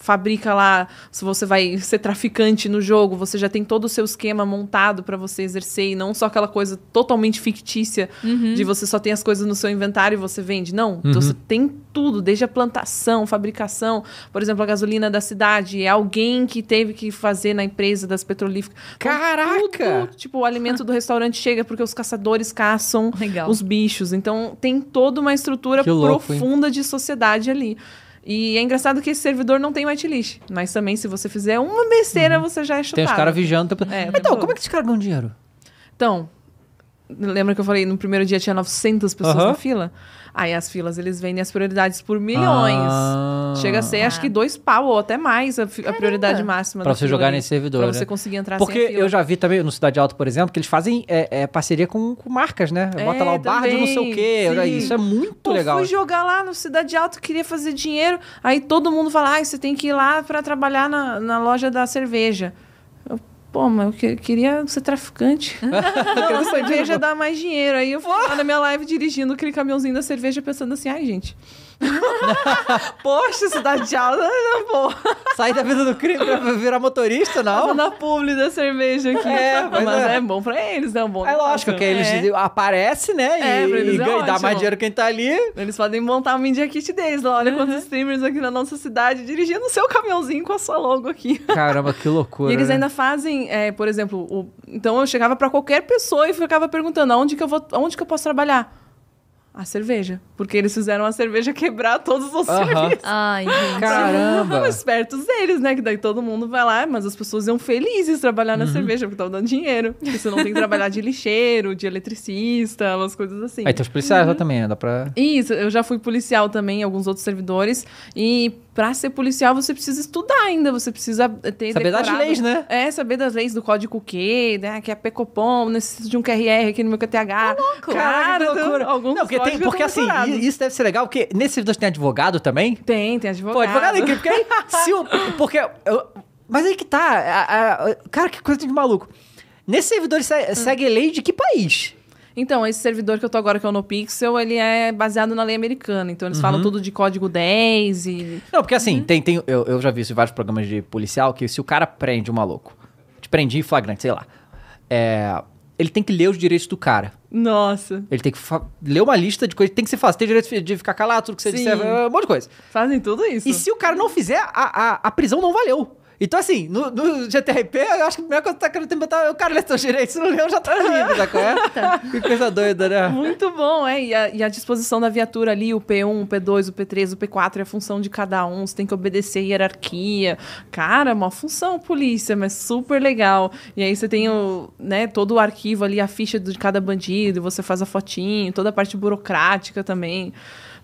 [SPEAKER 2] fabrica lá, se você vai ser traficante no jogo, você já tem todo o seu esquema montado para você exercer e não só aquela coisa totalmente fictícia de você só tem as coisas no seu inventário e você vende. Não,
[SPEAKER 1] Uhum.
[SPEAKER 2] você tem tudo, desde a plantação, fabricação, por exemplo, a gasolina da cidade, é alguém que teve que fazer na empresa das petrolíferas. Então,
[SPEAKER 1] Caraca!
[SPEAKER 2] tudo, tipo, o alimento do restaurante chega porque os caçadores caçam
[SPEAKER 3] Legal.
[SPEAKER 2] os bichos. Então, tem toda uma estrutura
[SPEAKER 1] louco, hein?
[SPEAKER 2] profunda de sociedade ali. E é engraçado que esse servidor não tem whitelist. Mas também, se você fizer uma besteira, você já é chutado.
[SPEAKER 1] Uhum. Tem os caras vigiando. tempo-
[SPEAKER 2] É,
[SPEAKER 1] então, como é que esses caras ganham dinheiro?
[SPEAKER 2] Então, lembra que eu falei, no primeiro dia tinha 900 pessoas
[SPEAKER 1] Aham.
[SPEAKER 2] na fila? Aí as filas, eles vendem as prioridades por milhões.
[SPEAKER 1] Ah.
[SPEAKER 2] Chega a ser, acho que dois pau ou até mais a, a prioridade máxima.
[SPEAKER 1] Pra
[SPEAKER 2] da
[SPEAKER 1] você
[SPEAKER 2] fila
[SPEAKER 1] jogar
[SPEAKER 2] ali,
[SPEAKER 1] nesse servidor,
[SPEAKER 2] Pra
[SPEAKER 1] né?
[SPEAKER 2] você conseguir entrar
[SPEAKER 1] Porque
[SPEAKER 2] sem a fila.
[SPEAKER 1] eu já vi também no Cidade Alta, por exemplo, que eles fazem é, é, parceria com, com marcas, né?
[SPEAKER 2] É,
[SPEAKER 1] Bota lá o bar de não sei o quê. olha
[SPEAKER 2] sim.
[SPEAKER 1] Isso é muito
[SPEAKER 2] Pô,
[SPEAKER 1] legal.
[SPEAKER 2] fui jogar lá no Cidade Alta, queria fazer dinheiro. Aí todo mundo fala, ah, você tem que ir lá pra trabalhar na, na loja da cerveja. Pô, mas eu que- queria ser traficante. A cerveja dá mais dinheiro. Aí eu fui lá na minha live dirigindo aquele caminhãozinho da cerveja pensando assim, ai, gente. Poxa, Cidade Alta, não vou.
[SPEAKER 1] Sair da vida do crime pra virar motorista, não?
[SPEAKER 2] na publi da cerveja aqui.
[SPEAKER 1] É,
[SPEAKER 2] mas
[SPEAKER 1] pois é.
[SPEAKER 2] é. bom pra eles, é um bom
[SPEAKER 1] É lógico
[SPEAKER 2] negócio.
[SPEAKER 1] que eles
[SPEAKER 2] É.
[SPEAKER 1] aparecem, né?
[SPEAKER 2] É,
[SPEAKER 1] e
[SPEAKER 2] pra eles
[SPEAKER 1] e
[SPEAKER 2] é
[SPEAKER 1] dá
[SPEAKER 2] ótimo.
[SPEAKER 1] mais dinheiro quem tá ali.
[SPEAKER 2] Eles podem montar o Media Kit deles lá. Olha
[SPEAKER 1] Uhum.
[SPEAKER 2] quantos streamers aqui na nossa cidade dirigindo o seu caminhãozinho com a sua logo aqui.
[SPEAKER 1] Caramba, que loucura.
[SPEAKER 2] E eles
[SPEAKER 1] né?
[SPEAKER 2] ainda fazem, é, por exemplo, o- então eu chegava pra qualquer pessoa e ficava perguntando aonde que eu vou, aonde que eu posso trabalhar? A cerveja, porque eles fizeram a cerveja quebrar todos os
[SPEAKER 1] Aham.
[SPEAKER 2] serviços.
[SPEAKER 3] Ai, gente.
[SPEAKER 1] Caramba.
[SPEAKER 2] Espertos deles, né? Que daí todo mundo vai lá, mas as pessoas iam felizes trabalhar
[SPEAKER 1] Uhum.
[SPEAKER 2] na cerveja, porque estavam dando dinheiro. Porque você não tem que trabalhar de lixeiro, de eletricista, umas coisas assim.
[SPEAKER 1] Aí tem os policiais lá também, né? Dá pra.
[SPEAKER 2] Isso, eu já fui policial também em alguns outros servidores. E pra ser policial você precisa estudar ainda, você precisa ter
[SPEAKER 1] Saber das
[SPEAKER 2] decorado-
[SPEAKER 1] leis, né?
[SPEAKER 2] É, saber das leis do código Q, né? Que é PECOPOM, necessito de um QRR aqui no meu QTH.
[SPEAKER 1] Caraca, que loucura.
[SPEAKER 2] alguns
[SPEAKER 1] Não, porque, tem, porque assim, isso deve ser legal, porque nesse servidor tem advogado também.
[SPEAKER 2] Tem, tem advogado.
[SPEAKER 1] Pô, advogado é incrível, porque aí, se o. Porque. eu- mas aí que tá. a- a- cara, que coisa de maluco. Nesse servidor se-
[SPEAKER 2] Hum.
[SPEAKER 1] segue lei de que país?
[SPEAKER 2] Então, esse servidor que eu tô agora, que é o NoPixel, ele é baseado na lei americana. Então, eles
[SPEAKER 1] Uhum.
[SPEAKER 2] falam tudo de código 10 e...
[SPEAKER 1] Não, porque
[SPEAKER 2] Uhum.
[SPEAKER 1] assim, tem, tem, eu, eu já vi isso em vários programas de policial, que se o cara prende um maluco, te prende em flagrante, sei lá, é, ele tem que ler os direitos do cara.
[SPEAKER 2] Nossa.
[SPEAKER 1] Ele tem que ler uma lista de coisas que tem que ser fácil. Tem direito de ficar calado, tudo que você
[SPEAKER 2] Sim.
[SPEAKER 1] disser, um monte de coisa.
[SPEAKER 2] Fazem tudo isso.
[SPEAKER 1] E se o cara não fizer, a, a, a prisão não valeu. Então, assim, no, no GTRP, eu acho que a primeira coisa que tá querendo botar o cara ler seus direitos, se não leu, já tá livre, tá é? Que coisa doida, né?
[SPEAKER 2] Muito bom, é. E a, e a disposição da viatura ali, o P1, o P2, o P3, o P4, é a função de cada um. Você tem que obedecer a hierarquia. Cara, uma função polícia, mas super legal. E aí você tem o, né, todo o arquivo ali, a ficha de cada bandido, você faz a fotinho, toda a parte burocrática também.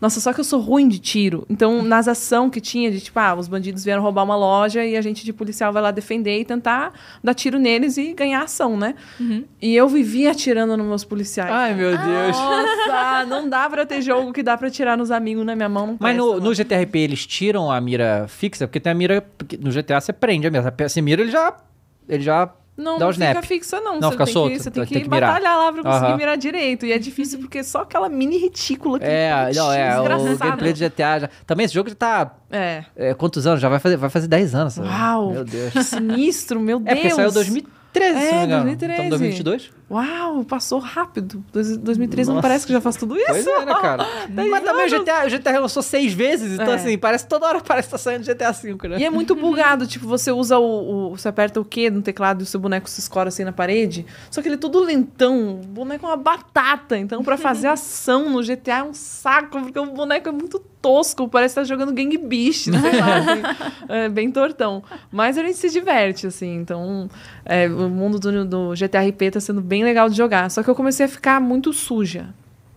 [SPEAKER 2] Nossa, só que eu sou ruim de tiro. Então, nas ação que tinha, de tipo, ah, os bandidos vieram roubar uma loja e a gente de policial vai lá defender e tentar dar tiro neles e ganhar ação, né? E eu vivia atirando nos meus policiais.
[SPEAKER 1] Ai, meu Deus.
[SPEAKER 2] Nossa, não dá pra ter jogo que dá pra tirar nos amigos na minha mão. Não
[SPEAKER 1] Mas no, no GTRP eles tiram a mira fixa, porque tem a mira. No GTA você prende a mira. Você mira, ele já. Ele já
[SPEAKER 2] Não,
[SPEAKER 1] dá
[SPEAKER 2] não fica
[SPEAKER 1] snap.
[SPEAKER 2] fixa, não.
[SPEAKER 1] Não,
[SPEAKER 2] você
[SPEAKER 1] fica
[SPEAKER 2] tem
[SPEAKER 1] solto,
[SPEAKER 2] Que, você tem
[SPEAKER 1] tem
[SPEAKER 2] que,
[SPEAKER 1] que mirar.
[SPEAKER 2] batalhar lá pra conseguir
[SPEAKER 1] Aham.
[SPEAKER 2] mirar direito. E é difícil porque é só aquela mini retícula que
[SPEAKER 1] É, não, é. O gameplay do GTA já. Também esse jogo já tá.
[SPEAKER 2] É.
[SPEAKER 1] é, quantos anos? Já vai fazer, vai fazer 10 anos. sabe?
[SPEAKER 2] Uau.
[SPEAKER 1] Meu Deus.
[SPEAKER 2] Que sinistro, meu
[SPEAKER 1] É
[SPEAKER 2] Deus.
[SPEAKER 1] porque saiu 2013, se
[SPEAKER 2] É,
[SPEAKER 1] não me engano.
[SPEAKER 2] 2013.
[SPEAKER 1] Então 2022?
[SPEAKER 2] Uau, passou rápido. Dois- 2013 não
[SPEAKER 1] Nossa.
[SPEAKER 2] parece que já faz tudo isso.
[SPEAKER 1] Pois é, né, cara? Mas também o GTA, o GTA relançou seis vezes, então
[SPEAKER 2] É.
[SPEAKER 1] assim, parece toda hora parece que tá saindo GTA V, né?
[SPEAKER 2] E é muito bugado, tipo, você usa o, o- Você aperta o Q no teclado e o seu boneco se escora assim na parede. Só que ele é tudo lentão. O boneco é uma batata. Então, pra fazer ação no GTA é um saco, porque o boneco é muito tosco. Parece que tá jogando Gang Beast, lá. assim. é bem tortão. Mas a gente se diverte, assim. Então, é, o mundo do, do GTRP tá sendo bem legal de jogar. Só que eu comecei a ficar muito suja.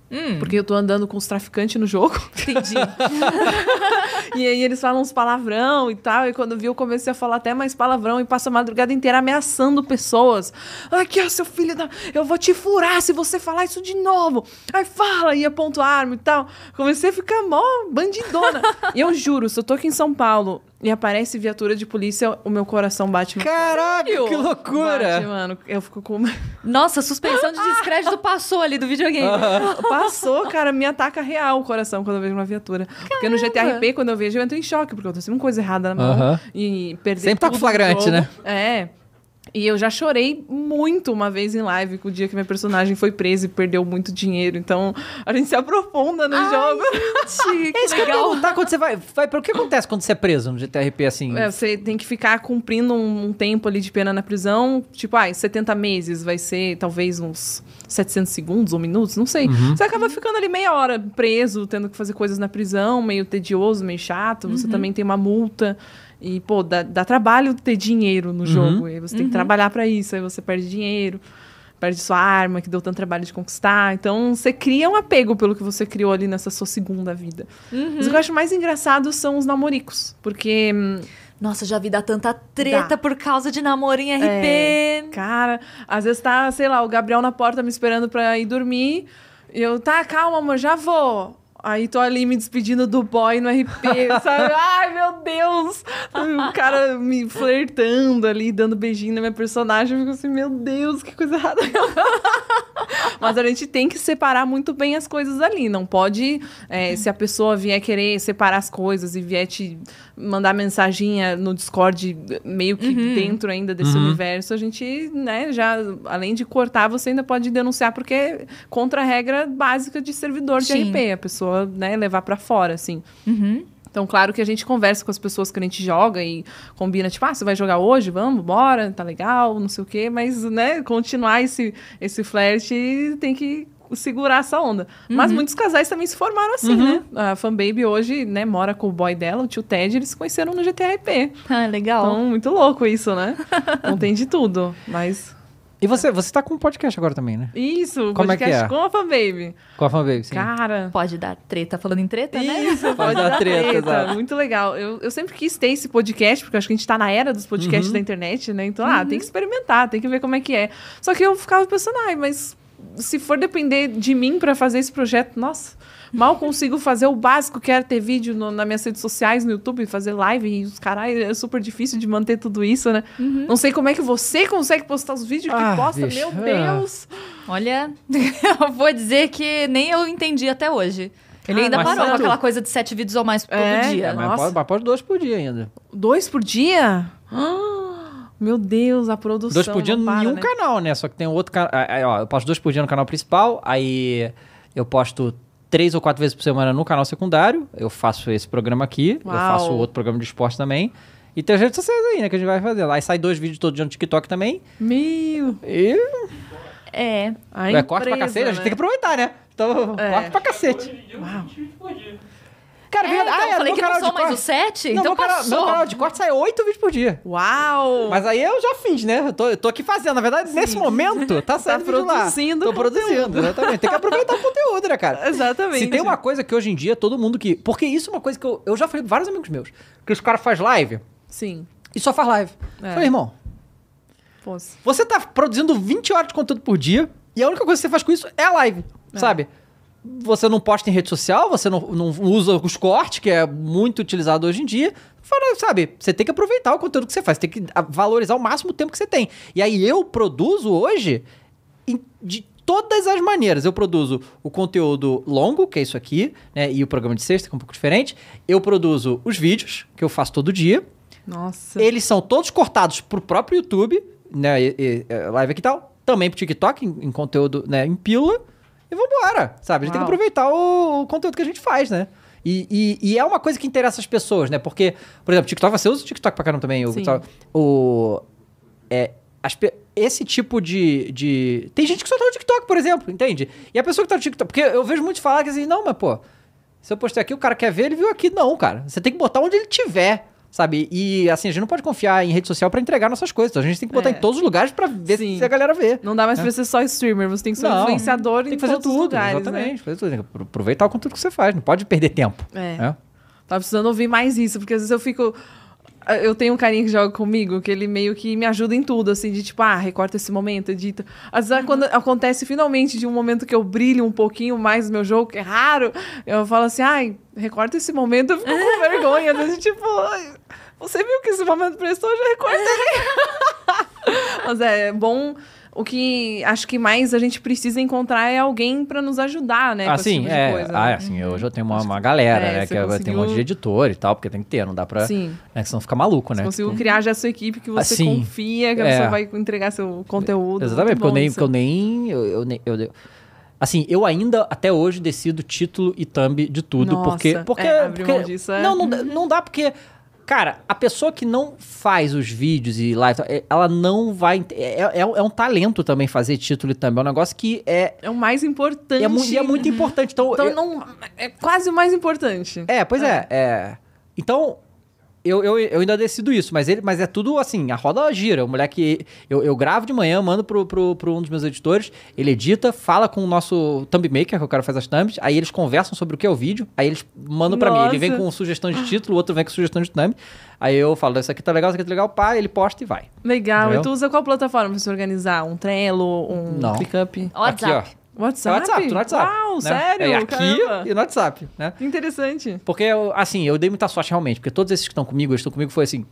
[SPEAKER 3] Hum,
[SPEAKER 2] Porque eu tô andando com os traficantes no jogo.
[SPEAKER 3] entendi.
[SPEAKER 2] E aí eles falam uns palavrão e tal. E quando vi, eu comecei a falar até mais palavrão e passo a madrugada inteira ameaçando pessoas. Aqui, ó, seu filho da. Eu vou te furar se você falar isso de novo. Aí fala, e aponto a arma e tal. Comecei a ficar mó bandidona. e eu juro, se eu tô aqui em São Paulo e aparece viatura de polícia, o meu coração bate.
[SPEAKER 1] Caraca, que
[SPEAKER 2] Bate,
[SPEAKER 1] loucura!
[SPEAKER 2] mano. Eu fico com.
[SPEAKER 3] Nossa, suspensão de descrédito passou ali do videogame.
[SPEAKER 2] Passou, cara, me ataca real o coração quando eu vejo uma viatura. Porque no GTRP, quando eu vejo, eu entro em choque, porque eu tô sempre com coisa errada na mão.
[SPEAKER 1] Aham.
[SPEAKER 2] E perder
[SPEAKER 1] Sempre tá com flagrante, né?
[SPEAKER 2] É. E eu já chorei muito uma vez em live, com o dia que minha personagem foi presa e perdeu muito dinheiro. Então, a gente se aprofunda no jogo.
[SPEAKER 3] Gente,
[SPEAKER 1] É isso que eu perguntar quando você vai. vai o que acontece quando você é preso no GTRP assim?
[SPEAKER 2] É, você tem que ficar cumprindo um, um tempo ali de pena na prisão. Tipo, ah, 70 meses vai ser talvez uns 700 segundos ou minutos, não sei. Você acaba ficando ali meia hora preso, tendo que fazer coisas na prisão, meio tedioso, meio chato. Você também tem uma multa. E, pô, dá, dá trabalho ter dinheiro no jogo. E aí você tem que trabalhar pra isso, aí você perde dinheiro. Perde sua arma, que deu tanto trabalho de conquistar. Então, você cria um apego pelo que você criou ali nessa sua segunda vida. Mas o que eu acho mais engraçado são os namoricos. Porque hum,
[SPEAKER 3] Nossa, já vi dar tanta treta
[SPEAKER 2] Dá.
[SPEAKER 3] por causa de namoro em RP.
[SPEAKER 2] É, cara, às vezes tá, sei lá, o Gabriel na porta me esperando pra ir dormir. E eu, tá, calma, amor, já vou. Aí tô ali me despedindo do boy no RP, sabe? Ai, meu Deus! O cara me flertando ali, dando beijinho na minha personagem. Eu fico assim, meu Deus, que coisa errada. Mas a gente tem que separar muito bem as coisas ali. Não pode, é, se a pessoa vier querer separar as coisas e vier te mandar mensaginha no Discord, meio que dentro ainda desse
[SPEAKER 1] Uhum.
[SPEAKER 2] universo, a gente, né, já, além de cortar, você ainda pode denunciar, porque é contra a regra básica de servidor de
[SPEAKER 3] Sim.
[SPEAKER 2] RP, a pessoa, né, levar pra fora, assim.
[SPEAKER 3] Uhum.
[SPEAKER 2] Então, claro que a gente conversa com as pessoas que a gente joga e combina, tipo, ah, você vai jogar hoje? Vamos, bora, tá legal, não sei o quê. Mas, né, continuar esse, esse flerte tem que segurar essa onda. Mas muitos casais também se formaram assim, né? A fanbaby hoje, né, mora com o boy dela, o tio Ted, eles se conheceram no GTRP.
[SPEAKER 3] Ah, legal.
[SPEAKER 2] Então, muito louco isso, né? Não tem de tudo, mas...
[SPEAKER 1] E você, você tá com um podcast agora também, né?
[SPEAKER 2] Isso,
[SPEAKER 1] Como é que
[SPEAKER 2] podcast
[SPEAKER 1] é?
[SPEAKER 2] com a fanbaby.
[SPEAKER 1] Com a fanbase, sim.
[SPEAKER 2] Cara...
[SPEAKER 3] Pode dar treta falando em treta, né?
[SPEAKER 2] Isso, pode
[SPEAKER 1] dar
[SPEAKER 2] dar
[SPEAKER 1] treta,
[SPEAKER 2] treta.
[SPEAKER 1] exato.
[SPEAKER 2] Muito legal. Eu, eu sempre quis ter esse podcast, porque eu acho que a gente tá na era dos podcasts
[SPEAKER 1] Uhum.
[SPEAKER 2] da internet, né? Então, ah, tem que experimentar, tem que ver como é que é. Só que eu ficava pensando, ai, mas se for depender de mim pra fazer esse projeto, nossa, mal consigo fazer o básico, que era ter vídeo no, nas minhas redes sociais, no YouTube, fazer live e os caralho, é super difícil de manter tudo isso, né? Não sei como é que você consegue postar os vídeos que
[SPEAKER 1] Ah,
[SPEAKER 2] posta,
[SPEAKER 1] bicho,
[SPEAKER 2] meu
[SPEAKER 1] é.
[SPEAKER 2] Deus.
[SPEAKER 3] Olha, eu vou dizer que nem eu entendi até hoje. Ele
[SPEAKER 2] Ah,
[SPEAKER 3] ainda parou com aquela coisa de sete vídeos ou mais todo
[SPEAKER 2] É,
[SPEAKER 3] dia.
[SPEAKER 1] É, mas
[SPEAKER 2] Nossa.
[SPEAKER 1] pode, pode dois por dia ainda.
[SPEAKER 2] Dois por dia? Ah, Meu Deus, a produção.
[SPEAKER 1] Dois por dia
[SPEAKER 2] não para,
[SPEAKER 1] em um
[SPEAKER 2] né?
[SPEAKER 1] canal, né? Só que tem outro canal. Ó, eu posto dois por dia no canal principal, aí eu posto três ou quatro vezes por semana no canal secundário. Eu faço esse programa aqui, eu
[SPEAKER 2] Uau.
[SPEAKER 1] faço outro programa de esporte também. E tem as redes sociais aí, né? Que a gente vai fazer. Lá e sai dois vídeos todo dia no TikTok também.
[SPEAKER 2] Meu.
[SPEAKER 1] E
[SPEAKER 3] É.
[SPEAKER 2] A
[SPEAKER 1] é, corte pra
[SPEAKER 2] empresa,
[SPEAKER 1] cacete, a gente
[SPEAKER 2] né?
[SPEAKER 1] tem que aproveitar, né? Então,
[SPEAKER 2] É.
[SPEAKER 1] corte pra cacete.
[SPEAKER 4] Hoje
[SPEAKER 1] Cara,
[SPEAKER 3] É,
[SPEAKER 1] verdade,
[SPEAKER 3] então,
[SPEAKER 1] ah,
[SPEAKER 3] eu falei
[SPEAKER 1] no
[SPEAKER 3] que não são mais
[SPEAKER 1] corte-
[SPEAKER 3] sete,
[SPEAKER 1] Não,
[SPEAKER 3] então
[SPEAKER 1] meu canal, meu canal de corte sai oito vídeos por dia.
[SPEAKER 2] Uau!
[SPEAKER 1] Mas aí eu já fiz, né? Eu tô, eu tô aqui fazendo. Na verdade, nesse momento, tá saindo vídeo lá.
[SPEAKER 2] produzindo
[SPEAKER 1] Tô produzindo, exatamente. Tem que aproveitar o conteúdo, né, cara?
[SPEAKER 2] Exatamente.
[SPEAKER 1] Se tem uma coisa que hoje em dia todo mundo que. Porque isso é uma coisa que eu, eu já falei com vários amigos meus. Que os caras fazem live
[SPEAKER 2] Sim.
[SPEAKER 1] e só faz live.
[SPEAKER 2] É.
[SPEAKER 1] Falei, irmão,
[SPEAKER 2] Pô,
[SPEAKER 1] você tá produzindo 20 horas de conteúdo por dia e a única coisa que você faz com isso é a live, sabe? Você não posta em rede social, você não, não usa os cortes, que é muito utilizado hoje em dia. Fala, Sabe, você tem que aproveitar o conteúdo que você faz, você tem que ah, valorizar ao máximo o tempo que você tem. E aí eu produzo hoje de todas as maneiras. Eu produzo o conteúdo longo, que é isso aqui, né? E o programa de sexta, que é um pouco diferente. Eu produzo os vídeos, que eu faço todo dia.
[SPEAKER 2] Nossa.
[SPEAKER 1] Eles são todos cortados pro próprio YouTube, né? E, e, é, live aqui e tal. Também pro TikTok, em, em conteúdo, né? Em pílula. E vambora, sabe? A gente tem que
[SPEAKER 2] Uau.
[SPEAKER 1] aproveitar o, o conteúdo que a gente faz, né? E, e- e é uma coisa que interessa as pessoas, né? Porque, por exemplo, TikTok, você usa o TikTok pra caramba também. O, o, é, as esse tipo de, de. Tem gente que só tá no TikTok, por exemplo, entende? E a pessoa que tá no TikTok. Porque eu vejo muitos falar que assim, não, mas pô, se eu postei aqui, o cara quer ver, ele viu aqui. Não, cara. Você tem que botar onde ele tiver. Sabe? E assim, a gente não pode confiar em rede social pra entregar nossas coisas. Então a gente tem que botar
[SPEAKER 2] É.
[SPEAKER 1] em todos os lugares pra ver
[SPEAKER 2] Sim.
[SPEAKER 1] se a galera vê.
[SPEAKER 2] Não dá mais pra ser só streamer, você tem que ser
[SPEAKER 1] Não,
[SPEAKER 2] influenciador
[SPEAKER 1] Tem
[SPEAKER 2] em
[SPEAKER 1] que fazer
[SPEAKER 2] todos os
[SPEAKER 1] tudo.
[SPEAKER 2] lugares,
[SPEAKER 1] exatamente.
[SPEAKER 2] né?
[SPEAKER 1] Fazer tudo. Tem aproveitar o conteúdo que você faz. Não pode perder tempo.
[SPEAKER 2] É.
[SPEAKER 1] né?
[SPEAKER 2] Tava precisando ouvir mais isso, porque às vezes eu fico. Eu tenho um carinha que joga comigo, que ele meio que me ajuda em tudo, assim, de tipo, ah, recorta esse momento, edita. Às vezes, quando acontece finalmente de um momento que eu brilho um pouquinho mais no meu jogo, que é raro, eu falo assim, ai, recorta esse momento, eu fico com vergonha. Às vezes, tipo, você viu que esse momento prestou, eu já recortei. Mas é bom. O que acho que mais a gente precisa encontrar é alguém pra nos ajudar, né?
[SPEAKER 1] Assim,
[SPEAKER 2] tipo
[SPEAKER 1] é.
[SPEAKER 2] coisa,
[SPEAKER 1] ah,
[SPEAKER 2] né?
[SPEAKER 1] assim, hoje eu tenho uma, uma galera,
[SPEAKER 2] É,
[SPEAKER 1] né? Que eu- tem um
[SPEAKER 2] conseguiu-
[SPEAKER 1] monte de editor e tal, porque tem que ter, não dá pra.
[SPEAKER 2] Sim.
[SPEAKER 1] Né, que senão fica maluco, né?
[SPEAKER 2] Você conseguiu
[SPEAKER 1] Tipo,
[SPEAKER 2] criar já a sua equipe que você
[SPEAKER 1] Assim,
[SPEAKER 2] confia, que a
[SPEAKER 1] é.
[SPEAKER 2] pessoa vai entregar seu conteúdo.
[SPEAKER 1] Exatamente, porque eu nem, porque eu nem. Eu, eu eu- assim, eu ainda até hoje decido título e thumb de tudo,
[SPEAKER 2] Nossa,
[SPEAKER 1] porque. porque,
[SPEAKER 2] é,
[SPEAKER 1] porque
[SPEAKER 2] é-
[SPEAKER 1] Não, não, dá- não dá porque. Cara, a pessoa que não faz os vídeos e live, é, ela não vai. É, é, é um talento também fazer título e thumb. É um negócio que é.
[SPEAKER 2] É o mais importante.
[SPEAKER 1] É, mu- é muito importante. Então,
[SPEAKER 2] Então não. É quase o mais importante.
[SPEAKER 1] É, pois é. é. Então, eu, eu, eu ainda decido isso, mas, ele, mas é tudo assim, a roda gira. O moleque. Eu, eu gravo de manhã, mando pro, pro, pro um dos meus editores, ele edita, fala com o nosso thumb maker, que o cara faz as thumbs, aí eles conversam sobre o que é o vídeo, aí eles mandam pra mim. Ele vem com sugestão de título, o outro vem com sugestão de thumb. Aí eu falo, isso aqui tá legal, isso aqui tá legal, pá, ele posta e vai.
[SPEAKER 2] Legal.
[SPEAKER 1] Entendeu?
[SPEAKER 2] E tu usa qual plataforma pra se organizar? Um Trello, um
[SPEAKER 1] Não.
[SPEAKER 2] ClickUp?
[SPEAKER 3] WhatsApp.
[SPEAKER 1] Aqui, ó.
[SPEAKER 2] WhatsApp?
[SPEAKER 1] É WhatsApp, no WhatsApp.
[SPEAKER 2] Uau,
[SPEAKER 1] né?
[SPEAKER 2] sério?
[SPEAKER 1] É aqui
[SPEAKER 2] Caramba.
[SPEAKER 1] e no WhatsApp, né?
[SPEAKER 2] Que interessante.
[SPEAKER 1] Porque, eu- assim, eu dei muita sorte realmente, porque todos esses que estão comigo, eles estão comigo, foi assim,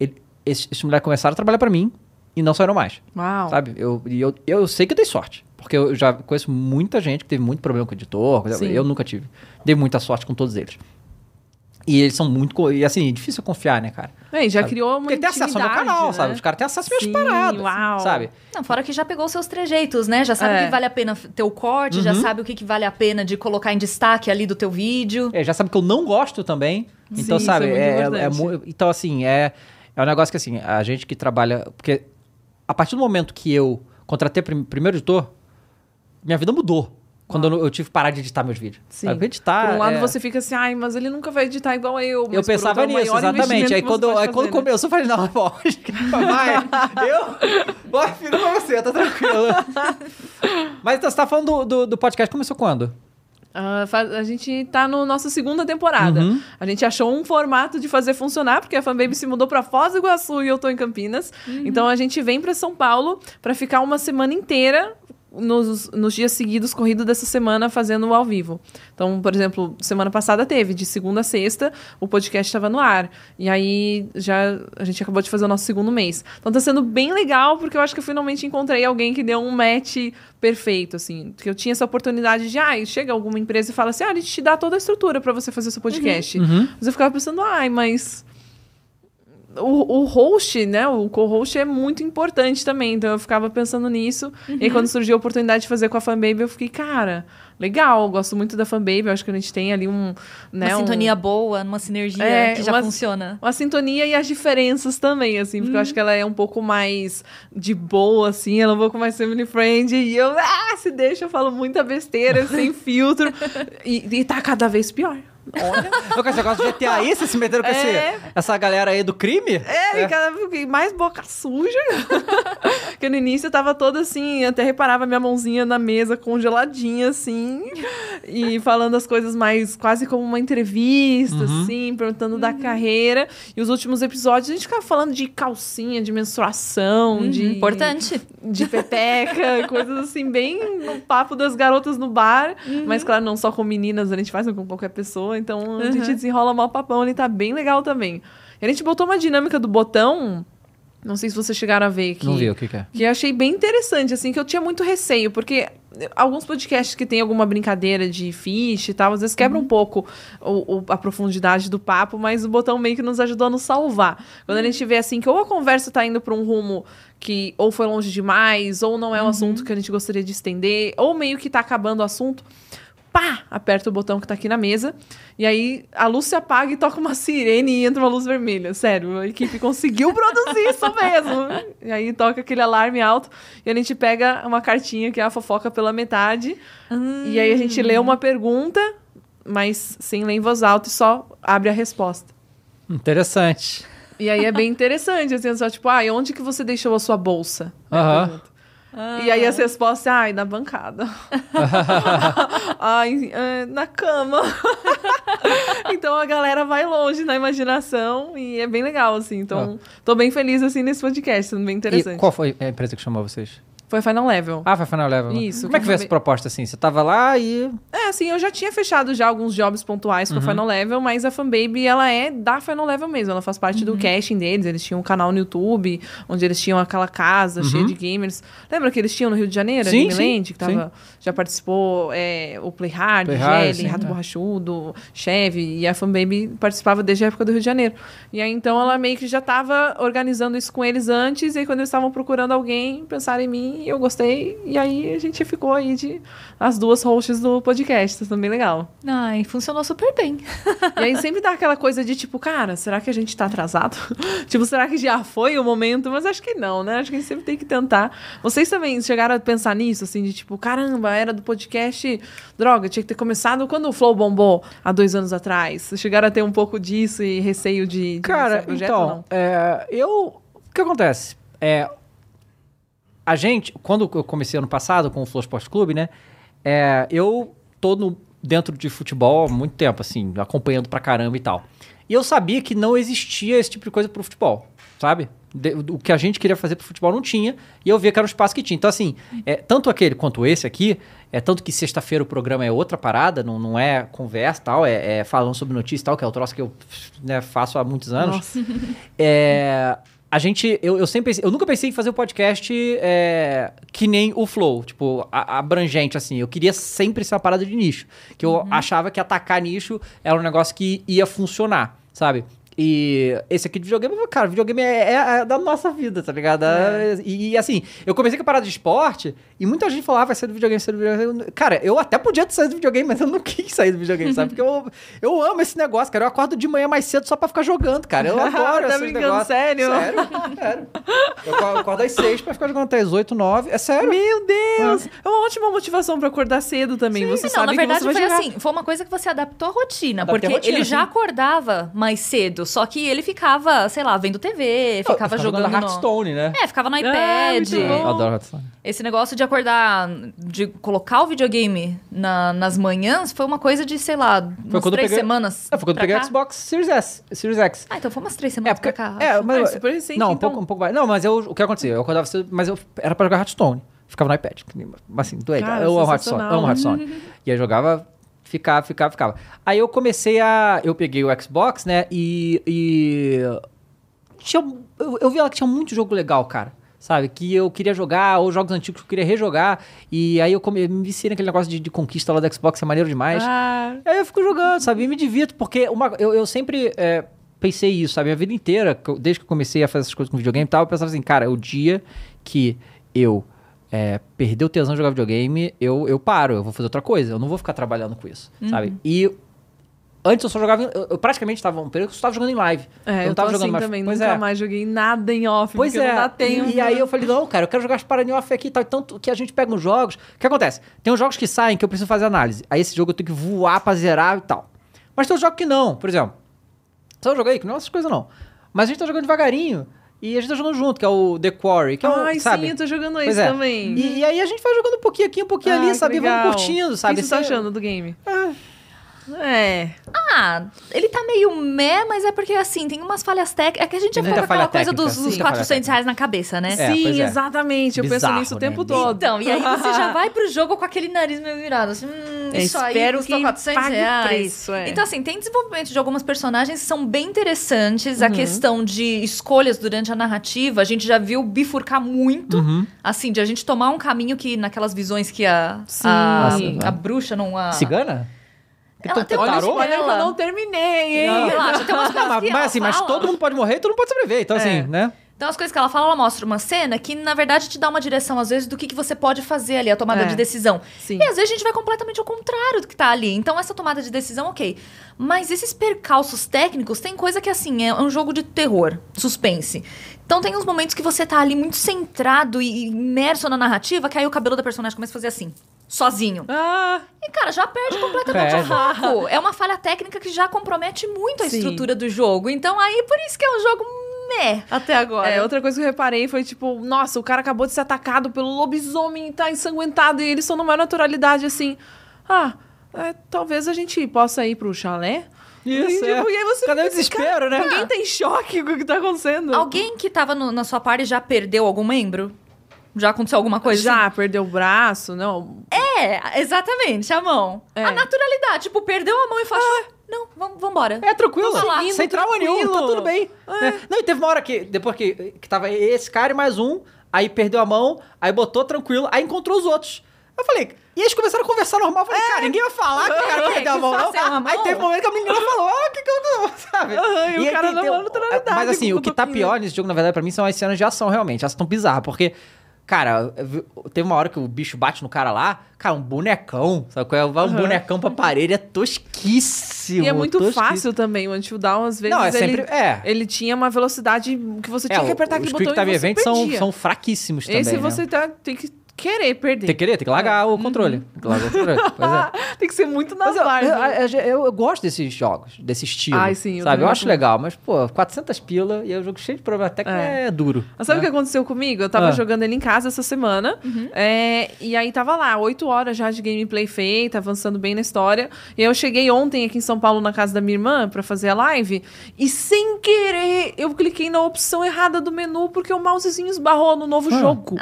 [SPEAKER 1] ele, esses, esses moleques começaram a trabalhar pra mim e não saíram mais,
[SPEAKER 2] Uau.
[SPEAKER 1] sabe? Eu, e eu, eu sei que eu dei sorte, porque eu já conheço muita gente que teve muito problema com o editor, coisa- eu nunca tive. Dei muita sorte com todos eles. E eles são muito, e assim, difícil confiar, né, cara?
[SPEAKER 2] Bem, já
[SPEAKER 1] Sabe?
[SPEAKER 2] criou uma
[SPEAKER 1] Porque tem acesso ao meu canal,
[SPEAKER 2] né?
[SPEAKER 1] sabe? Os caras têm acesso às minhas paradas,
[SPEAKER 2] uau.
[SPEAKER 1] sabe?
[SPEAKER 3] Não, fora que já pegou os seus trejeitos, né? Já sabe
[SPEAKER 2] É.
[SPEAKER 3] o que vale a pena ter o corte, já
[SPEAKER 1] Uhum.
[SPEAKER 3] sabe o que, que vale a pena de colocar em destaque ali do teu vídeo.
[SPEAKER 1] É, já sabe que eu não gosto também. Então,
[SPEAKER 2] Sim,
[SPEAKER 1] sabe,
[SPEAKER 2] isso é muito
[SPEAKER 1] é, é- é então, assim, é, é um negócio que, assim, a gente que trabalha. Porque a partir do momento que eu contratei o prim- primeiro editor, minha vida mudou. Quando eu, eu tive que parar de editar meus vídeos.
[SPEAKER 2] Sim.
[SPEAKER 1] Sabe? Editar.
[SPEAKER 2] Por um lado
[SPEAKER 1] é-
[SPEAKER 2] você fica assim, ai, mas ele nunca vai editar igual eu. Mas
[SPEAKER 1] Eu pensava
[SPEAKER 2] outro, é o
[SPEAKER 1] nisso, exatamente. Aí quando, aí quando
[SPEAKER 2] né?
[SPEAKER 1] começou, eu falei, não, pô, vai, eu, boa filho pra você, tá tranquilo. Mas então, você tá falando do, do, do podcast, começou quando?
[SPEAKER 2] Fa- a gente tá no nossa segunda temporada.
[SPEAKER 1] Uhum.
[SPEAKER 2] A gente achou um formato de fazer funcionar, porque a Fanbaby se mudou pra Foz do Iguaçu e eu tô em Campinas. Então a gente vem pra São Paulo pra ficar uma semana inteira nos, nos dias seguidos, corrido dessa semana, fazendo o ao vivo. Então, por exemplo, semana passada teve, de segunda a sexta, o podcast estava no ar. E aí já a gente acabou de fazer o nosso segundo mês. Então tá sendo bem legal, porque eu acho que eu finalmente encontrei alguém que deu um match perfeito, assim. Que eu tinha essa oportunidade de, ah, chega alguma empresa e fala assim, ah, a gente te dá toda a estrutura para você fazer seu podcast.
[SPEAKER 1] Uhum.
[SPEAKER 2] Mas eu ficava pensando, ai, mas o, o host, né? O co-host é muito importante também. Então eu ficava pensando nisso. E aí, quando surgiu a oportunidade de fazer com a Fanbaby, eu fiquei, cara, legal, gosto muito da Fanbaby. Acho que a gente tem ali um. Né,
[SPEAKER 3] Uma
[SPEAKER 2] um-
[SPEAKER 3] sintonia boa, uma sinergia
[SPEAKER 2] É,
[SPEAKER 3] que já
[SPEAKER 2] uma-
[SPEAKER 3] funciona.
[SPEAKER 2] uma sintonia e as diferenças também, assim, porque eu acho que ela é um pouco mais de boa, assim, ela é um pouco mais family friend, e eu, ah, se deixa, eu falo muita besteira, sem filtro, e, e tá cada vez pior. Olha.
[SPEAKER 1] Eu esse negócio de GTA aí, vocês se meteram com esse-
[SPEAKER 2] É.
[SPEAKER 1] essa galera aí do crime?
[SPEAKER 2] É, e cada vez mais boca suja. Porque no início eu tava toda assim, até reparava minha mãozinha na mesa congeladinha, assim, e falando as coisas mais quase como uma entrevista, assim, perguntando da carreira. E os últimos episódios a gente ficava falando de calcinha, de menstruação, de.
[SPEAKER 3] Importante.
[SPEAKER 2] De pepeca, coisas assim, bem no papo das garotas no bar. Mas, claro, não só com meninas, a gente faz com qualquer pessoa. Então a gente desenrola mal papão, ele tá bem legal também. E a gente botou uma dinâmica do botão. Não sei se vocês chegaram a ver aqui.
[SPEAKER 1] Não vi o que, que é.
[SPEAKER 2] Que eu achei bem interessante, assim, que eu tinha muito receio, porque alguns podcasts que tem alguma brincadeira de fish e tal, às vezes quebra um pouco o- o- a profundidade do papo, mas o botão meio que nos ajudou a nos salvar. Quando a gente vê, assim, que ou a conversa tá indo pra um rumo que ou foi longe demais, ou não é um assunto que a gente gostaria de estender, ou meio que tá acabando o assunto, pá, aperta o botão que tá aqui na mesa, e aí a luz se apaga e toca uma sirene e entra uma luz vermelha. Sério, a equipe conseguiu produzir isso mesmo. E aí toca aquele alarme alto e a gente pega uma cartinha que é a fofoca pela metade. E aí a gente lê uma pergunta, mas sem ler em voz alta e só abre a resposta.
[SPEAKER 1] Interessante.
[SPEAKER 2] E aí é bem interessante, assim, só tipo, ah, e onde que você deixou a sua bolsa? É a
[SPEAKER 1] Aham.
[SPEAKER 2] pergunta. E aí as respostas, ai, na bancada. ai, é, na cama. então a galera vai longe na imaginação e é bem legal, assim. Então, tô bem feliz, assim, nesse podcast, sendo bem interessante.
[SPEAKER 1] E qual foi a empresa que chamou vocês?
[SPEAKER 2] Foi Final Level.
[SPEAKER 1] Ah, foi Final Level.
[SPEAKER 2] Isso,
[SPEAKER 1] Como é que
[SPEAKER 2] eu
[SPEAKER 1] essa proposta assim? Você tava lá e.
[SPEAKER 2] É, assim, eu já tinha fechado já alguns jobs pontuais
[SPEAKER 1] Uhum.
[SPEAKER 2] com a Final Level, mas a Fanbaby, ela é da Final Level mesmo. Ela faz parte
[SPEAKER 1] Uhum.
[SPEAKER 2] do casting deles. Eles tinham um canal no YouTube, onde eles tinham aquela casa cheia de gamers. Lembra que eles tinham no Rio de Janeiro,
[SPEAKER 1] Uhum. Sim, sim,
[SPEAKER 2] que tava, já participou é, o Play Hard,
[SPEAKER 1] Play sim,
[SPEAKER 2] Rato
[SPEAKER 1] é.
[SPEAKER 2] Borrachudo, Chevy, e a Fanbaby participava desde a época do Rio de Janeiro. E aí, então, ela meio que já tava organizando isso com eles antes, e aí, quando eles estavam procurando alguém, pensaram em mim, e eu gostei, e aí a gente ficou aí de as duas hosts do podcast, isso é bem legal.
[SPEAKER 3] Ai, funcionou super bem.
[SPEAKER 2] E aí sempre dá aquela coisa de tipo, cara, será que a gente tá atrasado? tipo, será que já foi o momento? Mas acho que não, né? Acho que a gente sempre tem que tentar. Vocês também chegaram a pensar nisso, assim, de tipo, caramba, era do podcast, droga, tinha que ter começado quando o Flow bombou há dois anos atrás. Vocês chegaram a ter um pouco disso e receio de, de
[SPEAKER 1] Cara,
[SPEAKER 2] projeto
[SPEAKER 1] então,
[SPEAKER 2] não?
[SPEAKER 1] é, eu. O que acontece? É, a gente, quando eu comecei ano passado com o Flow Sport Clube, né? é, eu tô no- dentro de futebol há muito tempo, assim, acompanhando pra caramba e tal. E eu sabia que não existia esse tipo de coisa pro futebol, sabe? De- o que a gente queria fazer pro futebol não tinha, e eu via que era um espaço que tinha. Então, assim, é, tanto aquele quanto esse aqui, é tanto que sexta-feira o programa é outra parada, não, não é conversa tal, é, é falando sobre notícia e tal, que é o troço que eu né, faço há muitos anos.
[SPEAKER 2] Nossa.
[SPEAKER 1] É, a gente, eu, eu sempre pensei, eu nunca pensei em fazer um podcast é, que nem o Flow, tipo, a- abrangente, assim. Eu queria sempre ser uma parada de nicho. Que eu achava que atacar nicho era um negócio que ia funcionar, sabe? E esse aqui de videogame, cara, videogame é, é- é da nossa vida, tá ligado?
[SPEAKER 2] É.
[SPEAKER 1] E, e, assim, eu comecei com a parada de esporte e muita gente falava, ah, vai ser do videogame, vai ser do videogame. Cara, eu até podia ter saído do videogame, mas eu não quis sair do videogame, sabe? Porque eu, eu amo esse negócio, cara. Eu acordo de manhã mais cedo só pra ficar jogando, cara. Eu adoro
[SPEAKER 2] Tá
[SPEAKER 1] esses
[SPEAKER 2] brincando
[SPEAKER 1] negócios.
[SPEAKER 2] sério?
[SPEAKER 1] Sério, sério. Eu acordo- às seis pra ficar jogando até às oito, nove. É sério.
[SPEAKER 2] Meu Deus! É uma ótima motivação pra acordar cedo também. Você
[SPEAKER 3] não,
[SPEAKER 2] sabe
[SPEAKER 3] na
[SPEAKER 2] que
[SPEAKER 3] verdade
[SPEAKER 2] você vai
[SPEAKER 3] foi
[SPEAKER 2] jogar.
[SPEAKER 3] assim, foi uma coisa que você adaptou à rotina,
[SPEAKER 1] Adaptei
[SPEAKER 3] porque
[SPEAKER 1] à rotina,
[SPEAKER 3] ele já
[SPEAKER 1] sim.
[SPEAKER 3] acordava mais cedo, só que ele ficava, sei lá, vendo TV,
[SPEAKER 1] Eu
[SPEAKER 3] ficava jogando no...
[SPEAKER 1] Hearthstone, né?
[SPEAKER 3] É, ficava no
[SPEAKER 2] Ah,
[SPEAKER 3] iPad.
[SPEAKER 2] muito bom.
[SPEAKER 1] Eu adoro Hearthstone.
[SPEAKER 3] Esse negócio de acordar, de colocar o videogame na- nas manhãs, foi uma coisa de, sei lá, umas
[SPEAKER 1] quando eu
[SPEAKER 3] três
[SPEAKER 1] peguei-
[SPEAKER 3] semanas.
[SPEAKER 1] É, foi quando eu peguei o
[SPEAKER 3] cá.
[SPEAKER 1] Xbox Series S, Series X.
[SPEAKER 3] Ah, então foi umas três
[SPEAKER 1] É,
[SPEAKER 3] semanas
[SPEAKER 1] porque,
[SPEAKER 3] pra cá.
[SPEAKER 1] é, mas
[SPEAKER 2] Ah, é super recente,
[SPEAKER 1] Não, um
[SPEAKER 2] então.
[SPEAKER 1] pouco, um pouco mais. Não, mas eu, o que acontecia? Eu acordava cedo, mas eu era pra jogar Hearthstone. Ficava no iPad. Assim, doente.
[SPEAKER 2] Cara,
[SPEAKER 1] eu amo Hearthstone, amo Hearthstone. e aí jogava, ficava, ficava, ficava. Aí eu comecei a. Eu peguei o Xbox, né? E. e tinha, eu, eu vi lá que tinha muito jogo legal, cara. Sabe? Que eu queria jogar, ou jogos antigos que eu queria rejogar. E aí eu come, me viciei naquele negócio de, de conquista lá do Xbox, é maneiro demais.
[SPEAKER 2] Ah,
[SPEAKER 1] Aí eu fico jogando, sabe? E me divirto, porque uma, eu, eu sempre. é, pensei isso, sabe? A vida inteira, desde que eu comecei a fazer essas coisas com videogame e tal, eu pensava assim, cara, o dia que eu é, perder o tesão de jogar videogame, eu, eu paro, eu vou fazer outra coisa. Eu não vou ficar trabalhando com isso,
[SPEAKER 2] Uhum.
[SPEAKER 1] sabe? E antes eu só jogava. Eu, eu praticamente estava um período que eu só tava jogando em live.
[SPEAKER 2] É,
[SPEAKER 1] não
[SPEAKER 2] eu
[SPEAKER 1] tava jogando
[SPEAKER 2] assim
[SPEAKER 1] mais.
[SPEAKER 2] também.
[SPEAKER 1] Pois
[SPEAKER 2] Nunca
[SPEAKER 1] é.
[SPEAKER 2] mais joguei nada em off,
[SPEAKER 1] Pois é.
[SPEAKER 2] não dá tempo.
[SPEAKER 1] E, e aí eu falei, não, cara, eu quero jogar as paradas em off aqui e tal. Tanto que a gente pega uns jogos. O que acontece? Tem uns jogos que saem que eu preciso fazer análise. Aí esse jogo eu tenho que voar pra zerar e tal. Mas tem uns jogos que não. Por exemplo, só um jogo aí que não é essas coisas não. Mas a gente tá jogando devagarinho. E a gente tá jogando junto, que é o The Quarry, que é o,
[SPEAKER 2] Ai,
[SPEAKER 1] sabe?
[SPEAKER 2] sim, eu tô jogando
[SPEAKER 1] Pois
[SPEAKER 2] isso
[SPEAKER 1] é.
[SPEAKER 2] também.
[SPEAKER 1] E, e aí a gente vai jogando um pouquinho aqui, um pouquinho
[SPEAKER 2] Ah,
[SPEAKER 1] ali, sabe? E
[SPEAKER 2] legal.
[SPEAKER 1] vamos curtindo, sabe?
[SPEAKER 2] O que você tá
[SPEAKER 1] Esse-
[SPEAKER 2] achando do game? É.
[SPEAKER 3] Ah, ele tá meio meh, mas é porque assim, tem umas falhas técnicas. É que a gente já ficou com aquela coisa
[SPEAKER 1] técnica,
[SPEAKER 3] dos, dos
[SPEAKER 1] muita falha
[SPEAKER 3] 400
[SPEAKER 1] técnica.
[SPEAKER 3] reais na cabeça, né?
[SPEAKER 1] É,
[SPEAKER 2] Sim,
[SPEAKER 1] é.
[SPEAKER 2] exatamente. Eu
[SPEAKER 1] Bizarro,
[SPEAKER 2] penso nisso o
[SPEAKER 1] né?
[SPEAKER 2] tempo todo.
[SPEAKER 3] Então, e aí você já vai pro jogo com aquele nariz meio virado, assim, hum,
[SPEAKER 2] É,
[SPEAKER 3] isso aí
[SPEAKER 2] que
[SPEAKER 3] 400
[SPEAKER 2] pague o
[SPEAKER 3] reais.
[SPEAKER 2] preço, é.
[SPEAKER 3] Então, assim, tem desenvolvimento de algumas personagens que são bem interessantes.
[SPEAKER 2] Uhum.
[SPEAKER 3] A questão de escolhas durante a narrativa, a gente já viu bifurcar muito.
[SPEAKER 1] Uhum.
[SPEAKER 3] Assim, de a gente tomar um caminho que, naquelas visões que a,
[SPEAKER 2] Sim.
[SPEAKER 3] a,
[SPEAKER 1] Nossa,
[SPEAKER 3] a bruxa não... A...
[SPEAKER 1] Cigana?
[SPEAKER 3] Ela tem
[SPEAKER 1] Tarô?
[SPEAKER 3] uma
[SPEAKER 2] Olha, que eu não terminei, hein?
[SPEAKER 3] Não, relaxa, tem umas coisas
[SPEAKER 1] mas,
[SPEAKER 3] que
[SPEAKER 1] mas
[SPEAKER 3] ela
[SPEAKER 1] assim, mas
[SPEAKER 3] fala.
[SPEAKER 1] todo mundo pode morrer e todo mundo pode sobreviver. Então,
[SPEAKER 2] É.
[SPEAKER 1] assim, né?
[SPEAKER 3] Então, as coisas que ela fala, ela mostra uma cena que, na verdade, te dá uma direção, às vezes, do que, que você pode fazer ali, a tomada
[SPEAKER 2] É.
[SPEAKER 3] de decisão.
[SPEAKER 2] Sim.
[SPEAKER 3] E às vezes a gente vai completamente ao contrário do que tá ali. Então, essa tomada de decisão, ok. Mas esses percalços técnicos, tem coisa que, assim, é um jogo de terror, suspense. Então, tem uns momentos que você tá ali muito centrado e imerso na narrativa, que aí o cabelo da personagem começa a fazer assim, sozinho.
[SPEAKER 2] Ah,
[SPEAKER 3] E, cara, já perde completamente o foco. É uma falha técnica que já compromete muito a
[SPEAKER 2] Sim.
[SPEAKER 3] estrutura do jogo. Então, aí, por isso que é um jogo meh, até agora.
[SPEAKER 2] é, outra coisa que eu reparei foi tipo, nossa, o cara acabou de ser atacado pelo lobisomem e tá ensanguentado e eles são numa naturalidade assim. Ah, é, talvez a gente possa ir pro chalé?
[SPEAKER 1] Isso,
[SPEAKER 2] e, tipo,
[SPEAKER 1] é.
[SPEAKER 2] e aí você
[SPEAKER 1] Cadê o
[SPEAKER 2] assim,
[SPEAKER 1] desespero,
[SPEAKER 2] cara,
[SPEAKER 1] né?
[SPEAKER 2] Ninguém tem choque com o que tá acontecendo.
[SPEAKER 3] Alguém que tava no- na sua party já perdeu algum membro? Já aconteceu alguma coisa
[SPEAKER 2] Já
[SPEAKER 3] assim?
[SPEAKER 2] perdeu o braço, não?
[SPEAKER 3] É, exatamente, a mão.
[SPEAKER 2] É.
[SPEAKER 3] A naturalidade, tipo, perdeu a mão e faz... Não, vamos vambora.
[SPEAKER 1] É tranquilo,
[SPEAKER 3] lá.
[SPEAKER 1] sem trauma nenhum, tá tudo bem. né? Não, e teve uma hora que, depois que, que tava esse cara e mais um, aí perdeu a mão, aí botou tranquilo, aí encontrou os outros. Eu falei, e eles começaram a conversar normal. Eu falei, cara, ninguém vai falar que o cara
[SPEAKER 3] É,
[SPEAKER 1] perdeu a mão, não. Aí teve um momento que a menina falou, ah, o que que eu não, sabe?
[SPEAKER 2] Aham, e o cara não
[SPEAKER 1] tem-
[SPEAKER 2] é naturalidade
[SPEAKER 1] Mas assim, o que tá pior nesse jogo, na verdade, pra mim, são as cenas de ação, realmente. Elas estão bizarras, porque... Cara, teve uma hora que o bicho bate no cara lá, cara, um bonecão, sabe qual é? Vai um
[SPEAKER 2] Aham.
[SPEAKER 1] bonecão pra parede, é tosquíssimo.
[SPEAKER 2] E é muito
[SPEAKER 1] tosquíssimo.
[SPEAKER 2] fácil também. O Until às vezes,
[SPEAKER 1] Não, é
[SPEAKER 2] ele,
[SPEAKER 1] sempre- é.
[SPEAKER 2] ele tinha uma velocidade que você tinha
[SPEAKER 1] É,
[SPEAKER 2] que apertar
[SPEAKER 1] os
[SPEAKER 2] aquele
[SPEAKER 1] Quick
[SPEAKER 2] botão
[SPEAKER 1] Time
[SPEAKER 2] e você
[SPEAKER 1] Events são, são fraquíssimos também,
[SPEAKER 2] Esse
[SPEAKER 1] né?
[SPEAKER 2] você tá- tem que querer perder.
[SPEAKER 1] Tem que querer, tem que largar o controle. Tem que largar o controle. Pois é.
[SPEAKER 2] Tem que ser muito nas
[SPEAKER 1] Mas eu, eu, eu- eu- eu gosto desses jogos, desse estilo.
[SPEAKER 2] Ai, sim, eu
[SPEAKER 1] sabe? Eu acho legal, mas, pô, 400 pila e é um jogo cheio de problema até que é,
[SPEAKER 2] É.
[SPEAKER 1] duro.
[SPEAKER 2] Mas sabe o
[SPEAKER 1] né?
[SPEAKER 2] que aconteceu comigo? Eu tava
[SPEAKER 1] Ah.
[SPEAKER 2] jogando ele em casa essa semana.
[SPEAKER 3] Uhum.
[SPEAKER 2] é, e aí tava lá, oito horas já de gameplay feita, avançando bem na história. E aí eu cheguei ontem aqui em São Paulo na casa da minha irmã pra fazer a live. E sem querer, eu cliquei na opção errada do menu porque o mousezinho esbarrou no novo
[SPEAKER 1] Ah.
[SPEAKER 2] jogo.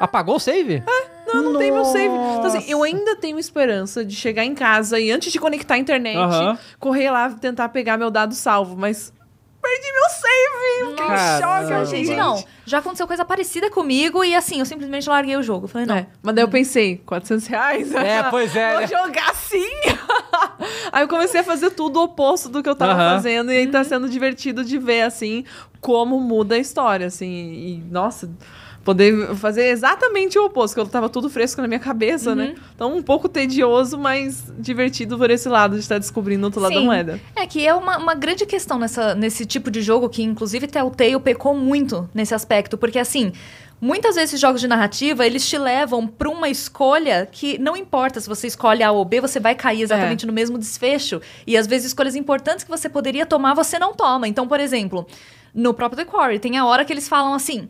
[SPEAKER 1] Apagou o save?
[SPEAKER 2] Não, não tem meu save. Então, assim, eu
[SPEAKER 1] Nossa.
[SPEAKER 2] ainda tenho esperança de chegar em casa e antes de conectar a internet, correr lá tentar pegar meu dado salvo. Mas perdi meu save! Fiquei choque,
[SPEAKER 3] Gente,
[SPEAKER 2] gente.
[SPEAKER 3] não. Já aconteceu coisa parecida comigo e assim, eu simplesmente larguei o jogo. Falei, não.
[SPEAKER 2] É, mas daí eu pensei, 400 reais?
[SPEAKER 1] É, pois é,
[SPEAKER 2] Vou
[SPEAKER 1] né?
[SPEAKER 2] jogar sim! aí eu comecei a fazer tudo o oposto do que eu tava fazendo. E aí tá sendo divertido de ver, assim, como muda a história, assim. E, nossa, poder fazer exatamente o oposto, que eu tava tudo fresco na minha cabeça, né? Então, um pouco tedioso, mas divertido por esse lado, de estar descobrindo o outro lado da
[SPEAKER 3] Sim.
[SPEAKER 2] moeda.
[SPEAKER 3] É que é uma, uma grande questão nessa, nesse tipo de jogo que, inclusive, Telltale pecou muito nesse aspecto. Porque, assim, muitas vezes jogos de narrativa, eles te levam pra uma escolha que não importa se você escolhe A ou B, você vai cair exatamente no mesmo desfecho. E, às vezes, escolhas importantes que você poderia tomar, você não toma. Então, por exemplo, no próprio The Quarry, tem a hora que eles falam assim...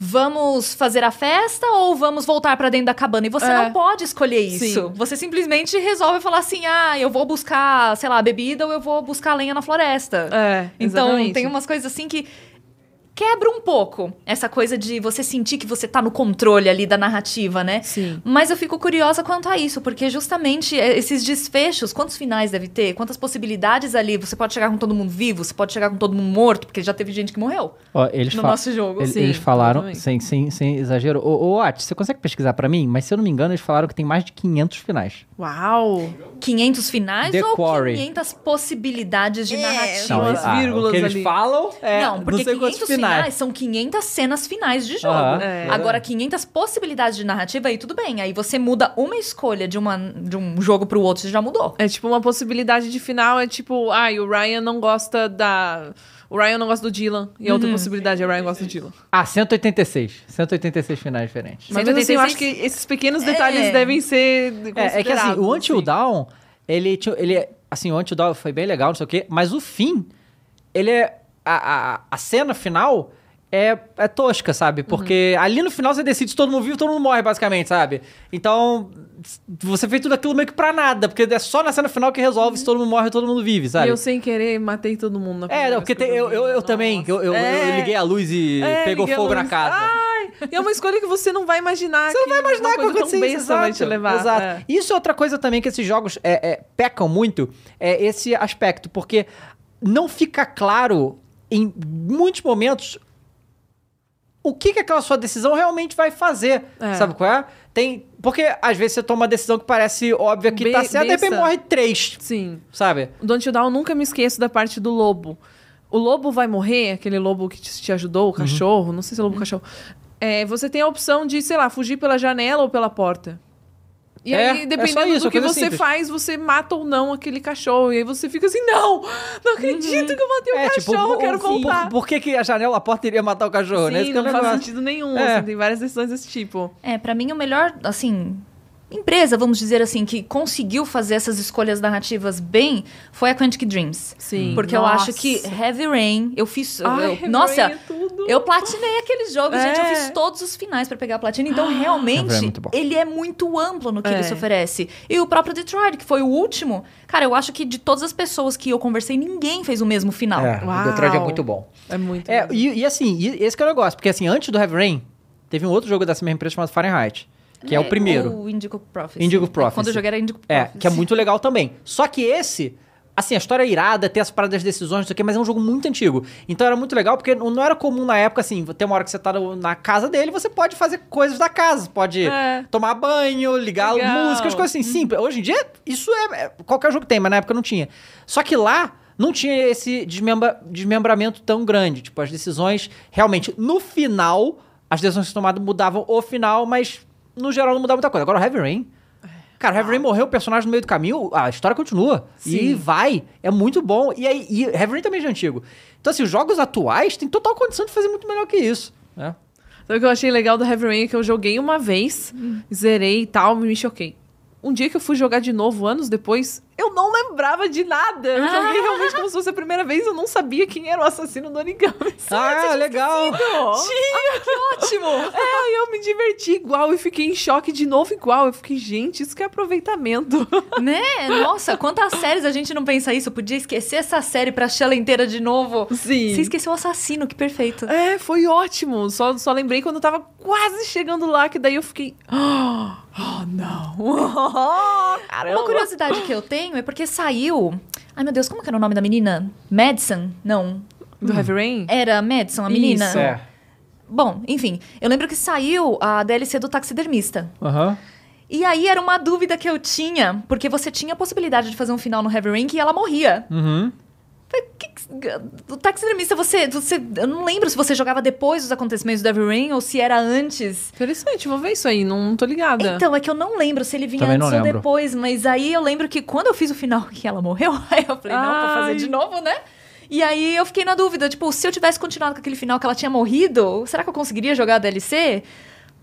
[SPEAKER 3] Vamos fazer a festa ou vamos voltar pra dentro da cabana? E você
[SPEAKER 2] É.
[SPEAKER 3] não pode escolher isso.
[SPEAKER 2] Sim.
[SPEAKER 3] Você simplesmente resolve falar assim: ah, eu vou buscar, sei lá, bebida ou eu vou buscar lenha na floresta.
[SPEAKER 2] É,
[SPEAKER 3] Então,
[SPEAKER 2] exatamente.
[SPEAKER 3] tem umas coisas assim que. Quebra um pouco essa coisa de você sentir que você tá no controle ali da narrativa, né?
[SPEAKER 2] Sim.
[SPEAKER 3] Mas eu fico curiosa quanto a isso, porque justamente é, esses desfechos, quantos finais deve ter? Quantas possibilidades ali? Você pode chegar com todo mundo vivo, você pode chegar com todo mundo morto, porque já teve gente que morreu
[SPEAKER 1] Ó, eles
[SPEAKER 3] no nosso jogo.
[SPEAKER 1] ele-
[SPEAKER 2] Sim,
[SPEAKER 1] eles falaram,
[SPEAKER 2] exatamente.
[SPEAKER 1] sem, sem, sem exagero. Ô, ô Ati, você consegue pesquisar pra mim? Mas se eu não me engano, eles falaram que tem mais de 500 finais.
[SPEAKER 2] Uau!
[SPEAKER 3] 500 finais
[SPEAKER 1] The
[SPEAKER 3] ou
[SPEAKER 1] Quarry.
[SPEAKER 3] 500 possibilidades de narrativa?
[SPEAKER 2] Não, vírgulas
[SPEAKER 1] o que eles
[SPEAKER 2] ali.
[SPEAKER 1] falam é
[SPEAKER 3] não, porque
[SPEAKER 1] sei
[SPEAKER 3] 500
[SPEAKER 1] quantos
[SPEAKER 3] finais. são 500 cenas finais de jogo.
[SPEAKER 1] Aham.
[SPEAKER 2] É.
[SPEAKER 3] Agora, 500 possibilidades de narrativa, aí tudo bem. Aí você muda uma escolha de, uma, de um jogo pro outro, você já mudou.
[SPEAKER 2] É tipo uma possibilidade de final, é tipo, ai, o Ryan não gosta da. O Ryan não gosta do Dylan. E a outra possibilidade é o Ryan gosta do Dylan.
[SPEAKER 1] Ah, 186. 186 finais diferentes.
[SPEAKER 2] Mas mesmo assim, eu
[SPEAKER 3] 186
[SPEAKER 2] acho que esses pequenos detalhes
[SPEAKER 3] É.
[SPEAKER 2] devem ser.
[SPEAKER 1] É, é que assim, o
[SPEAKER 2] considerados,
[SPEAKER 1] Until Dawn, ele, tinha- ele assim, o Until Dawn foi bem legal, não sei o quê, mas o fim, ele é, a, a, a cena final é, é tosca, sabe? Porque ali no final você decide se todo mundo vive, todo mundo morre, basicamente, sabe? Então, você fez tudo aquilo meio que pra nada, porque é só na cena final que resolve se todo mundo morre ou todo mundo vive,
[SPEAKER 2] E
[SPEAKER 1] sabe?
[SPEAKER 2] eu sem querer matei todo mundo na
[SPEAKER 1] É, não, porque tem-
[SPEAKER 2] que
[SPEAKER 1] eu, eu, eu também, eu, eu,
[SPEAKER 2] É.
[SPEAKER 1] eu liguei a luz e
[SPEAKER 2] É,
[SPEAKER 1] pegou fogo na casa.
[SPEAKER 2] Ai, e é uma escolha que você não vai imaginar.
[SPEAKER 1] Você não vai imaginar que acontecer isso,
[SPEAKER 2] vai te levar.
[SPEAKER 1] Exato.
[SPEAKER 2] É.
[SPEAKER 1] Isso é outra coisa também que esses jogos é, é, pecam muito, é esse aspecto, porque não fica claro em muitos momentos o que, que aquela sua decisão realmente vai fazer.
[SPEAKER 2] É.
[SPEAKER 1] Sabe qual é? Tem, porque às vezes você toma uma decisão que parece óbvia que
[SPEAKER 2] Be-
[SPEAKER 1] tá certa, e de repente
[SPEAKER 2] besta.
[SPEAKER 1] morre três,
[SPEAKER 2] Sim.
[SPEAKER 1] sabe?
[SPEAKER 2] Do Until Dawn, eu nunca me esqueço da parte do lobo. O lobo vai morrer, aquele lobo que te, te ajudou, o cachorro, não sei se é lobo ou cachorro. É, você tem a opção de, sei lá, fugir pela janela ou pela porta. E
[SPEAKER 1] É, é
[SPEAKER 2] aí,
[SPEAKER 1] só
[SPEAKER 2] dependendo
[SPEAKER 1] isso,
[SPEAKER 2] do que você
[SPEAKER 1] simples.
[SPEAKER 2] faz, você mata ou não aquele cachorro. E aí você fica assim, não! Não acredito que eu matei o
[SPEAKER 1] É, tipo,
[SPEAKER 2] cachorro,
[SPEAKER 1] por,
[SPEAKER 2] quero voltar.
[SPEAKER 1] por que, que a janela, a porta iria matar o cachorro, né?
[SPEAKER 2] Sim,
[SPEAKER 1] que é o
[SPEAKER 2] não faz
[SPEAKER 1] negócio.
[SPEAKER 2] sentido nenhum.
[SPEAKER 1] É.
[SPEAKER 2] assim, tem várias decisões desse tipo.
[SPEAKER 3] É, pra mim o melhor, assim, empresa, vamos dizer assim, que conseguiu fazer essas escolhas narrativas bem foi a Quantic Dreams.
[SPEAKER 2] Sim.
[SPEAKER 3] Porque eu
[SPEAKER 2] Nossa.
[SPEAKER 3] acho que Heavy Rain, eu fiz.
[SPEAKER 2] Ai,
[SPEAKER 3] eu- nossa,
[SPEAKER 2] Rain é tudo.
[SPEAKER 3] eu platinei aquele jogo,
[SPEAKER 2] É.
[SPEAKER 3] gente. Eu fiz todos os finais pra pegar a platina. Então,
[SPEAKER 1] Rain é
[SPEAKER 3] realmente,
[SPEAKER 1] bom.
[SPEAKER 3] ele é muito amplo no que
[SPEAKER 2] É.
[SPEAKER 3] ele se oferece. E o próprio Detroit, que foi o último, cara, eu acho que de todas as pessoas que eu conversei, ninguém fez o mesmo final.
[SPEAKER 1] É,
[SPEAKER 2] Uau.
[SPEAKER 1] o Detroit é muito bom.
[SPEAKER 2] É muito.
[SPEAKER 1] É,
[SPEAKER 2] mesmo.
[SPEAKER 1] e, e assim, e esse que é o negócio, porque assim, antes do Heavy Rain, teve um outro jogo dessa mesma empresa chamado Fahrenheit, que é, o primeiro.
[SPEAKER 3] O Indigo Prophecy.
[SPEAKER 1] Indigo
[SPEAKER 3] É,
[SPEAKER 1] Prophecy.
[SPEAKER 3] Quando eu joguei era Indigo
[SPEAKER 1] É,
[SPEAKER 3] Prophecy.
[SPEAKER 1] que é muito legal também. Só que esse, assim, a história é irada, tem as paradas das decisões, não sei o quê, mas é um jogo muito antigo. Então era muito legal, porque não era comum na época, assim, tem uma hora que você tá no- na casa dele, você pode fazer coisas da casa. Pode
[SPEAKER 2] É.
[SPEAKER 1] tomar banho, ligar
[SPEAKER 2] Legal.
[SPEAKER 1] música, as coisas assim, simples. Hoje em dia, isso é, é- Qualquer jogo tem, mas na época não tinha. Só que lá. Não tinha esse desmembra- desmembramento tão grande. Tipo, as decisões realmente, no final, as decisões tomadas mudavam o final, mas no geral não mudava muita coisa. Agora o Heavy Rain. Cara, Heavy Rain morreu o personagem no meio do caminho, a história continua. E
[SPEAKER 2] Sim.
[SPEAKER 1] vai. É muito bom. E, aí, e Heavy Rain também é antigo. Então, assim, os jogos atuais têm total condição de fazer muito melhor que isso. né?
[SPEAKER 2] Sabe o que eu achei legal do Heavy Rain é que eu joguei uma vez, zerei e tal, me choquei. Um dia que eu fui jogar de novo, anos depois, eu não lembrava de nada. Eu joguei realmente como se fosse a primeira vez, eu não sabia quem era o assassino do Origami.
[SPEAKER 1] Ah, legal.
[SPEAKER 2] Tinha!
[SPEAKER 3] Que ótimo!
[SPEAKER 2] É, eu me diverti igual e fiquei em choque de novo igual. Eu fiquei, gente, isso que é aproveitamento.
[SPEAKER 3] né? Nossa, quantas séries a gente não pensa isso? Eu podia esquecer essa série pra assistir ela inteira de novo.
[SPEAKER 2] Sim.
[SPEAKER 3] Você esqueceu o assassino, que perfeito.
[SPEAKER 2] É, foi ótimo. Só, só lembrei quando eu tava quase chegando lá, que daí eu fiquei. Oh, não. Caramba.
[SPEAKER 3] Uma curiosidade que eu tenho é porque saiu. Ai meu Deus, como que era o nome da menina? Madison? Não.
[SPEAKER 2] Do Heavy Rain?
[SPEAKER 3] Era Madison, a menina?
[SPEAKER 2] Isso.
[SPEAKER 1] É.
[SPEAKER 3] Bom, enfim, eu lembro que saiu a DLC do taxidermista.
[SPEAKER 1] Aham.
[SPEAKER 3] E aí era uma dúvida que eu tinha, porque você tinha a possibilidade de fazer um final no Heavy Rain que ela morria.
[SPEAKER 1] Uhum.
[SPEAKER 3] O taxidermista, você, você. Eu não lembro se você jogava depois dos acontecimentos do Heavy Rain ou se era antes.
[SPEAKER 2] Interessante, vou ver isso aí, não tô ligada.
[SPEAKER 3] Então, é que eu não lembro se ele vinha
[SPEAKER 1] Também
[SPEAKER 3] antes
[SPEAKER 1] não
[SPEAKER 3] ou depois, mas aí eu lembro que quando eu fiz o final que ela morreu, aí eu falei, não, vou fazer
[SPEAKER 2] Ai.
[SPEAKER 3] de novo, né? E aí eu fiquei na dúvida, tipo, se eu tivesse continuado com aquele final que ela tinha morrido, será que eu conseguiria jogar a DLC?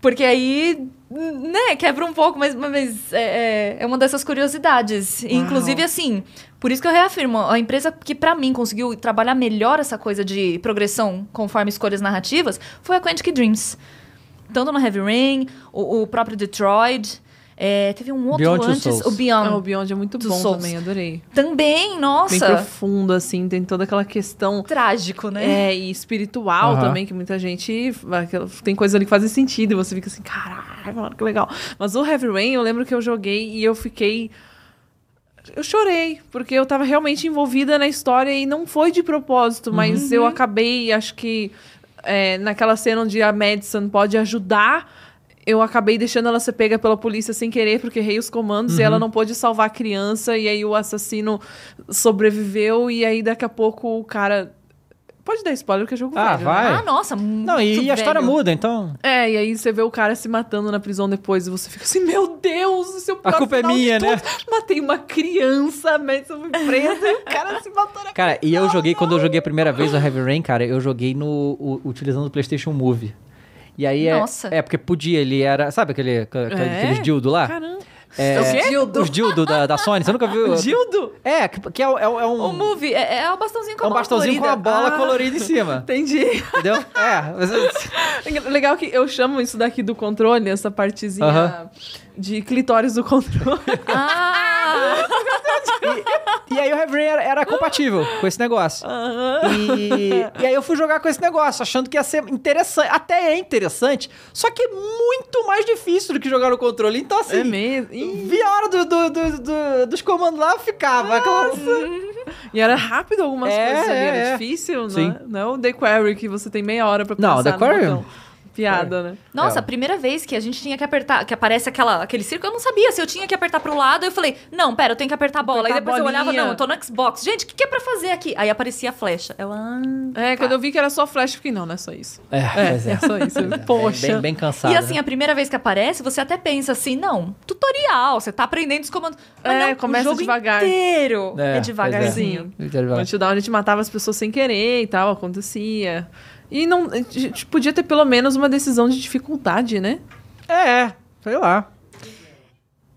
[SPEAKER 3] Porque aí, né, quebra um pouco, mas, mas é, é- é uma dessas curiosidades. E, Inclusive, assim, por isso que eu reafirmo, a empresa que pra mim conseguiu trabalhar melhor essa coisa de progressão conforme escolhas narrativas foi a Quantic Dreams. Tanto no Heavy Rain, o, o próprio Detroit. É, teve um outro
[SPEAKER 1] Beyond
[SPEAKER 3] antes,
[SPEAKER 1] Souls.
[SPEAKER 3] o Beyond.
[SPEAKER 2] Ah, o Beyond é muito bom
[SPEAKER 3] Souls.
[SPEAKER 2] também, adorei.
[SPEAKER 3] Também,
[SPEAKER 2] Bem
[SPEAKER 3] nossa.
[SPEAKER 2] profundo, assim, tem toda aquela questão
[SPEAKER 3] Trágico, né?
[SPEAKER 2] É, e espiritual também, que muita gente. Tem coisas ali que fazem sentido e você fica assim, caralho, que legal. Mas o Heavy Rain, eu lembro que eu joguei e eu fiquei. Eu chorei, porque eu tava realmente envolvida na história e não foi de propósito, mas eu acabei, acho que é, naquela cena onde a Madison pode ajudar. Eu acabei deixando ela ser pega pela polícia sem querer, porque errei os comandos e ela não pôde salvar a criança. E aí o assassino sobreviveu. E aí daqui a pouco o cara. Pode dar spoiler, porque é jogo
[SPEAKER 1] Ah,
[SPEAKER 2] velho, né?
[SPEAKER 1] vai.
[SPEAKER 3] Ah, nossa,
[SPEAKER 1] Não, e, a história muda, então.
[SPEAKER 2] É, e aí você vê o cara se matando na prisão depois e você fica assim, meu Deus, o
[SPEAKER 1] A
[SPEAKER 2] pior
[SPEAKER 1] culpa é minha, né?
[SPEAKER 2] tudo. Matei uma criança, mas eu fui presa e o cara se matou na
[SPEAKER 1] Cara, e eu joguei, quando eu joguei a primeira vez o Heavy Rain, cara, eu joguei no. o- utilizando o PlayStation Move. E aí é.
[SPEAKER 3] Nossa.
[SPEAKER 1] É, porque podia, ele era. Sabe aquele, aquele- aqueles dildo lá?
[SPEAKER 2] Caramba.
[SPEAKER 1] É,
[SPEAKER 2] O quê?
[SPEAKER 3] Dildo.
[SPEAKER 1] Os dildo da, da Sony, você nunca viu?
[SPEAKER 2] O Dildo?
[SPEAKER 1] É, que, que é, é- é um.
[SPEAKER 3] O movie é, é o bastãozinho com
[SPEAKER 1] é
[SPEAKER 3] a
[SPEAKER 1] um
[SPEAKER 3] bola
[SPEAKER 1] bastãozinho com a
[SPEAKER 3] colorida.
[SPEAKER 1] bola
[SPEAKER 2] Ah.
[SPEAKER 1] colorida em cima.
[SPEAKER 2] Entendi.
[SPEAKER 1] Entendeu? É. mas-
[SPEAKER 2] Legal que eu chamo isso daqui do controle, essa partezinha
[SPEAKER 1] Aham.
[SPEAKER 2] de clitóris do controle.
[SPEAKER 3] Ah!
[SPEAKER 1] E aí o Heavy Rain era, era compatível com esse negócio. E, e aí eu fui jogar com esse negócio, achando que ia ser interessante. Até é interessante, só que é muito mais difícil do que jogar no controle. Então, assim,
[SPEAKER 2] É mesmo? Ih,
[SPEAKER 1] vi a hora do, do- do- do- dos comandos lá, eu ficava. aquela-
[SPEAKER 2] E era rápido algumas
[SPEAKER 1] É,
[SPEAKER 2] coisas
[SPEAKER 1] é,
[SPEAKER 2] era
[SPEAKER 1] é.
[SPEAKER 2] difícil,
[SPEAKER 1] Sim.
[SPEAKER 2] né? Não é o The Quarry que você tem meia hora pra
[SPEAKER 1] Não,
[SPEAKER 2] pensar
[SPEAKER 1] The Quarry-
[SPEAKER 2] no botão. Piada, né?
[SPEAKER 3] Nossa,
[SPEAKER 1] É.
[SPEAKER 3] a primeira vez que a gente tinha que apertar, que aparece aquela, aquele círculo, eu não sabia se eu tinha que apertar pro lado. Eu falei, não, pera, eu tenho que apertar a bola.
[SPEAKER 2] Apertar
[SPEAKER 3] Aí depois eu olhava, não, eu tô no Xbox. Gente, o que, que é pra fazer aqui? Aí aparecia a flecha. Eu, ah,
[SPEAKER 2] É, quando eu vi que era só flash, eu fiquei, não, não é só isso.
[SPEAKER 1] É,
[SPEAKER 2] É,
[SPEAKER 1] pois
[SPEAKER 2] é, só isso.
[SPEAKER 1] É,
[SPEAKER 2] Poxa.
[SPEAKER 1] Bem, bem cansado.
[SPEAKER 3] E assim,
[SPEAKER 1] né?
[SPEAKER 3] a primeira vez que aparece, você até pensa assim, não, tutorial, você tá aprendendo os comandos. Mas
[SPEAKER 2] É,
[SPEAKER 3] não,
[SPEAKER 2] começa
[SPEAKER 3] o jogo
[SPEAKER 2] devagar.
[SPEAKER 3] inteiro
[SPEAKER 1] É,
[SPEAKER 3] é,
[SPEAKER 1] pois é.
[SPEAKER 3] devagarzinho.
[SPEAKER 2] Dawn a gente matava as pessoas sem querer e tal, acontecia. E não, a gente podia ter pelo menos uma decisão de dificuldade, né?
[SPEAKER 1] É, sei lá.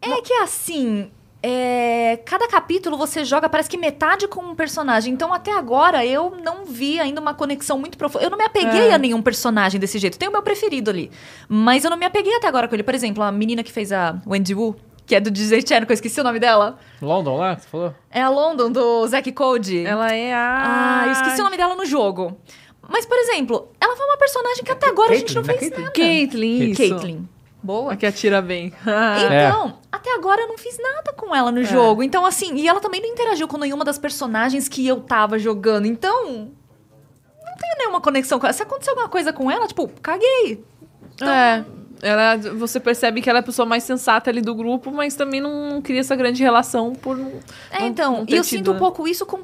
[SPEAKER 3] É que assim, é, cada capítulo você joga, parece que metade com um personagem. Então, até agora, eu não vi ainda uma conexão muito profunda. Eu não me apeguei
[SPEAKER 2] É.
[SPEAKER 3] a nenhum personagem desse jeito. Tem o meu preferido ali. Mas eu não me apeguei até agora com ele. Por exemplo, a menina que fez a Wendy Wu, que é do Disney Channel, que eu esqueci o nome dela.
[SPEAKER 1] London lá, você falou?
[SPEAKER 3] É a London, do Zack Code.
[SPEAKER 2] Ela é a.
[SPEAKER 3] Ah, eu esqueci o nome dela no jogo. Mas, por exemplo, ela foi uma personagem que até agora a gente não
[SPEAKER 1] Caitlyn,
[SPEAKER 3] fez
[SPEAKER 1] né?
[SPEAKER 3] nada.
[SPEAKER 2] Caitlyn, isso.
[SPEAKER 3] Caitlyn. Boa.
[SPEAKER 2] A que atira bem.
[SPEAKER 3] Então, até agora eu não fiz nada com ela no jogo. Então, assim, e ela também não interagiu com nenhuma das personagens que eu tava jogando. Então, não tenho nenhuma conexão com ela. Se aconteceu alguma coisa com ela, tipo, caguei.
[SPEAKER 2] É. Ela, você percebe que ela é a pessoa mais sensata ali do grupo, mas também não cria essa grande relação por.
[SPEAKER 3] É,
[SPEAKER 2] não-
[SPEAKER 3] então,
[SPEAKER 2] não
[SPEAKER 3] e
[SPEAKER 2] ter
[SPEAKER 3] eu
[SPEAKER 2] tido,
[SPEAKER 3] sinto um pouco isso com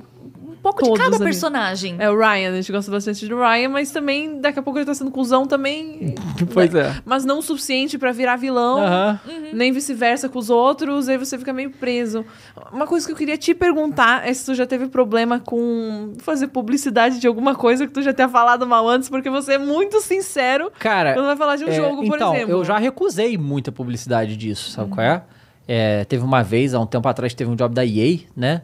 [SPEAKER 3] pouco
[SPEAKER 2] Todos
[SPEAKER 3] de cada
[SPEAKER 2] ali.
[SPEAKER 3] personagem.
[SPEAKER 2] É o Ryan, a gente gosta bastante do Ryan, mas também daqui a pouco ele tá sendo cuzão também.
[SPEAKER 1] Pois é.
[SPEAKER 2] Mas não o suficiente pra virar vilão.
[SPEAKER 1] Aham.
[SPEAKER 2] Nem vice-versa com os outros, aí você fica meio preso. Uma coisa que eu queria te perguntar é se tu já teve problema com fazer publicidade de alguma coisa que tu já tenha falado mal antes, porque você é muito sincero
[SPEAKER 1] Cara,
[SPEAKER 2] quando vai falar de um
[SPEAKER 1] É,
[SPEAKER 2] jogo, por
[SPEAKER 1] então,
[SPEAKER 2] exemplo.
[SPEAKER 1] eu já recusei muita publicidade disso, sabe qual é? É, Teve uma vez, há um tempo atrás, teve um job da EA, né?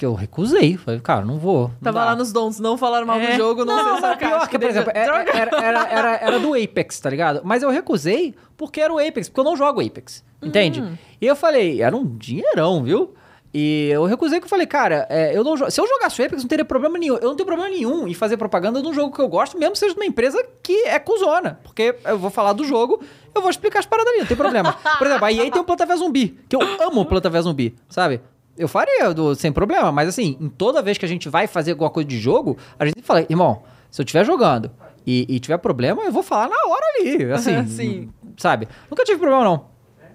[SPEAKER 1] Que eu recusei. Falei, cara, não vou. não
[SPEAKER 2] Tava
[SPEAKER 1] dá.
[SPEAKER 2] lá nos dons, não falar mal
[SPEAKER 1] É.
[SPEAKER 2] do jogo, não, ser
[SPEAKER 1] Não,
[SPEAKER 2] sarcástico.
[SPEAKER 1] pior que, por exemplo, é, era, era, era, era, era do Apex, tá ligado? Mas eu recusei porque era o Apex, porque eu não jogo Apex, entende?
[SPEAKER 2] Hum.
[SPEAKER 1] E eu falei, era um dinheirão, viu? E eu recusei que eu falei, cara, é, eu não se eu jogasse o Apex, não teria problema nenhum. Eu não tenho problema nenhum em fazer propaganda de um jogo que eu gosto, mesmo seja de uma empresa que é cuzona. Porque eu vou falar do jogo, eu vou explicar as paradas ali, não tem problema. Por exemplo, a EA tem o Planta Zumbi, que eu amo o Planta Zumbi, sabe? Eu faria do- sem problema, mas assim, em toda vez que a gente vai fazer alguma coisa de jogo, a gente fala, irmão, se eu estiver jogando e, e tiver problema, eu vou falar na hora ali, assim,
[SPEAKER 2] Sim.
[SPEAKER 1] sabe? Nunca tive problema, não.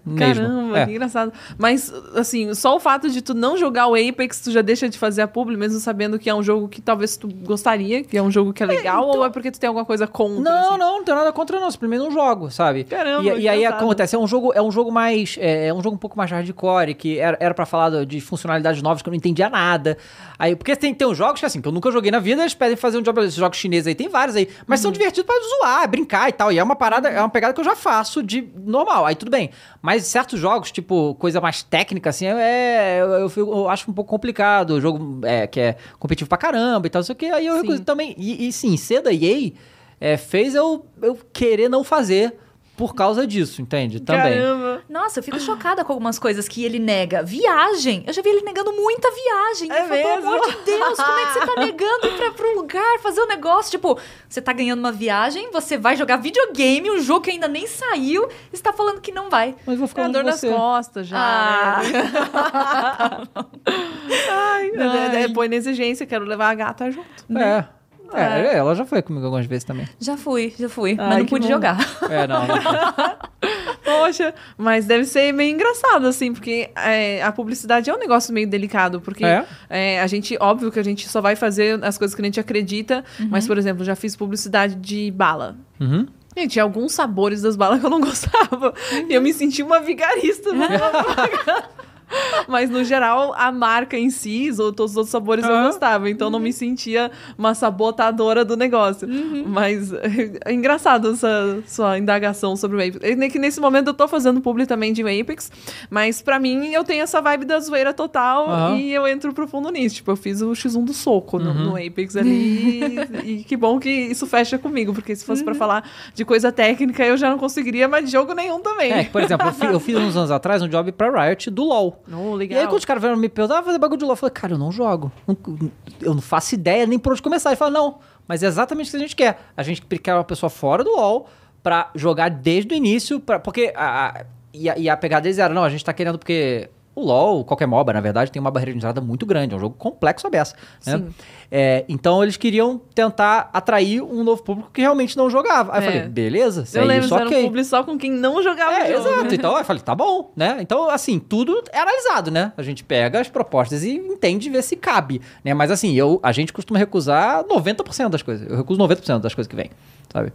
[SPEAKER 1] Mesmo.
[SPEAKER 2] Caramba,
[SPEAKER 1] É.
[SPEAKER 2] que engraçado. Mas, assim, só o fato de tu não jogar o Apex, tu já deixa de fazer a publi, mesmo sabendo que é um jogo que talvez tu gostaria, que é um jogo que é legal, ou é porque tu tem alguma coisa contra?
[SPEAKER 1] Não,
[SPEAKER 2] assim?
[SPEAKER 1] não, não tenho nada contra não, simplesmente não jogo, sabe?
[SPEAKER 2] Caramba,
[SPEAKER 1] E, e aí acontece, é um jogo, é um jogo mais, é, é um jogo um pouco mais hardcore, que era, era pra falar de funcionalidades novas que eu não entendia nada. Aí, porque tem, tem uns jogos que assim, que eu nunca joguei na vida, eles pedem fazer um jogo, esses jogos chineses aí, tem vários aí, mas
[SPEAKER 2] Uhum.
[SPEAKER 1] são divertidos pra zoar, brincar e tal, e é uma parada, é uma pegada que eu já faço de normal, aí tudo bem. Mas certos jogos, tipo, coisa mais técnica, assim, é, eu, eu fico- eu acho um pouco complicado, o jogo é, que é competitivo pra caramba e tal, não sei o que, aí eu recuso também. E, e sim, ser da EA é, fez eu, eu querer não fazer por causa disso, entende? Também.
[SPEAKER 2] Caramba.
[SPEAKER 3] Nossa, eu fico chocada com algumas coisas que ele nega. Viagem. Eu já vi ele negando muita viagem.
[SPEAKER 2] É
[SPEAKER 3] eu falo, Pelo
[SPEAKER 2] mesmo?
[SPEAKER 3] amor de Deus, como é que você tá negando ir pra, pra um lugar, fazer um negócio? Tipo, você tá ganhando uma viagem, você vai jogar videogame, um jogo que ainda nem saiu, e você tá falando que não vai.
[SPEAKER 1] Mas vou
[SPEAKER 2] É
[SPEAKER 1] ficar
[SPEAKER 2] a
[SPEAKER 1] longe
[SPEAKER 2] dor nas costas já.
[SPEAKER 3] Ah.
[SPEAKER 2] né? Ai, é, é, põe na exigência, quero levar a gata junto.
[SPEAKER 1] É. É, ela já foi comigo algumas vezes também.
[SPEAKER 3] Já fui, já fui,
[SPEAKER 2] Ai,
[SPEAKER 3] mas não pude
[SPEAKER 2] bom.
[SPEAKER 3] jogar.
[SPEAKER 1] É, não. não.
[SPEAKER 2] Poxa, mas deve ser meio engraçado, assim, porque é, a publicidade é um negócio meio delicado, porque
[SPEAKER 1] É?
[SPEAKER 2] é, a gente, óbvio que a gente só vai fazer as coisas que a gente acredita, mas, por exemplo, já fiz publicidade de bala.
[SPEAKER 1] Uhum.
[SPEAKER 2] Gente, tinha alguns sabores das balas que eu não gostava. E eu me senti uma vigarista. Mas, no geral, a marca em si, ou todos os outros sabores eu
[SPEAKER 1] Aham.
[SPEAKER 2] gostava. Então, não me sentia uma sabotadora do negócio. Mas é engraçado essa sua indagação sobre o Apex. É que nesse momento eu tô fazendo publi também de Apex. Mas, pra mim, eu tenho essa vibe da zoeira total. E eu entro profundo nisso. Tipo, eu fiz o X1 do soco no, no Apex ali. e que bom que isso fecha comigo. Porque se fosse pra falar de coisa técnica, eu já não conseguiria mais de jogo nenhum também.
[SPEAKER 1] É, por exemplo, eu fi- eu fiz uns anos atrás um job pra Riot do LoL.
[SPEAKER 2] Oh,
[SPEAKER 1] E aí, quando os caras vieram me perguntar, ah, fazer bagulho de LoL, eu falei, cara, eu não jogo. Eu não faço ideia nem por onde começar. Ele falou, não, mas é exatamente o que a gente quer. A gente quer uma pessoa fora do LoL pra jogar desde o início, pra, porque a, a- e, a, e a pegada deles era, não, a gente tá querendo porque o LoL, qualquer MOBA, na verdade, tem uma barreira de entrada muito grande, é um jogo complexo a beça. Né? É, então eles queriam tentar atrair um novo público que realmente não jogava. Aí eu
[SPEAKER 2] É.
[SPEAKER 1] falei, beleza, se
[SPEAKER 2] Eu
[SPEAKER 1] é
[SPEAKER 2] lembro,
[SPEAKER 1] isso,
[SPEAKER 2] um
[SPEAKER 1] ok.
[SPEAKER 2] publi só com quem não jogava
[SPEAKER 1] É,
[SPEAKER 2] jogo.
[SPEAKER 1] exato. Então eu falei, tá bom, né? Então, assim, tudo é analisado, né? A gente pega as propostas e entende vê se cabe, né? Mas assim, eu, a gente costuma recusar 90% das coisas. Eu recuso 90% das coisas que vem, sabe?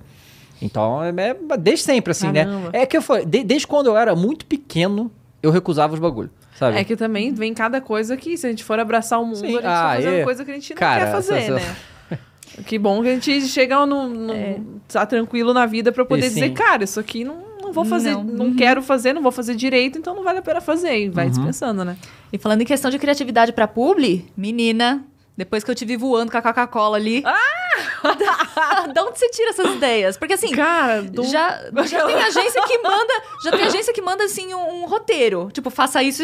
[SPEAKER 1] Então, é, é desde sempre, assim,
[SPEAKER 2] Caramba.
[SPEAKER 1] né? É que eu falei, de- desde quando eu era muito pequeno, eu recusava os bagulho, sabe?
[SPEAKER 2] É que também vem cada coisa que, se a gente for abraçar o mundo,
[SPEAKER 1] Sim.
[SPEAKER 2] a gente
[SPEAKER 1] Ah,
[SPEAKER 2] tá fazendo
[SPEAKER 1] é.
[SPEAKER 2] coisa que a gente não
[SPEAKER 1] Cara,
[SPEAKER 2] quer fazer,
[SPEAKER 1] essa-
[SPEAKER 2] né? Que bom que a gente chega no, no- tá tranquilo na vida pra poder
[SPEAKER 1] E
[SPEAKER 2] dizer, cara, isso aqui não, não vou fazer,
[SPEAKER 3] Não.
[SPEAKER 2] não, quero fazer, não vou fazer direito, então não vale a pena fazer. E vai
[SPEAKER 1] Uhum.
[SPEAKER 2] dispensando, né?
[SPEAKER 3] E falando em questão de criatividade pra publi, menina, depois que eu te vi voando com a Coca-Cola ali. Ah! da onde você tira essas ideias? Porque assim,
[SPEAKER 2] Cara, do...
[SPEAKER 3] já, já tem agência que manda, já tem agência que manda assim um, um roteiro, tipo, faça isso.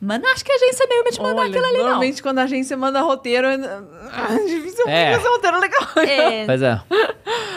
[SPEAKER 3] Mas não acho que a agência mesmo te mandar
[SPEAKER 2] Olha,
[SPEAKER 3] aquilo ali não.
[SPEAKER 2] normalmente quando a agência manda roteiro, é dificilmente
[SPEAKER 1] É.
[SPEAKER 2] fazer roteiro legal.
[SPEAKER 3] É,
[SPEAKER 1] Pois é.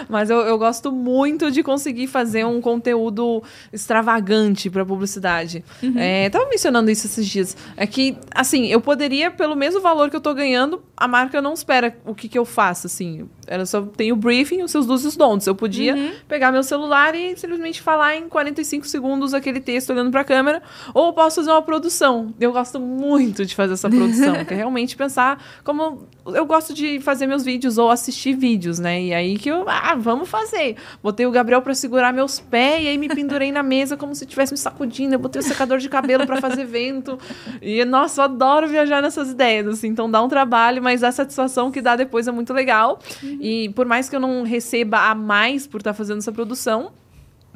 [SPEAKER 2] Mas eu, eu gosto muito de conseguir fazer um conteúdo extravagante para publicidade. É, tava mencionando isso esses dias. É que, assim, eu poderia, pelo mesmo valor que eu tô ganhando, a marca não espera o que, que eu faço, assim. Ela só tem o briefing, os seus do's e os don'ts. Eu podia pegar meu celular e simplesmente falar em 45 segundos aquele texto olhando pra câmera, ou eu posso fazer uma produção. Eu gosto muito de fazer essa produção, que é realmente pensar como eu gosto de fazer meus vídeos ou assistir vídeos, né? E aí que eu, ah, vamos fazer. Botei o Gabriel pra segurar meus pés e aí me pendurei na mesa como se estivesse me sacudindo. Eu botei o secador de cabelo pra fazer vento. E nossa, eu adoro viajar nessas ideias, assim. Então dá um trabalho, mas a satisfação que dá depois é muito legal. E por mais que eu não receba a mais por estar fazendo essa produção,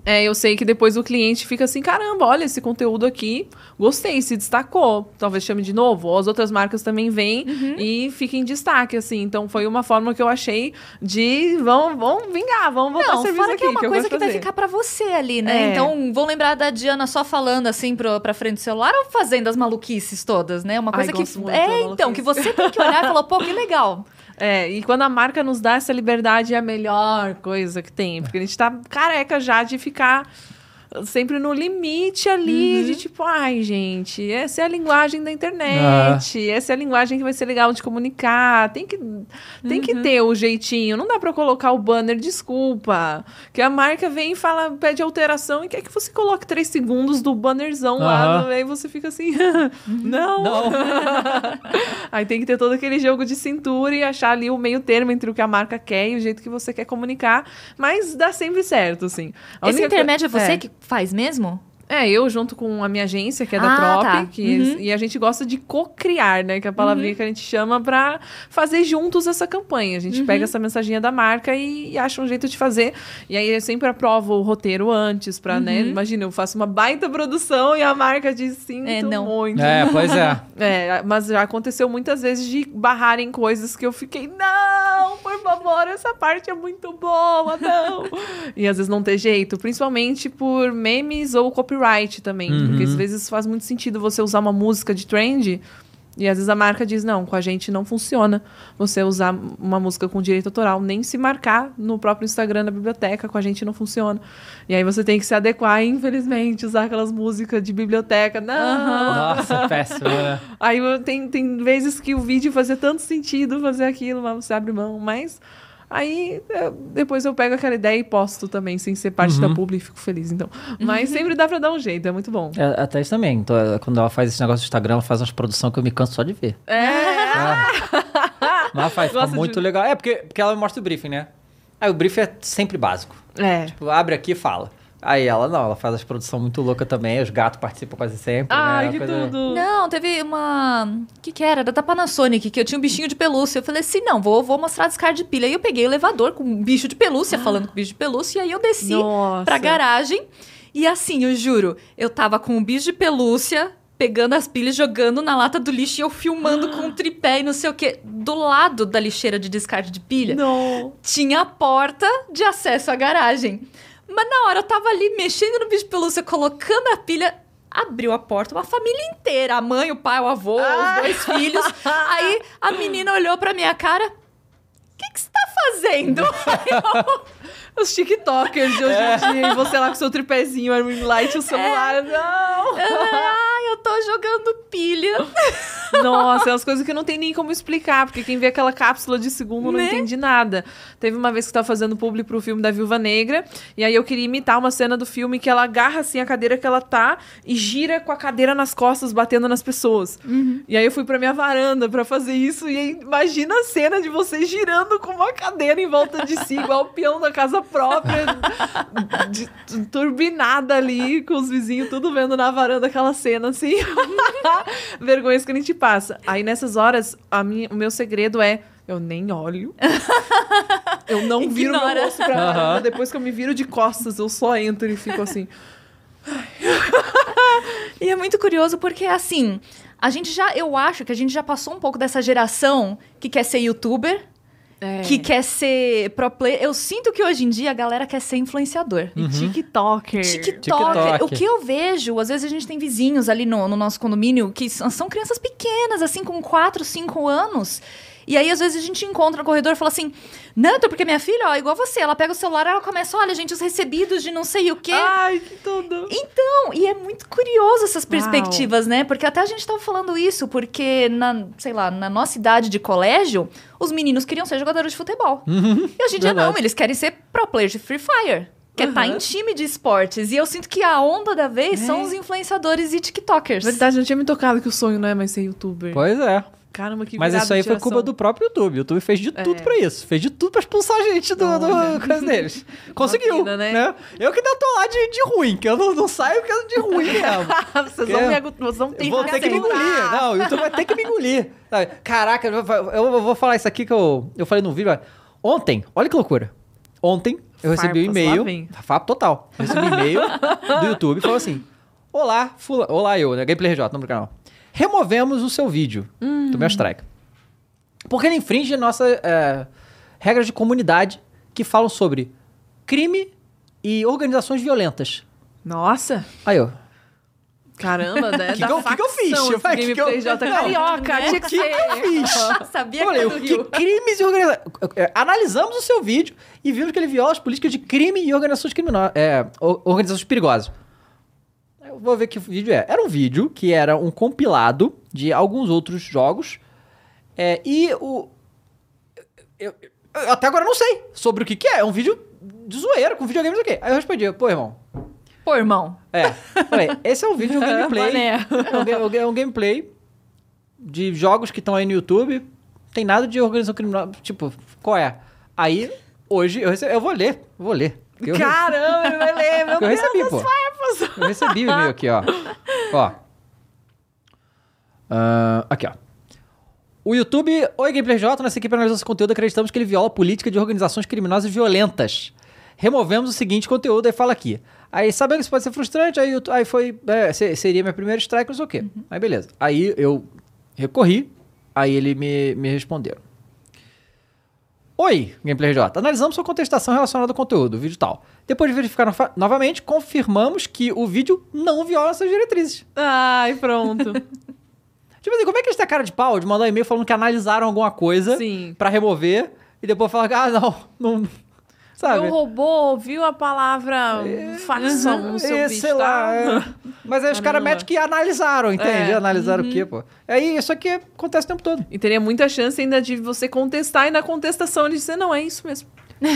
[SPEAKER 2] é, eu sei que depois o cliente fica assim, caramba, olha esse conteúdo aqui, gostei, se destacou. Talvez chame de novo, ou as outras marcas também vêm e fiquem em destaque, assim. Então foi uma forma que eu achei de vamos, vamos vingar, vamos botar
[SPEAKER 3] Não,
[SPEAKER 2] serviço
[SPEAKER 3] fora
[SPEAKER 2] aqui,
[SPEAKER 3] que é uma
[SPEAKER 2] eu
[SPEAKER 3] coisa que vai
[SPEAKER 2] fazer.
[SPEAKER 3] ficar pra você ali, né?
[SPEAKER 2] É.
[SPEAKER 3] Então, vão lembrar da Diana só falando assim pro, pra frente do celular ou fazendo as maluquices todas, né? Uma
[SPEAKER 2] Ai,
[SPEAKER 3] coisa que.
[SPEAKER 2] muito da
[SPEAKER 3] É, então, que você tem que olhar e falar, pô, que legal.
[SPEAKER 2] É, e quando a marca nos dá essa liberdade é a melhor coisa que tem. Porque a gente tá careca já de ficar sempre no limite ali,
[SPEAKER 3] Uhum.
[SPEAKER 2] de tipo, ai, gente, essa é a linguagem da internet, essa é a linguagem que vai ser legal de comunicar. Tem que, tem que
[SPEAKER 3] Uhum.
[SPEAKER 2] ter o jeitinho. Não dá pra colocar o banner, desculpa. Que a marca vem e fala, pede alteração e quer que você coloque três segundos do bannerzão lá.
[SPEAKER 1] Aham.
[SPEAKER 2] no- Aí você fica assim, não.
[SPEAKER 1] Não.
[SPEAKER 2] Aí tem que ter todo aquele jogo de cintura e achar ali o meio termo entre o que a marca quer e o jeito que você quer comunicar. Mas dá sempre certo, assim. A
[SPEAKER 3] Esse
[SPEAKER 2] única co-
[SPEAKER 3] intermédio é você
[SPEAKER 2] é.
[SPEAKER 3] que faz mesmo?
[SPEAKER 2] É, eu junto com a minha agência, que é da
[SPEAKER 3] Ah,
[SPEAKER 2] Trop,
[SPEAKER 3] tá.
[SPEAKER 2] que
[SPEAKER 3] Uhum.
[SPEAKER 2] e a gente gosta de co-criar, né? Que é a palavrinha que a gente chama pra fazer juntos essa campanha. A gente
[SPEAKER 3] Uhum.
[SPEAKER 2] pega essa mensaginha da marca e, e acha um jeito de fazer. E aí eu sempre aprovo o roteiro antes pra, né?
[SPEAKER 3] Uhum.
[SPEAKER 2] Imagina, eu faço uma baita produção e a marca diz sim,
[SPEAKER 3] É, não.
[SPEAKER 2] muito.
[SPEAKER 1] É, pois é.
[SPEAKER 2] É, mas já aconteceu muitas vezes de barrarem coisas que eu fiquei, não! não, por favor, essa parte é muito boa, não. e às vezes não ter jeito, principalmente por memes ou copyright também. Porque às vezes faz muito sentido você usar uma música de trend. E às vezes a marca diz, não, com a gente não funciona você usar uma música com direito autoral, nem se marcar no próprio Instagram da biblioteca, com a gente não funciona. E aí você tem que se adequar, infelizmente, usar aquelas músicas de biblioteca. Não!
[SPEAKER 1] Nossa, péssimo, né?
[SPEAKER 2] Aí eu- tem, tem vezes que o vídeo fazia tanto sentido fazer aquilo, mas você abre mão. Mas aí é, depois eu pego aquela ideia e posto também, sem ser parte da publi e fico feliz. Então. Mas sempre dá pra dar um jeito, é muito bom.
[SPEAKER 1] É, até isso também. Então, é, quando ela faz esse negócio do Instagram, ela faz umas produções que eu me canso só de ver.
[SPEAKER 2] É.
[SPEAKER 1] Mas faz, fica
[SPEAKER 2] Gosta de-
[SPEAKER 1] muito legal. É, porque, porque ela me mostra o briefing, né? Aí o briefing é sempre básico.
[SPEAKER 2] É.
[SPEAKER 1] Tipo, abre aqui e fala. Aí ela não, ela faz as produções muito louca também, os gatos participam quase sempre.
[SPEAKER 2] Ai,
[SPEAKER 1] né?
[SPEAKER 2] que
[SPEAKER 1] Coisa-
[SPEAKER 2] tudo.
[SPEAKER 3] Não, teve uma. O que, que era? Era da Panasonic, que eu tinha um bichinho de pelúcia. Eu falei assim: não, vou, vou mostrar descarga de pilha. Aí eu peguei o elevador com um bicho de pelúcia, falando com bicho de pelúcia, e aí eu desci
[SPEAKER 2] Nossa.
[SPEAKER 3] pra garagem. E assim, eu juro, eu tava com um bicho de pelúcia, pegando as pilhas, jogando na lata do lixo e eu filmando com um tripé e não sei o quê. Do lado da lixeira de descarte de pilha,
[SPEAKER 2] Não.
[SPEAKER 3] tinha a porta de acesso à garagem. Mas na hora eu tava ali mexendo no bicho de pelúcia, colocando a pilha, abriu a porta, uma família inteira, a mãe, o pai, o avô,
[SPEAKER 2] Ah.
[SPEAKER 3] os dois filhos. Aí a menina olhou pra minha cara, o que que você tá fazendo?
[SPEAKER 2] Os TikTokers de hoje em dia, e você lá com seu tripézinho, a ring light, o celular. Não!
[SPEAKER 3] Ai, eu tô jogando pilha.
[SPEAKER 2] Nossa, é umas coisas que não tem nem como explicar, porque quem vê aquela cápsula de segundo não
[SPEAKER 3] Né?
[SPEAKER 2] entende nada. Teve uma vez que eu tava fazendo publi pro filme da Viúva Negra, e aí eu queria imitar uma cena do filme que ela agarra assim a cadeira que ela tá e gira com a cadeira nas costas, batendo nas pessoas. E aí eu fui pra minha varanda pra fazer isso, e aí imagina a cena de você girando com uma cadeira em volta de si, igual o peão da casa própria, de- de- turbinada ali, com os vizinhos tudo vendo na varanda aquela cena assim. Vergonhas que a gente passa. Aí nessas horas, a minha, o meu segredo é. Eu nem olho. Eu não viro meu rosto pra varanda. Depois que eu me viro de costas, eu só entro e fico assim.
[SPEAKER 3] E é muito curioso porque, assim, a gente já, eu acho que a gente já passou um pouco dessa geração que quer ser youtuber,
[SPEAKER 2] É.
[SPEAKER 3] que quer ser pro player. Eu sinto que hoje em dia a galera quer ser influenciador.
[SPEAKER 2] E TikToker.
[SPEAKER 3] TikTok.
[SPEAKER 1] TikTok.
[SPEAKER 3] O que eu vejo, às vezes a gente tem vizinhos ali no, no nosso condomínio que são, são crianças pequenas, assim, com 4, 5 anos. E aí, às vezes, a gente encontra no corredor e fala assim: Não, então, porque minha filha, ó, igual você, ela pega o celular ela começa, olha, gente, os recebidos de não sei o quê.
[SPEAKER 2] Ai, que tudo.
[SPEAKER 3] Então, e é muito curioso essas
[SPEAKER 2] Uau.
[SPEAKER 3] perspectivas, né? Porque até a gente tava falando isso, porque na, sei lá, na nossa idade de colégio, os meninos queriam ser jogadores de futebol. e hoje em dia não, eles querem ser pro player de Free Fire. Quer estar
[SPEAKER 2] Uhum.
[SPEAKER 3] em time de esportes. E eu sinto que a onda da vez são os influenciadores e TikTokers.
[SPEAKER 2] Verdade, eu não tinha me tocado que o sonho não é mais ser youtuber.
[SPEAKER 1] Pois é.
[SPEAKER 2] Caramba, que
[SPEAKER 1] Mas isso aí foi culpa do próprio YouTube. O YouTube fez de tudo
[SPEAKER 2] É.
[SPEAKER 1] pra isso. Fez de tudo pra expulsar a gente do, do coisa deles. Conseguiu,
[SPEAKER 2] pena,
[SPEAKER 1] né?
[SPEAKER 2] né?
[SPEAKER 1] Eu que ainda tô lá de, de ruim, que eu não, não saio porque eu de ruim mesmo.
[SPEAKER 2] Vocês vão me vocês vão ter
[SPEAKER 1] vou ter que me engolir. Não, o YouTube vai ter que me engolir. Caraca, eu vou, eu vou falar isso aqui que eu, eu falei no vídeo. Ontem, olha que loucura. Ontem eu recebi um e-mail. Fato total. Eu recebi um e-mail do YouTube e falou assim: Olá, fula, Olá, eu, né? Gameplay RJ, nome do canal. Removemos o seu vídeo do meu strike. Porque ele infringe nossa é, regras de comunidade que falam sobre crime e organizações violentas.
[SPEAKER 2] Nossa,
[SPEAKER 1] Aí eu.
[SPEAKER 2] caramba, né?
[SPEAKER 1] Que que eu- que eu fiz? Eu falei, que que eu-
[SPEAKER 2] J
[SPEAKER 1] Não,
[SPEAKER 2] carioca,
[SPEAKER 3] né?
[SPEAKER 2] tinha que
[SPEAKER 1] que eu fiz?
[SPEAKER 3] Sabia
[SPEAKER 1] Eu
[SPEAKER 3] que é
[SPEAKER 1] o
[SPEAKER 3] do
[SPEAKER 1] que
[SPEAKER 3] Rio.
[SPEAKER 1] crimes e organizações. Analisamos o seu vídeo e vimos que ele viola as políticas de crime e organizações criminosas. É, organizações perigosas. Vou ver que vídeo é. Era um vídeo que era um compilado de alguns outros jogos. É, e o. Eu, eu- até agora não sei sobre o que, que é. É um vídeo de zoeira com videogames aqui. Aí eu respondi, pô, irmão.
[SPEAKER 3] Pô, irmão.
[SPEAKER 1] É. Falei, esse é um vídeo de um gameplay. É um, ga- é um gameplay de jogos que estão aí no YouTube. Tem nada de organização criminosa. Tipo, qual é? Aí, hoje, eu, rece- eu vou ler. Vou ler. Eu,
[SPEAKER 2] Caramba, ele vai ler, meu
[SPEAKER 1] eu recebi, pô.
[SPEAKER 2] farpas.
[SPEAKER 1] Eu recebi o e-mail aqui, ó. Ó. Ah, aqui, ó. O YouTube, Oi Gameplay J, nossa equipe analisou esse conteúdo acreditamos que ele viola a política de organizações criminosas violentas. Removemos o seguinte conteúdo, aí fala aqui. Aí, sabendo que isso pode ser frustrante, aí, eu- aí foi. é, se- seria minha primeira strike, não sei o quê. Aí, beleza. Aí eu recorri, aí ele me, me responderam. Oi, Gameplay RJ. Analisamos sua contestação relacionada ao conteúdo, vídeo tal. Depois de verificar nova- novamente, confirmamos que o vídeo não viola essas diretrizes.
[SPEAKER 2] Ai, pronto.
[SPEAKER 1] Tipo assim, como é que eles têm a cara de pau de mandar um e-mail falando que analisaram alguma coisa pra remover e depois falar que, ah, não, não. Sabe?
[SPEAKER 2] O robô ouviu a palavra facção no seu
[SPEAKER 1] É,
[SPEAKER 2] bicho,
[SPEAKER 1] sei lá.
[SPEAKER 2] tá?
[SPEAKER 1] é. Mas aí os caras
[SPEAKER 2] Caramba.
[SPEAKER 1] metem que analisaram, entende?
[SPEAKER 2] É.
[SPEAKER 1] Analisaram o quê, pô? Aí isso aqui acontece o tempo todo.
[SPEAKER 2] E teria muita chance ainda de você contestar e na contestação ele dizer, não, é isso mesmo.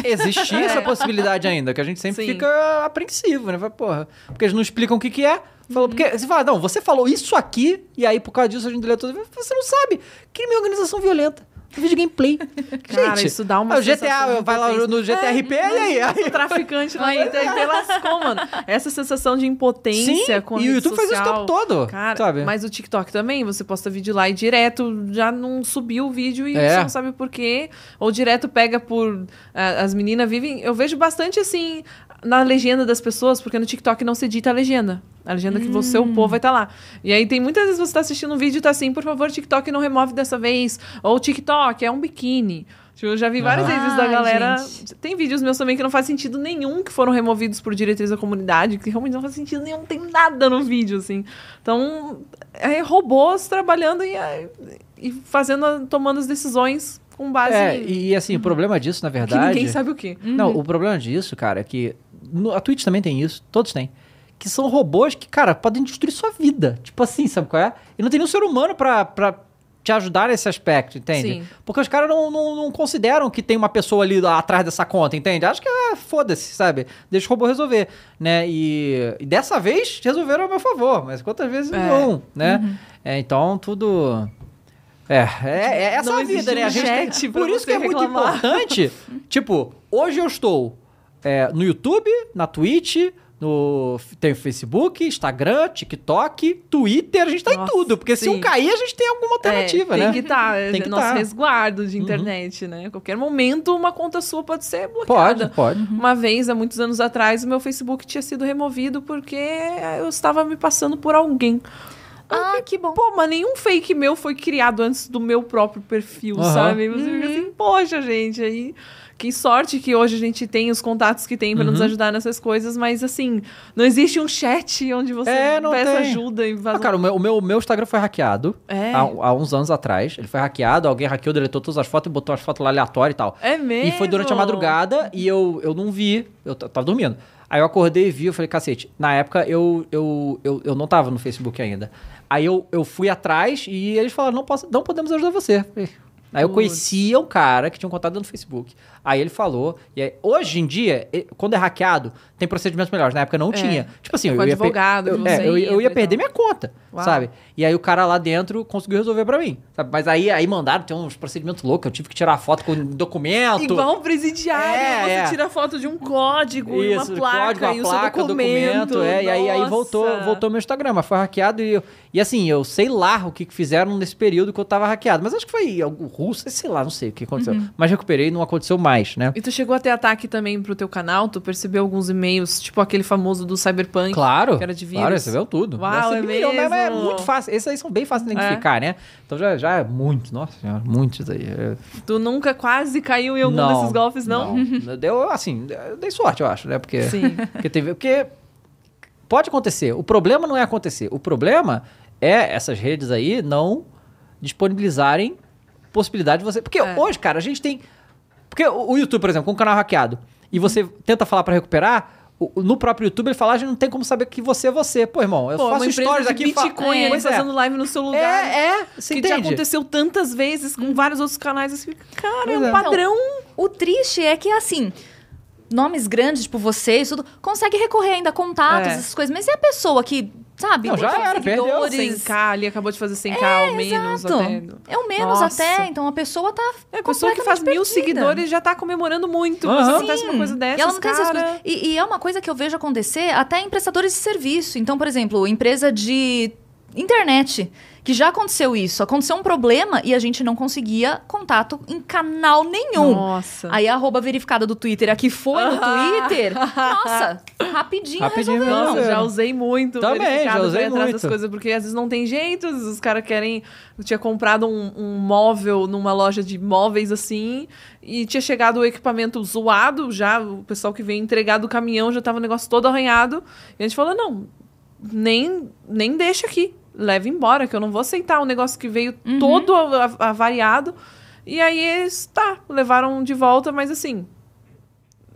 [SPEAKER 1] Existia essa possibilidade ainda, que a gente sempre
[SPEAKER 2] Sim.
[SPEAKER 1] fica apreensivo, né? Fala, Porra, porque eles não explicam o que, que é. Falou, porque você fala, não, você falou isso aqui, e aí por causa disso a gente deletou. Você não sabe. Crime é organização violenta. Vídeo gameplay.
[SPEAKER 2] Cara,
[SPEAKER 1] gente,
[SPEAKER 2] isso dá uma
[SPEAKER 1] ah, o GTA, vai lá no GTRP e aí? aí
[SPEAKER 2] O traficante lá e até lascou, mano. Essa sensação de impotência
[SPEAKER 1] Sim,
[SPEAKER 2] com a
[SPEAKER 1] e o YouTube faz isso o
[SPEAKER 2] social.
[SPEAKER 1] tempo todo,
[SPEAKER 2] Cara,
[SPEAKER 1] sabe?
[SPEAKER 2] mas o TikTok também, você posta vídeo lá e direto já não subiu o vídeo e
[SPEAKER 1] É.
[SPEAKER 2] você não sabe por quê. Ou direto pega por... as meninas vivem... Eu vejo bastante, assim, na legenda das pessoas, porque no TikTok não se edita a legenda. A legenda que você, o povo, vai estar lá. E aí tem muitas vezes você tá assistindo um vídeo e tá assim, por favor, TikTok não remove dessa vez. Ou TikTok, é um biquíni. Tipo, eu já vi várias
[SPEAKER 1] Aham.
[SPEAKER 2] vezes da galera.
[SPEAKER 3] gente.
[SPEAKER 2] Tem vídeos meus também que não faz sentido nenhum, que foram removidos por diretriz da comunidade, que realmente não faz sentido nenhum, tem nada no vídeo, assim. Então, é robôs trabalhando e, e fazendo, tomando as decisões com base
[SPEAKER 1] É, e assim, o problema disso, na
[SPEAKER 2] que
[SPEAKER 1] verdade.
[SPEAKER 2] ninguém sabe o quê.
[SPEAKER 1] Não, o problema disso, cara, é que. No- a Twitch também tem isso, todos têm. Que são robôs que, cara, podem destruir sua vida. Tipo assim, sabe qual é? E não tem nenhum ser humano pra, pra te ajudar nesse aspecto, entende?
[SPEAKER 2] Sim.
[SPEAKER 1] Porque os caras não, não, não consideram que tem uma pessoa ali atrás dessa conta, entende? Acho que é foda-se, sabe? Deixa o robô resolver, né? E, e dessa vez resolveram a meu favor, mas quantas vezes
[SPEAKER 2] É.
[SPEAKER 1] não, né? É, então tudo. É, é, é essa
[SPEAKER 2] Não
[SPEAKER 1] a vida, né? A gente tem- Por isso que é muito
[SPEAKER 2] reclamar.
[SPEAKER 1] importante. tipo, hoje eu estou é, no YouTube, na Twitch, no tem Facebook, Instagram, TikTok, Twitter, a gente tá
[SPEAKER 2] Nossa,
[SPEAKER 1] em tudo. Porque se um
[SPEAKER 2] sim.
[SPEAKER 1] cair, a gente tem alguma alternativa,
[SPEAKER 2] é, tem
[SPEAKER 1] né?
[SPEAKER 2] que estar,
[SPEAKER 1] Tem que
[SPEAKER 2] nosso
[SPEAKER 1] tá.
[SPEAKER 2] resguardo de internet, né? A qualquer momento uma conta sua pode ser bloqueada.
[SPEAKER 1] Pode, pode.
[SPEAKER 2] Uma vez, há muitos anos atrás, o meu Facebook tinha sido removido porque eu estava me passando por alguém.
[SPEAKER 3] Ah, que bom.
[SPEAKER 2] Pô, mas nenhum fake meu foi criado antes do meu próprio perfil,
[SPEAKER 1] Aham.
[SPEAKER 2] sabe? Você fica assim, poxa, gente, aí. Que sorte que hoje a gente tem os contatos que tem pra nos
[SPEAKER 1] Uhum.
[SPEAKER 2] ajudar nessas coisas, mas assim, não existe um chat onde você
[SPEAKER 1] É, não
[SPEAKER 2] peça
[SPEAKER 1] tem.
[SPEAKER 2] ajuda e.
[SPEAKER 1] Ah, cara, o meu, o meu, o meu Instagram foi hackeado
[SPEAKER 2] É.
[SPEAKER 1] há, há uns anos atrás. Ele foi hackeado, alguém hackeou, deletou todas as fotos e botou as fotos lá aleatórias e tal.
[SPEAKER 2] É mesmo?
[SPEAKER 1] E foi durante a madrugada e eu, eu não vi, eu tava dormindo. Aí eu acordei e vi, eu falei, cacete, na época eu, eu, eu, eu não tava no Facebook ainda. Aí eu, eu fui atrás e eles falaram, não, posso, não podemos ajudar você. Falei, Aí eu conhecia um cara que tinha um contato no Facebook. Aí ele falou. E aí, hoje em dia, quando é hackeado, tem procedimentos melhores. Na época não tinha. Tipo assim,
[SPEAKER 2] Com
[SPEAKER 1] eu ia,
[SPEAKER 2] advogado,
[SPEAKER 1] eu, é, eu, ia- eu ia perder minha conta,
[SPEAKER 2] Uau.
[SPEAKER 1] sabe? E aí o cara lá dentro conseguiu resolver pra mim. Sabe? Mas aí, aí mandaram, tem uns procedimentos loucos. Eu tive que tirar foto com documento.
[SPEAKER 2] Igual um presidiário,
[SPEAKER 1] É,
[SPEAKER 2] você
[SPEAKER 1] é.
[SPEAKER 2] tira foto de um código e uma
[SPEAKER 1] Isso,
[SPEAKER 2] placa
[SPEAKER 1] código, a
[SPEAKER 2] e o
[SPEAKER 1] placa,
[SPEAKER 2] seu documento.
[SPEAKER 1] é, e aí, aí voltou, voltou meu Instagram, mas foi hackeado e, eu- e assim, eu sei lá o que fizeram nesse período que eu tava hackeado, mas acho que foi algo sei lá, não sei o que aconteceu.
[SPEAKER 2] Uhum.
[SPEAKER 1] Mas recuperei e não aconteceu mais, né?
[SPEAKER 2] E tu chegou a ter ataque também pro teu canal? Tu percebeu alguns e-mails, tipo aquele famoso do Cyberpunk?
[SPEAKER 1] Claro,
[SPEAKER 2] que era de vírus.
[SPEAKER 1] claro, recebeu tudo.
[SPEAKER 2] Uau, é
[SPEAKER 1] milhão, é muito fácil, esses aí são bem fáceis de identificar, né? Então já, já é muito, nossa senhora, muitos aí. é-
[SPEAKER 2] Tu nunca quase caiu em algum desses golpes, não?
[SPEAKER 1] Deu, assim, eu dei sorte, eu acho, né? Porque,
[SPEAKER 2] Sim.
[SPEAKER 1] porque teve. Porque pode acontecer. O problema não é acontecer. O problema é essas redes aí não disponibilizarem possibilidade de você. Porque
[SPEAKER 2] É.
[SPEAKER 1] hoje, cara, a gente tem. Porque o o YouTube, por exemplo, com um canal hackeado, e você tenta falar pra recuperar. o- No próprio YouTube ele fala, a gente não tem como saber que você é você. Pô, irmão, eu
[SPEAKER 2] Pô,
[SPEAKER 1] faço stories
[SPEAKER 2] de
[SPEAKER 1] aqui fa-
[SPEAKER 2] Bitcoin
[SPEAKER 1] É, é.
[SPEAKER 2] fazendo live no seu lugar.
[SPEAKER 1] É, é, você
[SPEAKER 2] que já
[SPEAKER 1] entende?
[SPEAKER 2] aconteceu tantas vezes com vários outros canais. Assim, cara,
[SPEAKER 1] Pois
[SPEAKER 2] é um
[SPEAKER 1] é.
[SPEAKER 2] padrão.
[SPEAKER 3] O triste é que, assim, nomes grandes, tipo vocês, tudo, consegue recorrer ainda a contatos,
[SPEAKER 2] É.
[SPEAKER 3] essas coisas. Mas e a pessoa que, sabe,
[SPEAKER 1] Não,
[SPEAKER 3] tem
[SPEAKER 1] já era, perdeu.
[SPEAKER 3] seguidores?
[SPEAKER 2] 100k ali, acabou de fazer 100k ao menos.
[SPEAKER 3] Exato.
[SPEAKER 2] Até.
[SPEAKER 3] É o menos
[SPEAKER 2] Nossa.
[SPEAKER 3] até, então a pessoa tá
[SPEAKER 2] É, a pessoa que faz mil
[SPEAKER 3] perdida.
[SPEAKER 2] seguidores já tá comemorando muito.
[SPEAKER 1] Aham.
[SPEAKER 2] Mas acontece uma coisa dessas,
[SPEAKER 3] E ela não tem essas
[SPEAKER 2] cara...
[SPEAKER 3] coisas. E, e é uma coisa que eu vejo acontecer até em prestadores de serviço. Então, por exemplo, empresa de internet. Que já aconteceu isso. Aconteceu um problema e a gente não conseguia contato em canal nenhum.
[SPEAKER 2] Nossa.
[SPEAKER 3] Aí a arroba verificada do Twitter aqui foi no Twitter. Nossa, rapidinho,
[SPEAKER 1] Rapidinho
[SPEAKER 3] resolveu.
[SPEAKER 2] Nossa, já usei muito.
[SPEAKER 1] Também,
[SPEAKER 2] verificado
[SPEAKER 1] já usei
[SPEAKER 2] pra ir atrás
[SPEAKER 1] muito.
[SPEAKER 2] das coisas, porque às vezes não tem jeito, às vezes os caras querem. Eu tinha comprado um, um móvel numa loja de móveis assim, e tinha chegado o equipamento zoado, já, o pessoal que veio entregar do caminhão já tava o negócio todo arranhado. E a gente falou: não, nem, nem deixa aqui, leva embora, que eu não vou aceitar um negócio que veio
[SPEAKER 3] Uhum.
[SPEAKER 2] todo avariado. E aí eles, tá, levaram de volta, mas assim.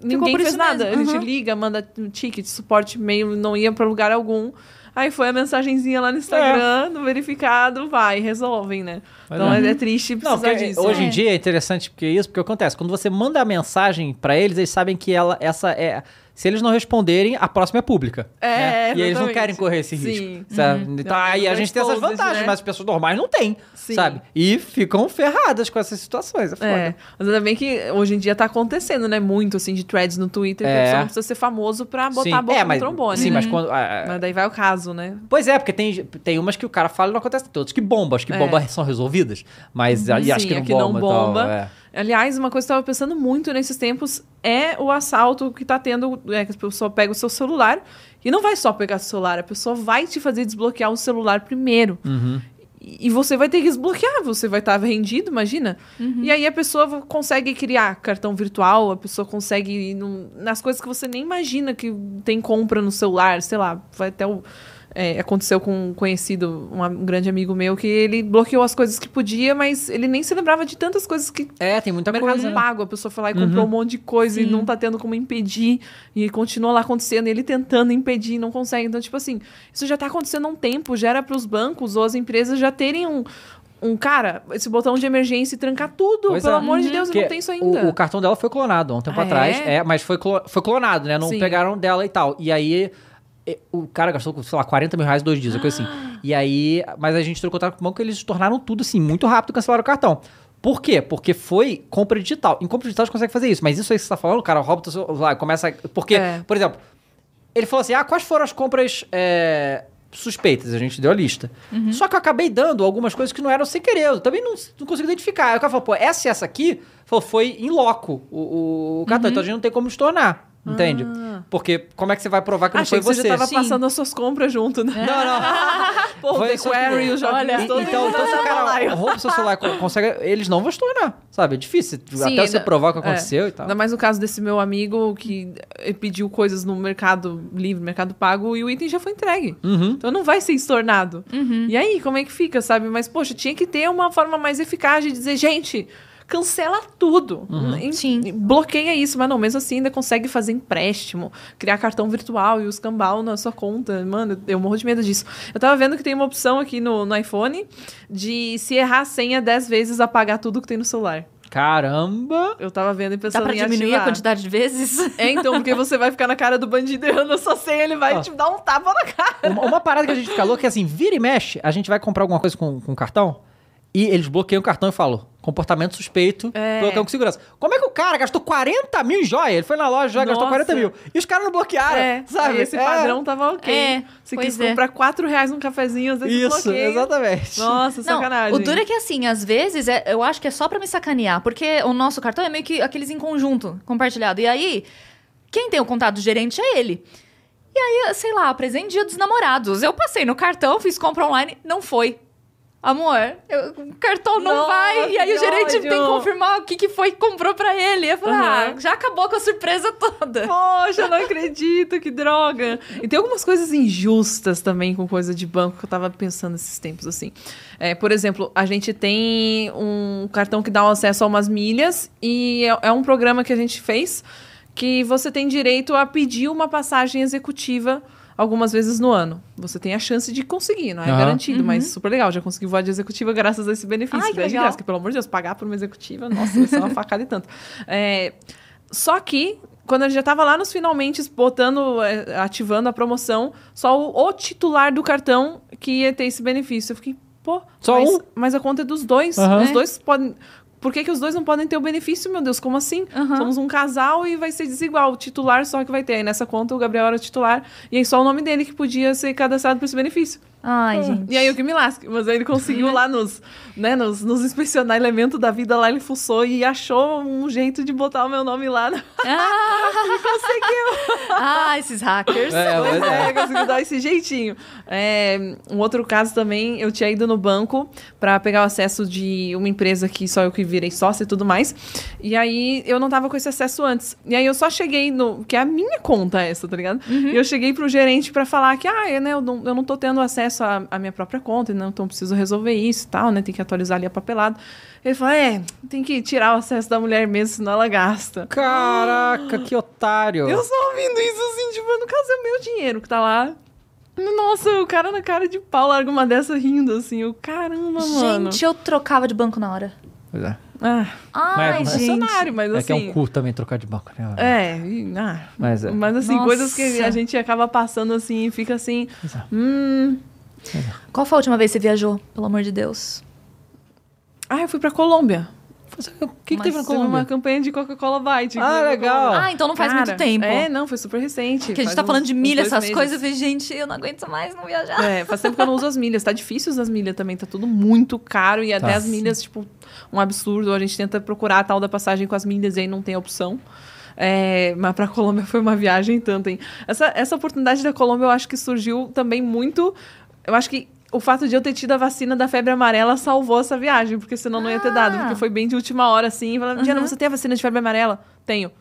[SPEAKER 2] Ninguém fez nada.
[SPEAKER 3] mesmo,
[SPEAKER 2] A gente
[SPEAKER 3] uhum.
[SPEAKER 2] liga, manda um ticket, suporte e-mail, não ia pra lugar algum. Aí foi a mensagenzinha lá no Instagram, no verificado, vai, resolvem, né?
[SPEAKER 1] Mas
[SPEAKER 2] então
[SPEAKER 1] é.
[SPEAKER 2] é, é triste
[SPEAKER 1] Não,
[SPEAKER 2] precisar
[SPEAKER 1] porque
[SPEAKER 2] disso.
[SPEAKER 1] hoje em
[SPEAKER 3] É.
[SPEAKER 1] dia é interessante porque isso, porque acontece, quando você manda a mensagem pra eles, eles sabem que ela, essa é, se eles não responderem, a próxima é pública.
[SPEAKER 2] É,
[SPEAKER 1] né? E eles não querem correr esse
[SPEAKER 2] Sim.
[SPEAKER 1] risco, sabe? Então
[SPEAKER 2] Não,
[SPEAKER 1] aí a gente tem essas
[SPEAKER 2] exposed,
[SPEAKER 1] vantagens,
[SPEAKER 2] né?
[SPEAKER 1] mas as pessoas normais não têm,
[SPEAKER 2] Sim.
[SPEAKER 1] sabe? E ficam ferradas com essas situações, é foda.
[SPEAKER 2] É, mas ainda bem que hoje em dia tá acontecendo, né? Muito, assim, de threads no Twitter, que
[SPEAKER 1] É.
[SPEAKER 2] a pessoa não precisa ser famoso pra botar
[SPEAKER 1] Sim.
[SPEAKER 2] a boca
[SPEAKER 1] é,
[SPEAKER 2] no
[SPEAKER 1] mas,
[SPEAKER 2] trombone.
[SPEAKER 1] Sim,
[SPEAKER 2] né?
[SPEAKER 1] mas quando...
[SPEAKER 2] Mas daí vai o caso, né?
[SPEAKER 1] Pois é, porque tem, tem umas que o cara fala e não acontece todas. Que bombam, as que
[SPEAKER 2] É.
[SPEAKER 1] bombam são resolvidas. Mas aí acho
[SPEAKER 2] Sim,
[SPEAKER 1] que não
[SPEAKER 2] a que não
[SPEAKER 1] bomba. e tal,
[SPEAKER 2] bomba.
[SPEAKER 1] é.
[SPEAKER 2] Aliás, uma coisa que eu tava pensando muito nesses tempos é o assalto que tá tendo, é que a pessoa pega o seu celular e não vai só pegar o celular, a pessoa vai te fazer desbloquear o celular primeiro.
[SPEAKER 1] Uhum.
[SPEAKER 2] E e você vai ter que desbloquear, você vai estar rendido, imagina. E aí a pessoa consegue criar cartão virtual, a pessoa consegue ir num- nas coisas que você nem imagina que tem compra no celular, sei lá, vai até o. é, aconteceu com um conhecido, um, um grande amigo meu, que ele bloqueou as coisas que podia, mas ele nem se lembrava de tantas coisas que
[SPEAKER 1] É, tem muita
[SPEAKER 2] Mercado
[SPEAKER 1] coisa. né?
[SPEAKER 2] Pago, a pessoa foi lá e comprou um monte de coisa e não tá tendo como impedir. E continua lá acontecendo, e ele tentando impedir, não consegue. Então, tipo assim, isso já tá acontecendo há um tempo, já era pros bancos ou as empresas já terem um. Um cara, esse botão de emergência e trancar tudo.
[SPEAKER 1] Pois
[SPEAKER 2] pelo
[SPEAKER 1] é.
[SPEAKER 2] amor de Deus,
[SPEAKER 1] Porque
[SPEAKER 2] não tem isso ainda.
[SPEAKER 1] O, o cartão dela foi clonado há um tempo
[SPEAKER 2] Ah,
[SPEAKER 1] atrás.
[SPEAKER 2] é?
[SPEAKER 1] É, mas foi, foi clonado, né? Não
[SPEAKER 2] Sim.
[SPEAKER 1] pegaram dela e tal. E aí. E- O cara gastou, sei lá, 40 mil reais em dois dias, uma coisa assim. E aí. Mas a gente trocou contato com o banco e eles tornaram tudo assim, muito rápido, cancelaram o cartão. Por quê? Porque foi compra digital. Em compra digital a gente consegue fazer isso. Mas isso aí que você tá falando, cara rouba o celular, começa. a- Porque,
[SPEAKER 2] É.
[SPEAKER 1] por exemplo, ele falou assim: ah, quais foram as compras é, suspeitas? A gente deu a lista. Só que eu acabei dando algumas coisas que não eram sem querer. Eu também não, não consigo identificar. Aí o cara falou: pô, essa e essa aqui falou, foi em loco o, o, o cartão. Então a gente não tem como estornar. Entende? Porque como é que você vai provar que não
[SPEAKER 2] Achei
[SPEAKER 1] foi
[SPEAKER 2] que
[SPEAKER 1] você?
[SPEAKER 2] você já tava
[SPEAKER 3] Sim.
[SPEAKER 2] passando as suas compras junto, né?
[SPEAKER 1] Não, não.
[SPEAKER 2] Pô,
[SPEAKER 1] Foi
[SPEAKER 2] o Query,
[SPEAKER 1] tipo,
[SPEAKER 2] os joguinhos
[SPEAKER 3] olha,
[SPEAKER 2] todos.
[SPEAKER 1] Então, então se o cara rouba o seu celular consegue, eles não vão estornar, sabe? É difícil.
[SPEAKER 3] Sim,
[SPEAKER 1] Até você provar o que
[SPEAKER 2] É.
[SPEAKER 1] aconteceu e tal.
[SPEAKER 2] Ainda mais no caso desse meu amigo que eh, pediu coisas no Mercado Livre, Mercado Pago, e o item já foi entregue.
[SPEAKER 1] Uhum.
[SPEAKER 2] Então não vai ser estornado. E aí, como é que fica, sabe? Mas, poxa, tinha que ter uma forma mais eficaz de dizer, gente, cancela tudo. Em-
[SPEAKER 3] Sim.
[SPEAKER 2] Bloqueia isso, mas não, mesmo assim ainda consegue fazer empréstimo, criar cartão virtual e os cambal na sua conta. Mano, eu morro de medo disso. Eu tava vendo que tem uma opção aqui no, no iPhone de se errar a senha 10 vezes, apagar tudo que tem no celular.
[SPEAKER 1] Caramba!
[SPEAKER 2] Eu tava vendo e
[SPEAKER 3] Dá
[SPEAKER 2] pensando
[SPEAKER 3] pra
[SPEAKER 2] em
[SPEAKER 3] diminuir
[SPEAKER 2] ativar.
[SPEAKER 3] a quantidade de vezes?
[SPEAKER 2] É, então, porque você vai ficar na cara do bandido errando a sua senha, ele vai
[SPEAKER 1] Ó.
[SPEAKER 2] te dar um tapa na cara.
[SPEAKER 1] Uma, uma parada que a gente falou que assim, vira e mexe, a gente vai comprar alguma coisa com, com cartão e eles bloqueiam o cartão e falam comportamento suspeito,
[SPEAKER 2] É.
[SPEAKER 1] bloqueiam com segurança. Como é que o cara gastou 40 mil em joia? Ele foi na loja, joia, gastou
[SPEAKER 2] Nossa.
[SPEAKER 1] 40 mil. E os caras não bloquearam,
[SPEAKER 2] É,
[SPEAKER 1] sabe?
[SPEAKER 2] aí esse
[SPEAKER 1] É.
[SPEAKER 2] padrão tava ok.
[SPEAKER 3] É,
[SPEAKER 2] você
[SPEAKER 3] pois
[SPEAKER 2] quis
[SPEAKER 3] é.
[SPEAKER 2] comprar 4 reais num cafezinho, às vezes
[SPEAKER 1] Isso,
[SPEAKER 2] bloqueia.
[SPEAKER 1] exatamente.
[SPEAKER 2] Nossa,
[SPEAKER 3] Não,
[SPEAKER 2] sacanagem.
[SPEAKER 3] o duro é que assim, às vezes, é- eu acho que é só pra me sacanear, porque o nosso cartão é meio que aqueles em conjunto, compartilhado. E aí, quem tem o contato do gerente é ele. E aí, sei lá, presente dia dos namorados. Eu passei no cartão, fiz compra online, não foi. Amor, eu- o cartão não vai. E aí o gerente
[SPEAKER 2] ódio.
[SPEAKER 3] tem que confirmar o que, que foi que comprou pra ele. Eu falei, ah,
[SPEAKER 2] Aham.
[SPEAKER 3] já acabou com a surpresa toda.
[SPEAKER 2] Poxa, eu não acredito, que droga. E tem algumas coisas injustas também com coisa de banco que eu tava pensando esses tempos, assim. É, por exemplo, a gente tem um cartão que dá um acesso a umas milhas e é, é um programa que a gente fez que você tem direito a pedir uma passagem executiva algumas vezes no ano. Você tem a chance de conseguir, não é
[SPEAKER 1] Aham.
[SPEAKER 2] garantido, mas super legal. Já consegui voar de executiva graças a esse benefício.
[SPEAKER 3] Ai, que
[SPEAKER 2] é de
[SPEAKER 3] legal.
[SPEAKER 2] graça, porque, pelo amor de Deus, pagar por uma executiva, nossa, vai ser uma facada e tanto. É, só que, quando a gente já tava lá nos finalmente botando, é, ativando a promoção, só o, o titular do cartão que ia ter esse benefício. Eu fiquei, pô,
[SPEAKER 1] Só
[SPEAKER 2] mas,
[SPEAKER 1] um?
[SPEAKER 2] mas a conta é dos dois.
[SPEAKER 1] Aham.
[SPEAKER 2] Os
[SPEAKER 3] É.
[SPEAKER 2] dois podem. Por que, que os dois não podem ter o benefício, meu Deus? Como assim?
[SPEAKER 3] Aham.
[SPEAKER 2] Somos um casal e vai ser desigual. O titular só que vai ter. Aí nessa conta o Gabriel era o titular. E aí só o nome dele que podia ser cadastrado por esse benefício.
[SPEAKER 3] Ai, gente.
[SPEAKER 2] E aí o que me lasque. Mas aí ele conseguiu lá nos, né, nos, nos inspecionar elementos da vida lá, ele fuçou e achou um jeito de botar o meu nome lá. Na...
[SPEAKER 3] Ah, esses hackers.
[SPEAKER 1] É,
[SPEAKER 2] Pois
[SPEAKER 1] é.
[SPEAKER 2] é, conseguiu dar esse jeitinho. É, um outro caso também, eu tinha ido no banco pra pegar o acesso de uma empresa que só eu que virei sócia e tudo mais. E aí eu não tava com esse acesso antes. E aí eu só cheguei no. Que é a minha conta essa, tá ligado? E eu cheguei pro gerente pra falar que, ah, eu, né, eu, não, eu não tô tendo acesso à, à minha própria conta, né, então eu preciso resolver isso e tal, né? Tem que atualizar ali a papelada. Ele falou: é, tem que tirar o acesso da mulher mesmo, senão ela gasta.
[SPEAKER 1] Caraca, que otário.
[SPEAKER 2] Eu só ouvindo isso assim, tipo, no caso é meu dinheiro que tá lá. Nossa, o cara na cara de pau larga uma dessa rindo, assim. Eu, caramba, mano.
[SPEAKER 3] Gente, eu trocava de banco na hora.
[SPEAKER 1] Pois é.
[SPEAKER 2] Ah,
[SPEAKER 3] Ai,
[SPEAKER 1] Mas-
[SPEAKER 2] é
[SPEAKER 3] gente.
[SPEAKER 2] mas
[SPEAKER 1] É
[SPEAKER 2] assim.
[SPEAKER 1] que é um cu também trocar de banco, né?
[SPEAKER 2] É, e- ah,
[SPEAKER 1] Mas é.
[SPEAKER 2] mas assim,
[SPEAKER 3] Nossa.
[SPEAKER 2] coisas que a gente acaba passando assim e fica assim.
[SPEAKER 1] É.
[SPEAKER 2] Hum.
[SPEAKER 3] Qual foi a última vez que você viajou, pelo amor de Deus?
[SPEAKER 2] Ah, eu fui pra Colômbia.
[SPEAKER 1] O que, que teve na
[SPEAKER 2] Teve uma
[SPEAKER 1] Colômbia?
[SPEAKER 2] campanha de Coca-Cola Light.
[SPEAKER 1] Ah, legal.
[SPEAKER 3] Ah, então não faz
[SPEAKER 2] Cara,
[SPEAKER 3] muito tempo.
[SPEAKER 2] É, não, foi super recente.
[SPEAKER 3] Porque a gente tá falando
[SPEAKER 2] uns-
[SPEAKER 3] de
[SPEAKER 2] uns
[SPEAKER 3] milha, essas
[SPEAKER 2] meses.
[SPEAKER 3] coisas, eu falei, gente, eu não aguento mais não viajar.
[SPEAKER 2] É, faz tempo que eu não uso as milhas. Tá difícil usar as milhas também. Tá tudo muito caro. E até
[SPEAKER 1] Tá.
[SPEAKER 2] as milhas, tipo, um absurdo. A gente tenta procurar a tal da passagem com as milhas e aí não tem opção. É, mas pra Colômbia foi uma viagem tanto, hein? Essa, essa oportunidade da Colômbia eu acho que surgiu também muito. Eu acho que o fato de eu ter tido a vacina da febre amarela salvou essa viagem, porque senão não ia ter dado.
[SPEAKER 3] Ah.
[SPEAKER 2] Porque foi bem de última hora, assim. Falaram, Diana, você tem a vacina de febre amarela? Tenho.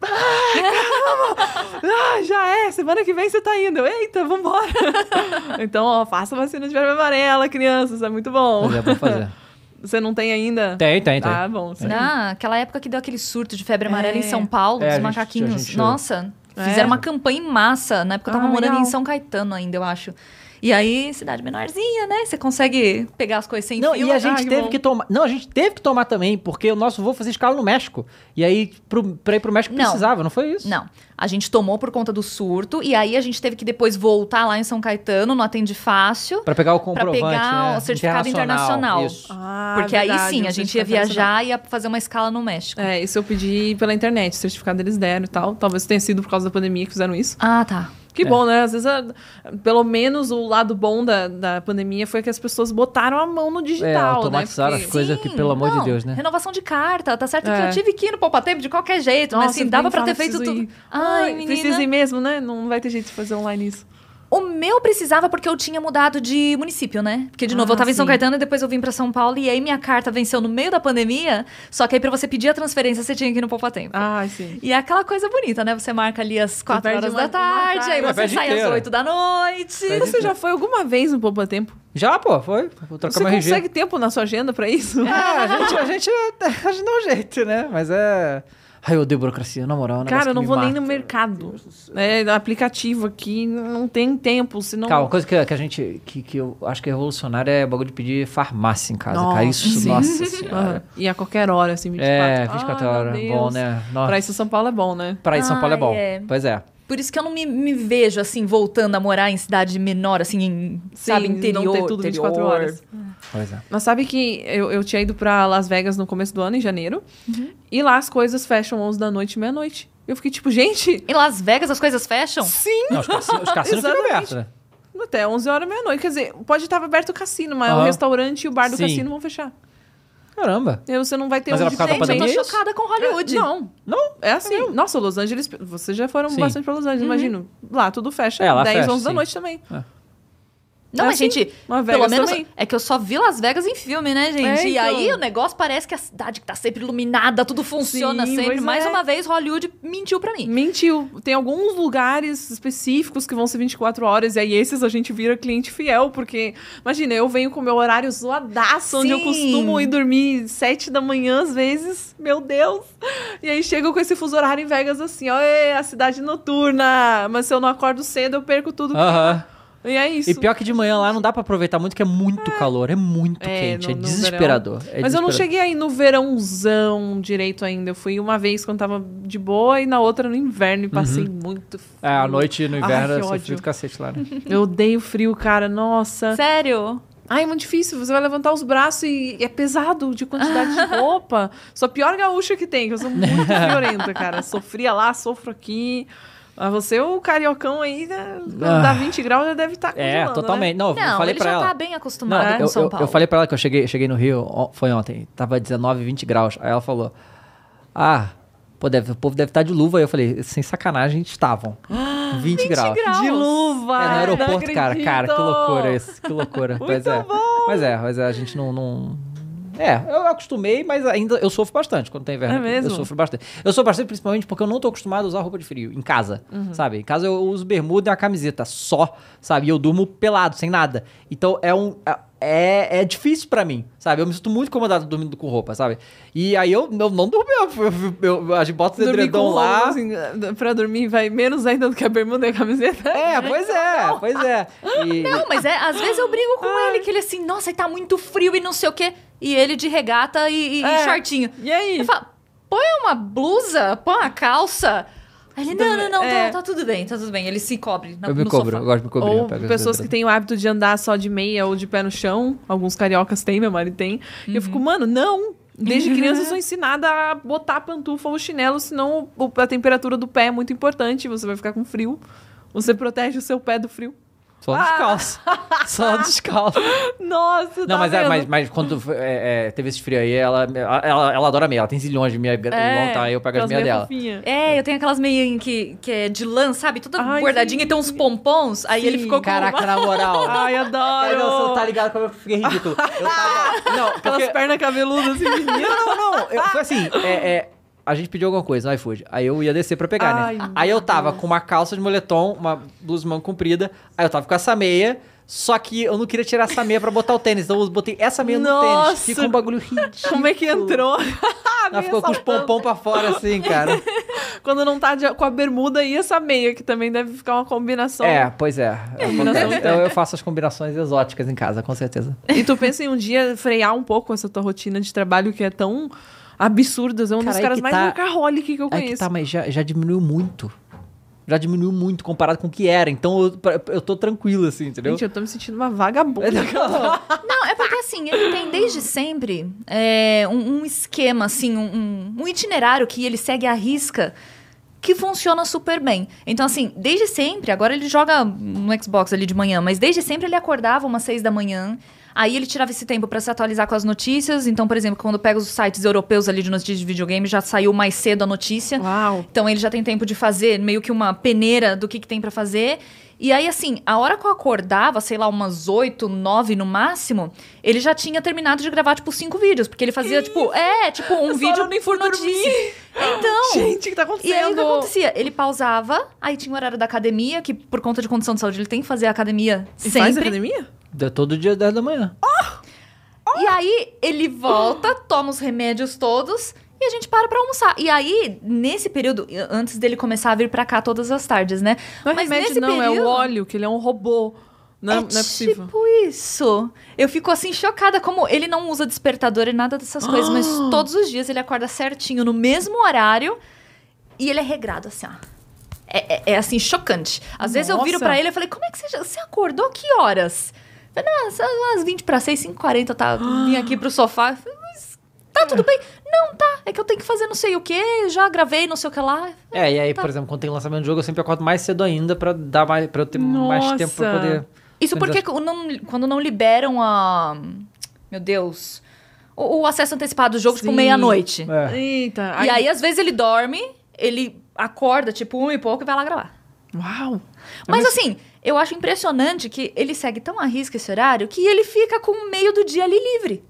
[SPEAKER 2] Caramba! Ah, já é, semana que vem você tá indo. Eita, vambora. então, ó, faça a vacina de febre amarela, crianças, é muito bom.
[SPEAKER 1] Pois é, fazer.
[SPEAKER 2] Você não tem ainda?
[SPEAKER 1] Tem, tem, tem.
[SPEAKER 2] Ah, bom. sim.
[SPEAKER 3] Ah, aquela época que deu aquele surto de febre amarela
[SPEAKER 2] É.
[SPEAKER 3] em São Paulo,
[SPEAKER 1] É,
[SPEAKER 3] dos
[SPEAKER 1] gente-
[SPEAKER 3] macaquinhos. Nossa,
[SPEAKER 2] É.
[SPEAKER 3] fizeram uma campanha em massa. Na época eu tava
[SPEAKER 2] Ah,
[SPEAKER 3] morando
[SPEAKER 2] legal.
[SPEAKER 3] em São Caetano ainda, eu acho. E aí, cidade menorzinha, né? Você consegue pegar as coisas sem
[SPEAKER 1] Não,
[SPEAKER 3] fio.
[SPEAKER 1] e a
[SPEAKER 2] Ah,
[SPEAKER 1] gente
[SPEAKER 2] que
[SPEAKER 1] teve
[SPEAKER 2] bom.
[SPEAKER 1] que tomar. Não, a gente teve que tomar também, porque o nosso voo fazia escala no México. E aí, pro, pra ir pro México
[SPEAKER 3] Não.
[SPEAKER 1] precisava, não foi isso?
[SPEAKER 3] Não. A gente tomou por conta do surto e aí a gente teve que depois voltar lá em São Caetano, no Atende Fácil,
[SPEAKER 1] Pra pegar o
[SPEAKER 3] pra
[SPEAKER 1] comprovante,
[SPEAKER 3] pegar
[SPEAKER 1] né?
[SPEAKER 3] o certificado internacional.
[SPEAKER 1] Isso.
[SPEAKER 2] Ah,
[SPEAKER 3] porque aí
[SPEAKER 2] verdade,
[SPEAKER 3] sim,
[SPEAKER 2] o
[SPEAKER 3] a gente ia
[SPEAKER 2] internacional.
[SPEAKER 3] viajar e ia fazer uma escala no México.
[SPEAKER 2] É, isso eu pedi pela internet, o certificado eles deram e tal. Talvez tenha sido por causa da pandemia que fizeram isso.
[SPEAKER 3] Ah, tá.
[SPEAKER 2] Que
[SPEAKER 1] É.
[SPEAKER 2] bom, né? Às vezes, a- pelo menos o lado bom da, da pandemia foi que as pessoas botaram a mão no
[SPEAKER 1] É,
[SPEAKER 2] digital,
[SPEAKER 1] automatizaram
[SPEAKER 2] né?
[SPEAKER 1] as
[SPEAKER 2] Porque-
[SPEAKER 1] coisas que, pelo amor de
[SPEAKER 3] não,
[SPEAKER 1] Deus, né?
[SPEAKER 3] Renovação de carta, tá certo que
[SPEAKER 2] É.
[SPEAKER 3] eu tive que ir no Poupa Tempo de qualquer jeito, mas
[SPEAKER 2] Nossa,
[SPEAKER 3] assim, dava pra ter feito tudo.
[SPEAKER 2] ir.
[SPEAKER 3] Ai,
[SPEAKER 2] Ai,
[SPEAKER 3] menina.
[SPEAKER 2] precisa ir mesmo, né? Não vai ter jeito de fazer online isso.
[SPEAKER 3] O meu precisava porque eu tinha mudado de município, né? Porque, de novo,
[SPEAKER 2] Ah,
[SPEAKER 3] eu tava em São
[SPEAKER 2] sim.
[SPEAKER 3] Caetano e depois eu vim pra São Paulo e aí minha carta venceu no meio da pandemia, só que aí pra você pedir a transferência você tinha que ir no Poupa Tempo.
[SPEAKER 2] Ah, sim.
[SPEAKER 3] E é aquela coisa bonita, né? Você marca ali às 4
[SPEAKER 2] perde
[SPEAKER 3] horas
[SPEAKER 2] uma-
[SPEAKER 3] da tarde,
[SPEAKER 2] uma
[SPEAKER 3] aí
[SPEAKER 1] tarde.
[SPEAKER 3] você sai às. 8 da noite.
[SPEAKER 1] Perde
[SPEAKER 2] Você já foi alguma vez no Poupa Tempo?
[SPEAKER 1] Já, pô, foi. Vou trocar
[SPEAKER 2] Você
[SPEAKER 1] meu RG.
[SPEAKER 2] consegue tempo na sua agenda pra isso?
[SPEAKER 1] É, a gente, a gente, a gente dá um jeito, né? Mas é. Ai, eu odeio burocracia, na moral. é um
[SPEAKER 2] Cara, eu não vou nem
[SPEAKER 1] mata.
[SPEAKER 2] no mercado. É, aplicativo aqui não tem tempo, senão...
[SPEAKER 1] Calma, uma coisa que, que a gente. Que, que eu acho que é revolucionária é o bagulho de pedir farmácia em casa,
[SPEAKER 2] Nossa,
[SPEAKER 1] cara. Isso,
[SPEAKER 2] sim.
[SPEAKER 1] nossa senhora.
[SPEAKER 2] E a qualquer hora, assim, 24.
[SPEAKER 1] É, 24
[SPEAKER 2] Ah,
[SPEAKER 1] horas. Bom, né? Nossa.
[SPEAKER 2] Pra isso, São Paulo é bom, né?
[SPEAKER 1] Pra isso, São Paulo é
[SPEAKER 3] Ai,
[SPEAKER 1] bom.
[SPEAKER 3] é.
[SPEAKER 1] Pois é.
[SPEAKER 3] Por isso que eu não me, me vejo, assim, voltando a morar em cidade menor, assim, em, sabe,
[SPEAKER 2] Sim,
[SPEAKER 3] interior.
[SPEAKER 2] não ter tudo 24
[SPEAKER 3] interior.
[SPEAKER 2] horas.
[SPEAKER 1] Pois é.
[SPEAKER 2] Mas sabe que eu, eu tinha ido pra Las Vegas no começo do ano, em janeiro.
[SPEAKER 3] Uhum.
[SPEAKER 2] E lá as coisas fecham 11 da noite e meia-noite. Eu fiquei tipo, gente...
[SPEAKER 3] Em Las Vegas as coisas fecham?
[SPEAKER 2] Sim!
[SPEAKER 1] Não, os cassinos, os cassinos ficam abertos, né?
[SPEAKER 2] Até 11 horas meia-noite. Quer dizer, pode estar aberto o cassino, mas
[SPEAKER 1] Aham.
[SPEAKER 2] o restaurante e o bar do
[SPEAKER 1] Sim.
[SPEAKER 2] cassino vão fechar.
[SPEAKER 1] Caramba.
[SPEAKER 2] E você não vai ter
[SPEAKER 1] Mas da
[SPEAKER 2] comer.
[SPEAKER 3] Gente, eu tô chocada com Hollywood.
[SPEAKER 2] É, Não,
[SPEAKER 1] Não?
[SPEAKER 2] é assim. Nossa, Los Angeles, vocês já foram
[SPEAKER 1] Sim.
[SPEAKER 2] bastante pra Los Angeles, imagino. Lá tudo fecha.
[SPEAKER 1] É, lá
[SPEAKER 2] 10,
[SPEAKER 1] fecha,
[SPEAKER 2] 11 da
[SPEAKER 1] sim.
[SPEAKER 2] noite também.
[SPEAKER 3] Não,
[SPEAKER 2] É
[SPEAKER 3] mas,
[SPEAKER 2] assim,
[SPEAKER 3] gente, pelo menos
[SPEAKER 2] também.
[SPEAKER 3] é que eu só vi Las Vegas em filme, né, gente?
[SPEAKER 2] É,
[SPEAKER 3] E
[SPEAKER 2] então.
[SPEAKER 3] aí o negócio parece que a cidade que tá sempre iluminada, tudo funciona
[SPEAKER 2] Sim,
[SPEAKER 3] sempre. Mais
[SPEAKER 2] é.
[SPEAKER 3] uma vez, Hollywood mentiu pra mim.
[SPEAKER 2] Mentiu. Tem alguns lugares específicos que vão ser 24 horas, e aí esses a gente vira cliente fiel, porque, imagina, eu venho com o meu horário zoadaço, onde eu costumo ir dormir 7 da manhã às vezes, meu Deus. E aí chego com esse fuso horário em Vegas assim, ó, é a cidade noturna, mas se eu não acordo cedo, eu perco tudo. que-
[SPEAKER 1] Aham.
[SPEAKER 2] E é isso.
[SPEAKER 1] E pior que de manhã lá não dá pra aproveitar muito, que é muito calor. É muito
[SPEAKER 2] É,
[SPEAKER 1] quente.
[SPEAKER 2] no-
[SPEAKER 1] é desesperador. é
[SPEAKER 2] Mas eu não
[SPEAKER 1] desesperador.
[SPEAKER 2] cheguei aí no verãozão direito ainda. Eu fui uma vez quando tava de boa e na outra no inverno e passei muito frio.
[SPEAKER 1] É, à noite no
[SPEAKER 2] Ai,
[SPEAKER 1] inverno
[SPEAKER 2] que
[SPEAKER 1] é sofrido
[SPEAKER 2] ódio.
[SPEAKER 1] do cacete lá, né?
[SPEAKER 2] Eu odeio frio, cara. Nossa.
[SPEAKER 3] Sério?
[SPEAKER 2] Ai, é muito difícil. Você vai levantar os braços e é pesado de quantidade de roupa. Sou a pior gaúcha que tem, que eu sou muito friorenta, cara. Sofria lá, sofro aqui. Mas você, o cariocão aí, né, quando
[SPEAKER 1] Ah.
[SPEAKER 2] dá 20 graus, já deve estar
[SPEAKER 1] É, totalmente. Não, eu
[SPEAKER 3] Não,
[SPEAKER 1] falei
[SPEAKER 3] ele
[SPEAKER 1] pra
[SPEAKER 3] já
[SPEAKER 1] ela.
[SPEAKER 3] tá bem
[SPEAKER 1] Não,
[SPEAKER 3] acostumado com
[SPEAKER 1] eu,
[SPEAKER 3] São
[SPEAKER 1] eu,
[SPEAKER 3] Paulo.
[SPEAKER 1] eu falei pra ela que eu cheguei, cheguei no Rio, foi ontem, tava 19, 20 graus. Aí ela falou: Ah, pô, deve, o povo deve estar de luva. Aí eu falei: Sem sacanagem, estavam. 20, graus.
[SPEAKER 2] De luva!
[SPEAKER 1] É, no aeroporto,
[SPEAKER 2] não
[SPEAKER 1] cara. Cara, que loucura isso. Que loucura. pois é. Mas é, mas é, a gente não. não... É, eu acostumei, mas ainda eu sofro bastante quando tem inverno.
[SPEAKER 2] É mesmo?
[SPEAKER 1] Eu sofro bastante. Eu sofro bastante principalmente porque eu não tô acostumado a usar roupa de frio em casa,
[SPEAKER 2] Uhum.
[SPEAKER 1] sabe? Em casa eu uso bermuda e uma camiseta só, sabe? E eu durmo pelado, sem nada. Então é um. É, é difícil pra mim, sabe? Eu me sinto muito incomodado dormindo com roupa, sabe? E aí eu, eu não durmo, eu, eu, a gente bota o edredom lá.
[SPEAKER 2] assim, pra dormir vai menos ainda do que a bermuda e a camiseta.
[SPEAKER 1] É, pois é, pois é. E,
[SPEAKER 3] Não, mas é, às vezes eu brigo com ele, que ele assim, nossa, tá muito frio e não sei o quê. E ele de regata e, e
[SPEAKER 2] É.
[SPEAKER 3] shortinho.
[SPEAKER 2] E aí?
[SPEAKER 3] Eu falo, põe uma blusa, põe uma calça. Aí ele, não, não, não,
[SPEAKER 2] É.
[SPEAKER 3] tá, tá tudo bem, tá tudo bem. Ele se cobre na,
[SPEAKER 1] eu me
[SPEAKER 3] no
[SPEAKER 1] cobro,
[SPEAKER 3] sofá.
[SPEAKER 1] eu gosto de me cobrir. eu
[SPEAKER 2] Ou
[SPEAKER 1] pego
[SPEAKER 2] pessoas que têm o hábito de andar só de meia ou de pé no chão. Alguns cariocas têm, meu marido tem. E eu fico, mano, não. Desde criança eu sou ensinada a botar a pantufa ou chinelo, senão a temperatura do pé é muito importante. Você vai ficar com frio. Você protege o seu pé do frio.
[SPEAKER 1] Só descalço. Só descalço.
[SPEAKER 2] Nossa,
[SPEAKER 1] Não,
[SPEAKER 2] tá
[SPEAKER 1] mas, é, mas, mas quando é, é, teve esse frio aí, ela, ela, ela adora meia. Ela tem zilhões de meia
[SPEAKER 2] É,
[SPEAKER 1] longa, aí eu pego as
[SPEAKER 2] aquelas
[SPEAKER 1] meias
[SPEAKER 2] meia
[SPEAKER 1] dela.
[SPEAKER 2] fofinha.
[SPEAKER 3] É, eu tenho aquelas meias que, que é de lã, sabe? Toda
[SPEAKER 2] Ai,
[SPEAKER 3] bordadinha
[SPEAKER 2] sim.
[SPEAKER 3] e tem uns pompons. Aí ele
[SPEAKER 2] Sim.
[SPEAKER 3] ficou com
[SPEAKER 1] Caraca, na moral.
[SPEAKER 2] Ai,
[SPEAKER 1] Ai,
[SPEAKER 2] adoro!
[SPEAKER 1] não, você não tá ligado como eu fiquei ridículo. Eu tava. Não,
[SPEAKER 2] Aquelas
[SPEAKER 1] porque.
[SPEAKER 2] pernas cabeludas assim.
[SPEAKER 1] Não, não, não. Eu, foi assim, é, é, a gente pediu alguma coisa no iFood. Aí eu ia descer pra pegar,
[SPEAKER 2] Ai,
[SPEAKER 1] né? Aí eu tava com uma calça de moletom, uma blusa manga comprida. Aí eu tava com essa meia. Só que eu não queria tirar essa meia pra botar o tênis. Então eu botei essa meia no
[SPEAKER 2] Nossa!
[SPEAKER 1] tênis. Fica um bagulho ridículo.
[SPEAKER 2] Como é que entrou?
[SPEAKER 1] Ela ficou com os pompom pra fora, assim, cara.
[SPEAKER 2] Quando não tá de- com a bermuda e essa meia, que também deve ficar uma combinação.
[SPEAKER 1] É, pois é. Eu, eu faço as combinações exóticas em casa, com certeza.
[SPEAKER 2] E tu pensa em um dia frear um pouco essa tua rotina de trabalho que é tão absurda. É um
[SPEAKER 1] Cara,
[SPEAKER 2] dos caras mais
[SPEAKER 1] tá-
[SPEAKER 2] workaholic que eu conheço.
[SPEAKER 1] que tá, mas já, já diminuiu muito. Já diminuiu muito comparado com o que era. Então eu, eu tô tranquilo, assim, entendeu?
[SPEAKER 2] Gente, eu tô me sentindo uma vagabunda.
[SPEAKER 3] Não, é porque assim, ele tem desde sempre é, um, um esquema, assim, um, um- um itinerário que ele segue à risca que funciona super bem. Então, assim, desde sempre, agora ele joga no Xbox ali de manhã, mas desde sempre ele acordava umas seis da manhã. Aí ele tirava esse tempo pra se atualizar com as notícias. Então, por exemplo, quando pega os sites europeus ali de notícias de videogame, já saiu mais cedo a notícia.
[SPEAKER 2] Uau.
[SPEAKER 3] Então ele já tem tempo de fazer meio que uma peneira do que, que tem pra fazer. E aí, assim, a hora que eu acordava, sei lá, umas oito, nove no máximo, ele já tinha terminado de gravar, tipo, cinco vídeos. Porque ele fazia, tipo, é, tipo, um
[SPEAKER 2] hora
[SPEAKER 3] vídeo
[SPEAKER 2] eu nem
[SPEAKER 3] por
[SPEAKER 2] fui
[SPEAKER 3] notícia. Então.
[SPEAKER 2] Gente, o que tá acontecendo?
[SPEAKER 3] E aí o que acontecia? Ele pausava, aí tinha o horário da academia, que por conta de condição de saúde ele tem que fazer a academia
[SPEAKER 2] E
[SPEAKER 3] sempre.
[SPEAKER 2] faz academia?
[SPEAKER 1] Deu todo dia 10 da manhã.
[SPEAKER 3] E aí ele volta, toma os remédios todos e a gente para pra almoçar. E aí, nesse período, antes dele começar a vir pra cá todas as tardes, né?
[SPEAKER 2] Não é
[SPEAKER 3] Mas
[SPEAKER 2] remédio,
[SPEAKER 3] nesse
[SPEAKER 2] não. É o
[SPEAKER 3] período-
[SPEAKER 2] óleo, que ele é um robô. Não,
[SPEAKER 3] é
[SPEAKER 2] não é possível.
[SPEAKER 3] tipo isso. Eu fico assim chocada como ele não usa despertador e nada dessas coisas, mas todos os dias ele acorda certinho no mesmo horário e ele é regrado assim, ó. É, é- é, assim chocante. Às vezes eu viro
[SPEAKER 2] Nossa.
[SPEAKER 3] pra ele e falei: "Como é que você já- você acordou que horas?" Eu falei, "Não, são umas 20 para 6, 5h40 tá, vim aqui pro sofá." Eu falei, "Mas tá tudo bem?" "Não, tá. É que eu tenho que fazer não sei o quê, já gravei não sei o que lá."
[SPEAKER 1] É, e aí,
[SPEAKER 3] Tá.
[SPEAKER 1] por exemplo, quando tem lançamento de jogo, eu sempre acordo mais cedo ainda pra, dar mais, pra eu ter mais
[SPEAKER 2] Nossa.
[SPEAKER 1] tempo pra poder.
[SPEAKER 3] Isso porque quando não, quando não liberam a. Meu Deus. O, o acesso antecipado do jogo, tipo,
[SPEAKER 2] Sim.
[SPEAKER 3] meia-noite.
[SPEAKER 1] É.
[SPEAKER 2] Eita.
[SPEAKER 3] E aí, às vezes, ele dorme, ele acorda, tipo, um e pouco, e vai lá gravar.
[SPEAKER 2] Uau.
[SPEAKER 3] Mas, assim, eu acho impressionante que ele segue tão à risca esse horário que ele fica com o meio do dia ali livre.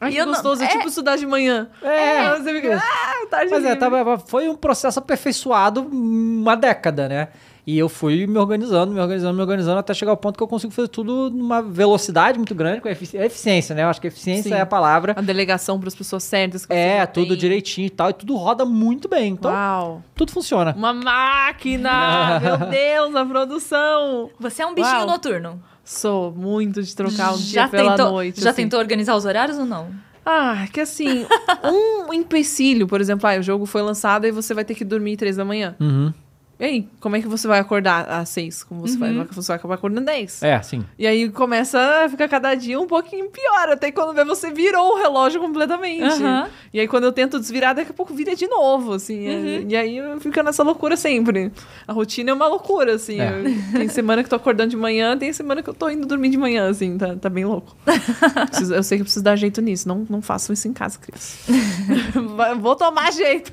[SPEAKER 2] Ai,
[SPEAKER 3] E
[SPEAKER 2] que
[SPEAKER 3] eu não-
[SPEAKER 2] gostoso. É
[SPEAKER 3] é-
[SPEAKER 2] tipo estudar de manhã.
[SPEAKER 1] É.
[SPEAKER 2] Você fica... Ah, tarde
[SPEAKER 1] Mas é, tava, foi um processo aperfeiçoado uma década, né? E eu fui me organizando, me organizando, me organizando até chegar ao ponto que eu consigo fazer tudo numa velocidade muito grande, com efici- é eficiência, né? Eu acho que eficiência
[SPEAKER 2] Sim.
[SPEAKER 1] é a palavra.
[SPEAKER 2] A delegação para as pessoas certas. que
[SPEAKER 1] É,
[SPEAKER 2] você
[SPEAKER 1] tudo
[SPEAKER 2] tem.
[SPEAKER 1] direitinho e tal, e tudo roda muito bem. Então,
[SPEAKER 2] Uau.
[SPEAKER 1] tudo funciona.
[SPEAKER 2] Uma máquina! Meu Deus, a produção!
[SPEAKER 3] Você é um bichinho
[SPEAKER 2] Uau.
[SPEAKER 3] noturno.
[SPEAKER 2] Sou muito de trocar um
[SPEAKER 3] já
[SPEAKER 2] dia pela
[SPEAKER 3] tentou,
[SPEAKER 2] noite.
[SPEAKER 3] Já
[SPEAKER 2] assim.
[SPEAKER 3] tentou organizar os horários ou não?
[SPEAKER 2] Ah, que assim, um empecilho, por exemplo, ah, o jogo foi lançado e você vai ter que dormir três da manhã.
[SPEAKER 1] Uhum.
[SPEAKER 2] E aí, como é que você vai acordar às seis? Como você
[SPEAKER 3] Uhum.
[SPEAKER 2] vai? Você vai acabar acordando às 10.
[SPEAKER 1] É, sim.
[SPEAKER 2] E aí começa a ficar cada dia um pouquinho pior, até quando vê você virou o relógio completamente.
[SPEAKER 3] Aham.
[SPEAKER 2] E aí quando eu tento desvirar, daqui a pouco vira de novo, assim.
[SPEAKER 3] Uhum.
[SPEAKER 2] E aí eu fico nessa loucura sempre. A rotina é uma loucura, assim.
[SPEAKER 1] É.
[SPEAKER 2] Eu- tem semana que eu tô acordando de manhã, tem semana que eu tô indo dormir de manhã, assim. Tá, tá bem louco. Preciso- eu sei que eu preciso dar jeito nisso. Não, não façam isso em casa, Cris. Vou tomar jeito.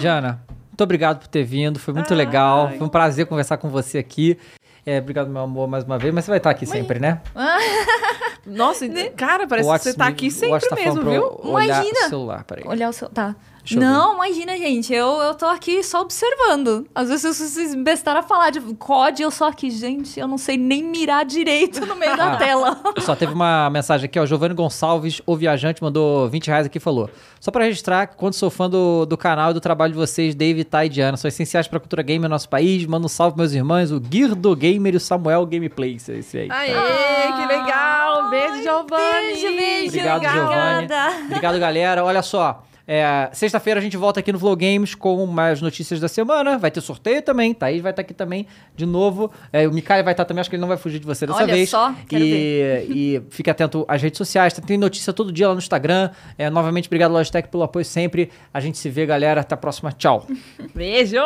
[SPEAKER 1] Diana, muito obrigado por ter vindo. Foi muito
[SPEAKER 2] Ai.
[SPEAKER 1] legal. Foi um prazer conversar com você aqui. É, obrigado, meu amor, mais uma vez. Mas você vai estar aqui sempre, né?
[SPEAKER 2] Nossa, cara, parece que você tá aqui sempre mesmo, viu?
[SPEAKER 1] Olhar
[SPEAKER 3] Imagina.
[SPEAKER 1] o celular, peraí.
[SPEAKER 3] Olhar o seu. Tá.
[SPEAKER 1] Deixa eu
[SPEAKER 3] não, imagina, gente. Eu, eu tô aqui só observando. Às vezes vocês bestaram a falar de COD, eu só aqui, gente, eu não sei nem mirar direito no meio da
[SPEAKER 1] Ah.
[SPEAKER 3] tela.
[SPEAKER 1] Só teve uma mensagem aqui, ó. Giovanni Gonçalves, o viajante, mandou 20 reais aqui e falou: Só pra registrar que quando sou fã do, do canal e do trabalho de vocês, David, Thay e Diana, são essenciais pra cultura gamer no nosso país. Manda um salve pros meus irmãos, o Guirdo Gamer e o Samuel Gameplay. Esse esse aí.
[SPEAKER 2] Aê, que legal! Beijo, Giovanni!
[SPEAKER 3] Beijo, beijo.
[SPEAKER 1] Obrigado. Giovanni.
[SPEAKER 3] Obrigada.
[SPEAKER 1] Obrigado, galera. Olha só. É, Sexta-feira a gente volta aqui no Vlog Games com mais notícias da semana. Vai ter sorteio também. Thaís vai estar aqui também de novo. É, o Mikai vai estar também, acho que ele não vai fugir de você dessa
[SPEAKER 3] Olha
[SPEAKER 1] vez.
[SPEAKER 3] Só, quero
[SPEAKER 1] e, ver. e fique atento às redes sociais. Tem notícia todo dia lá no Instagram. É, novamente, obrigado, Logitech, pelo apoio sempre. A gente se vê, galera. Até a próxima. Tchau.
[SPEAKER 2] Beijo!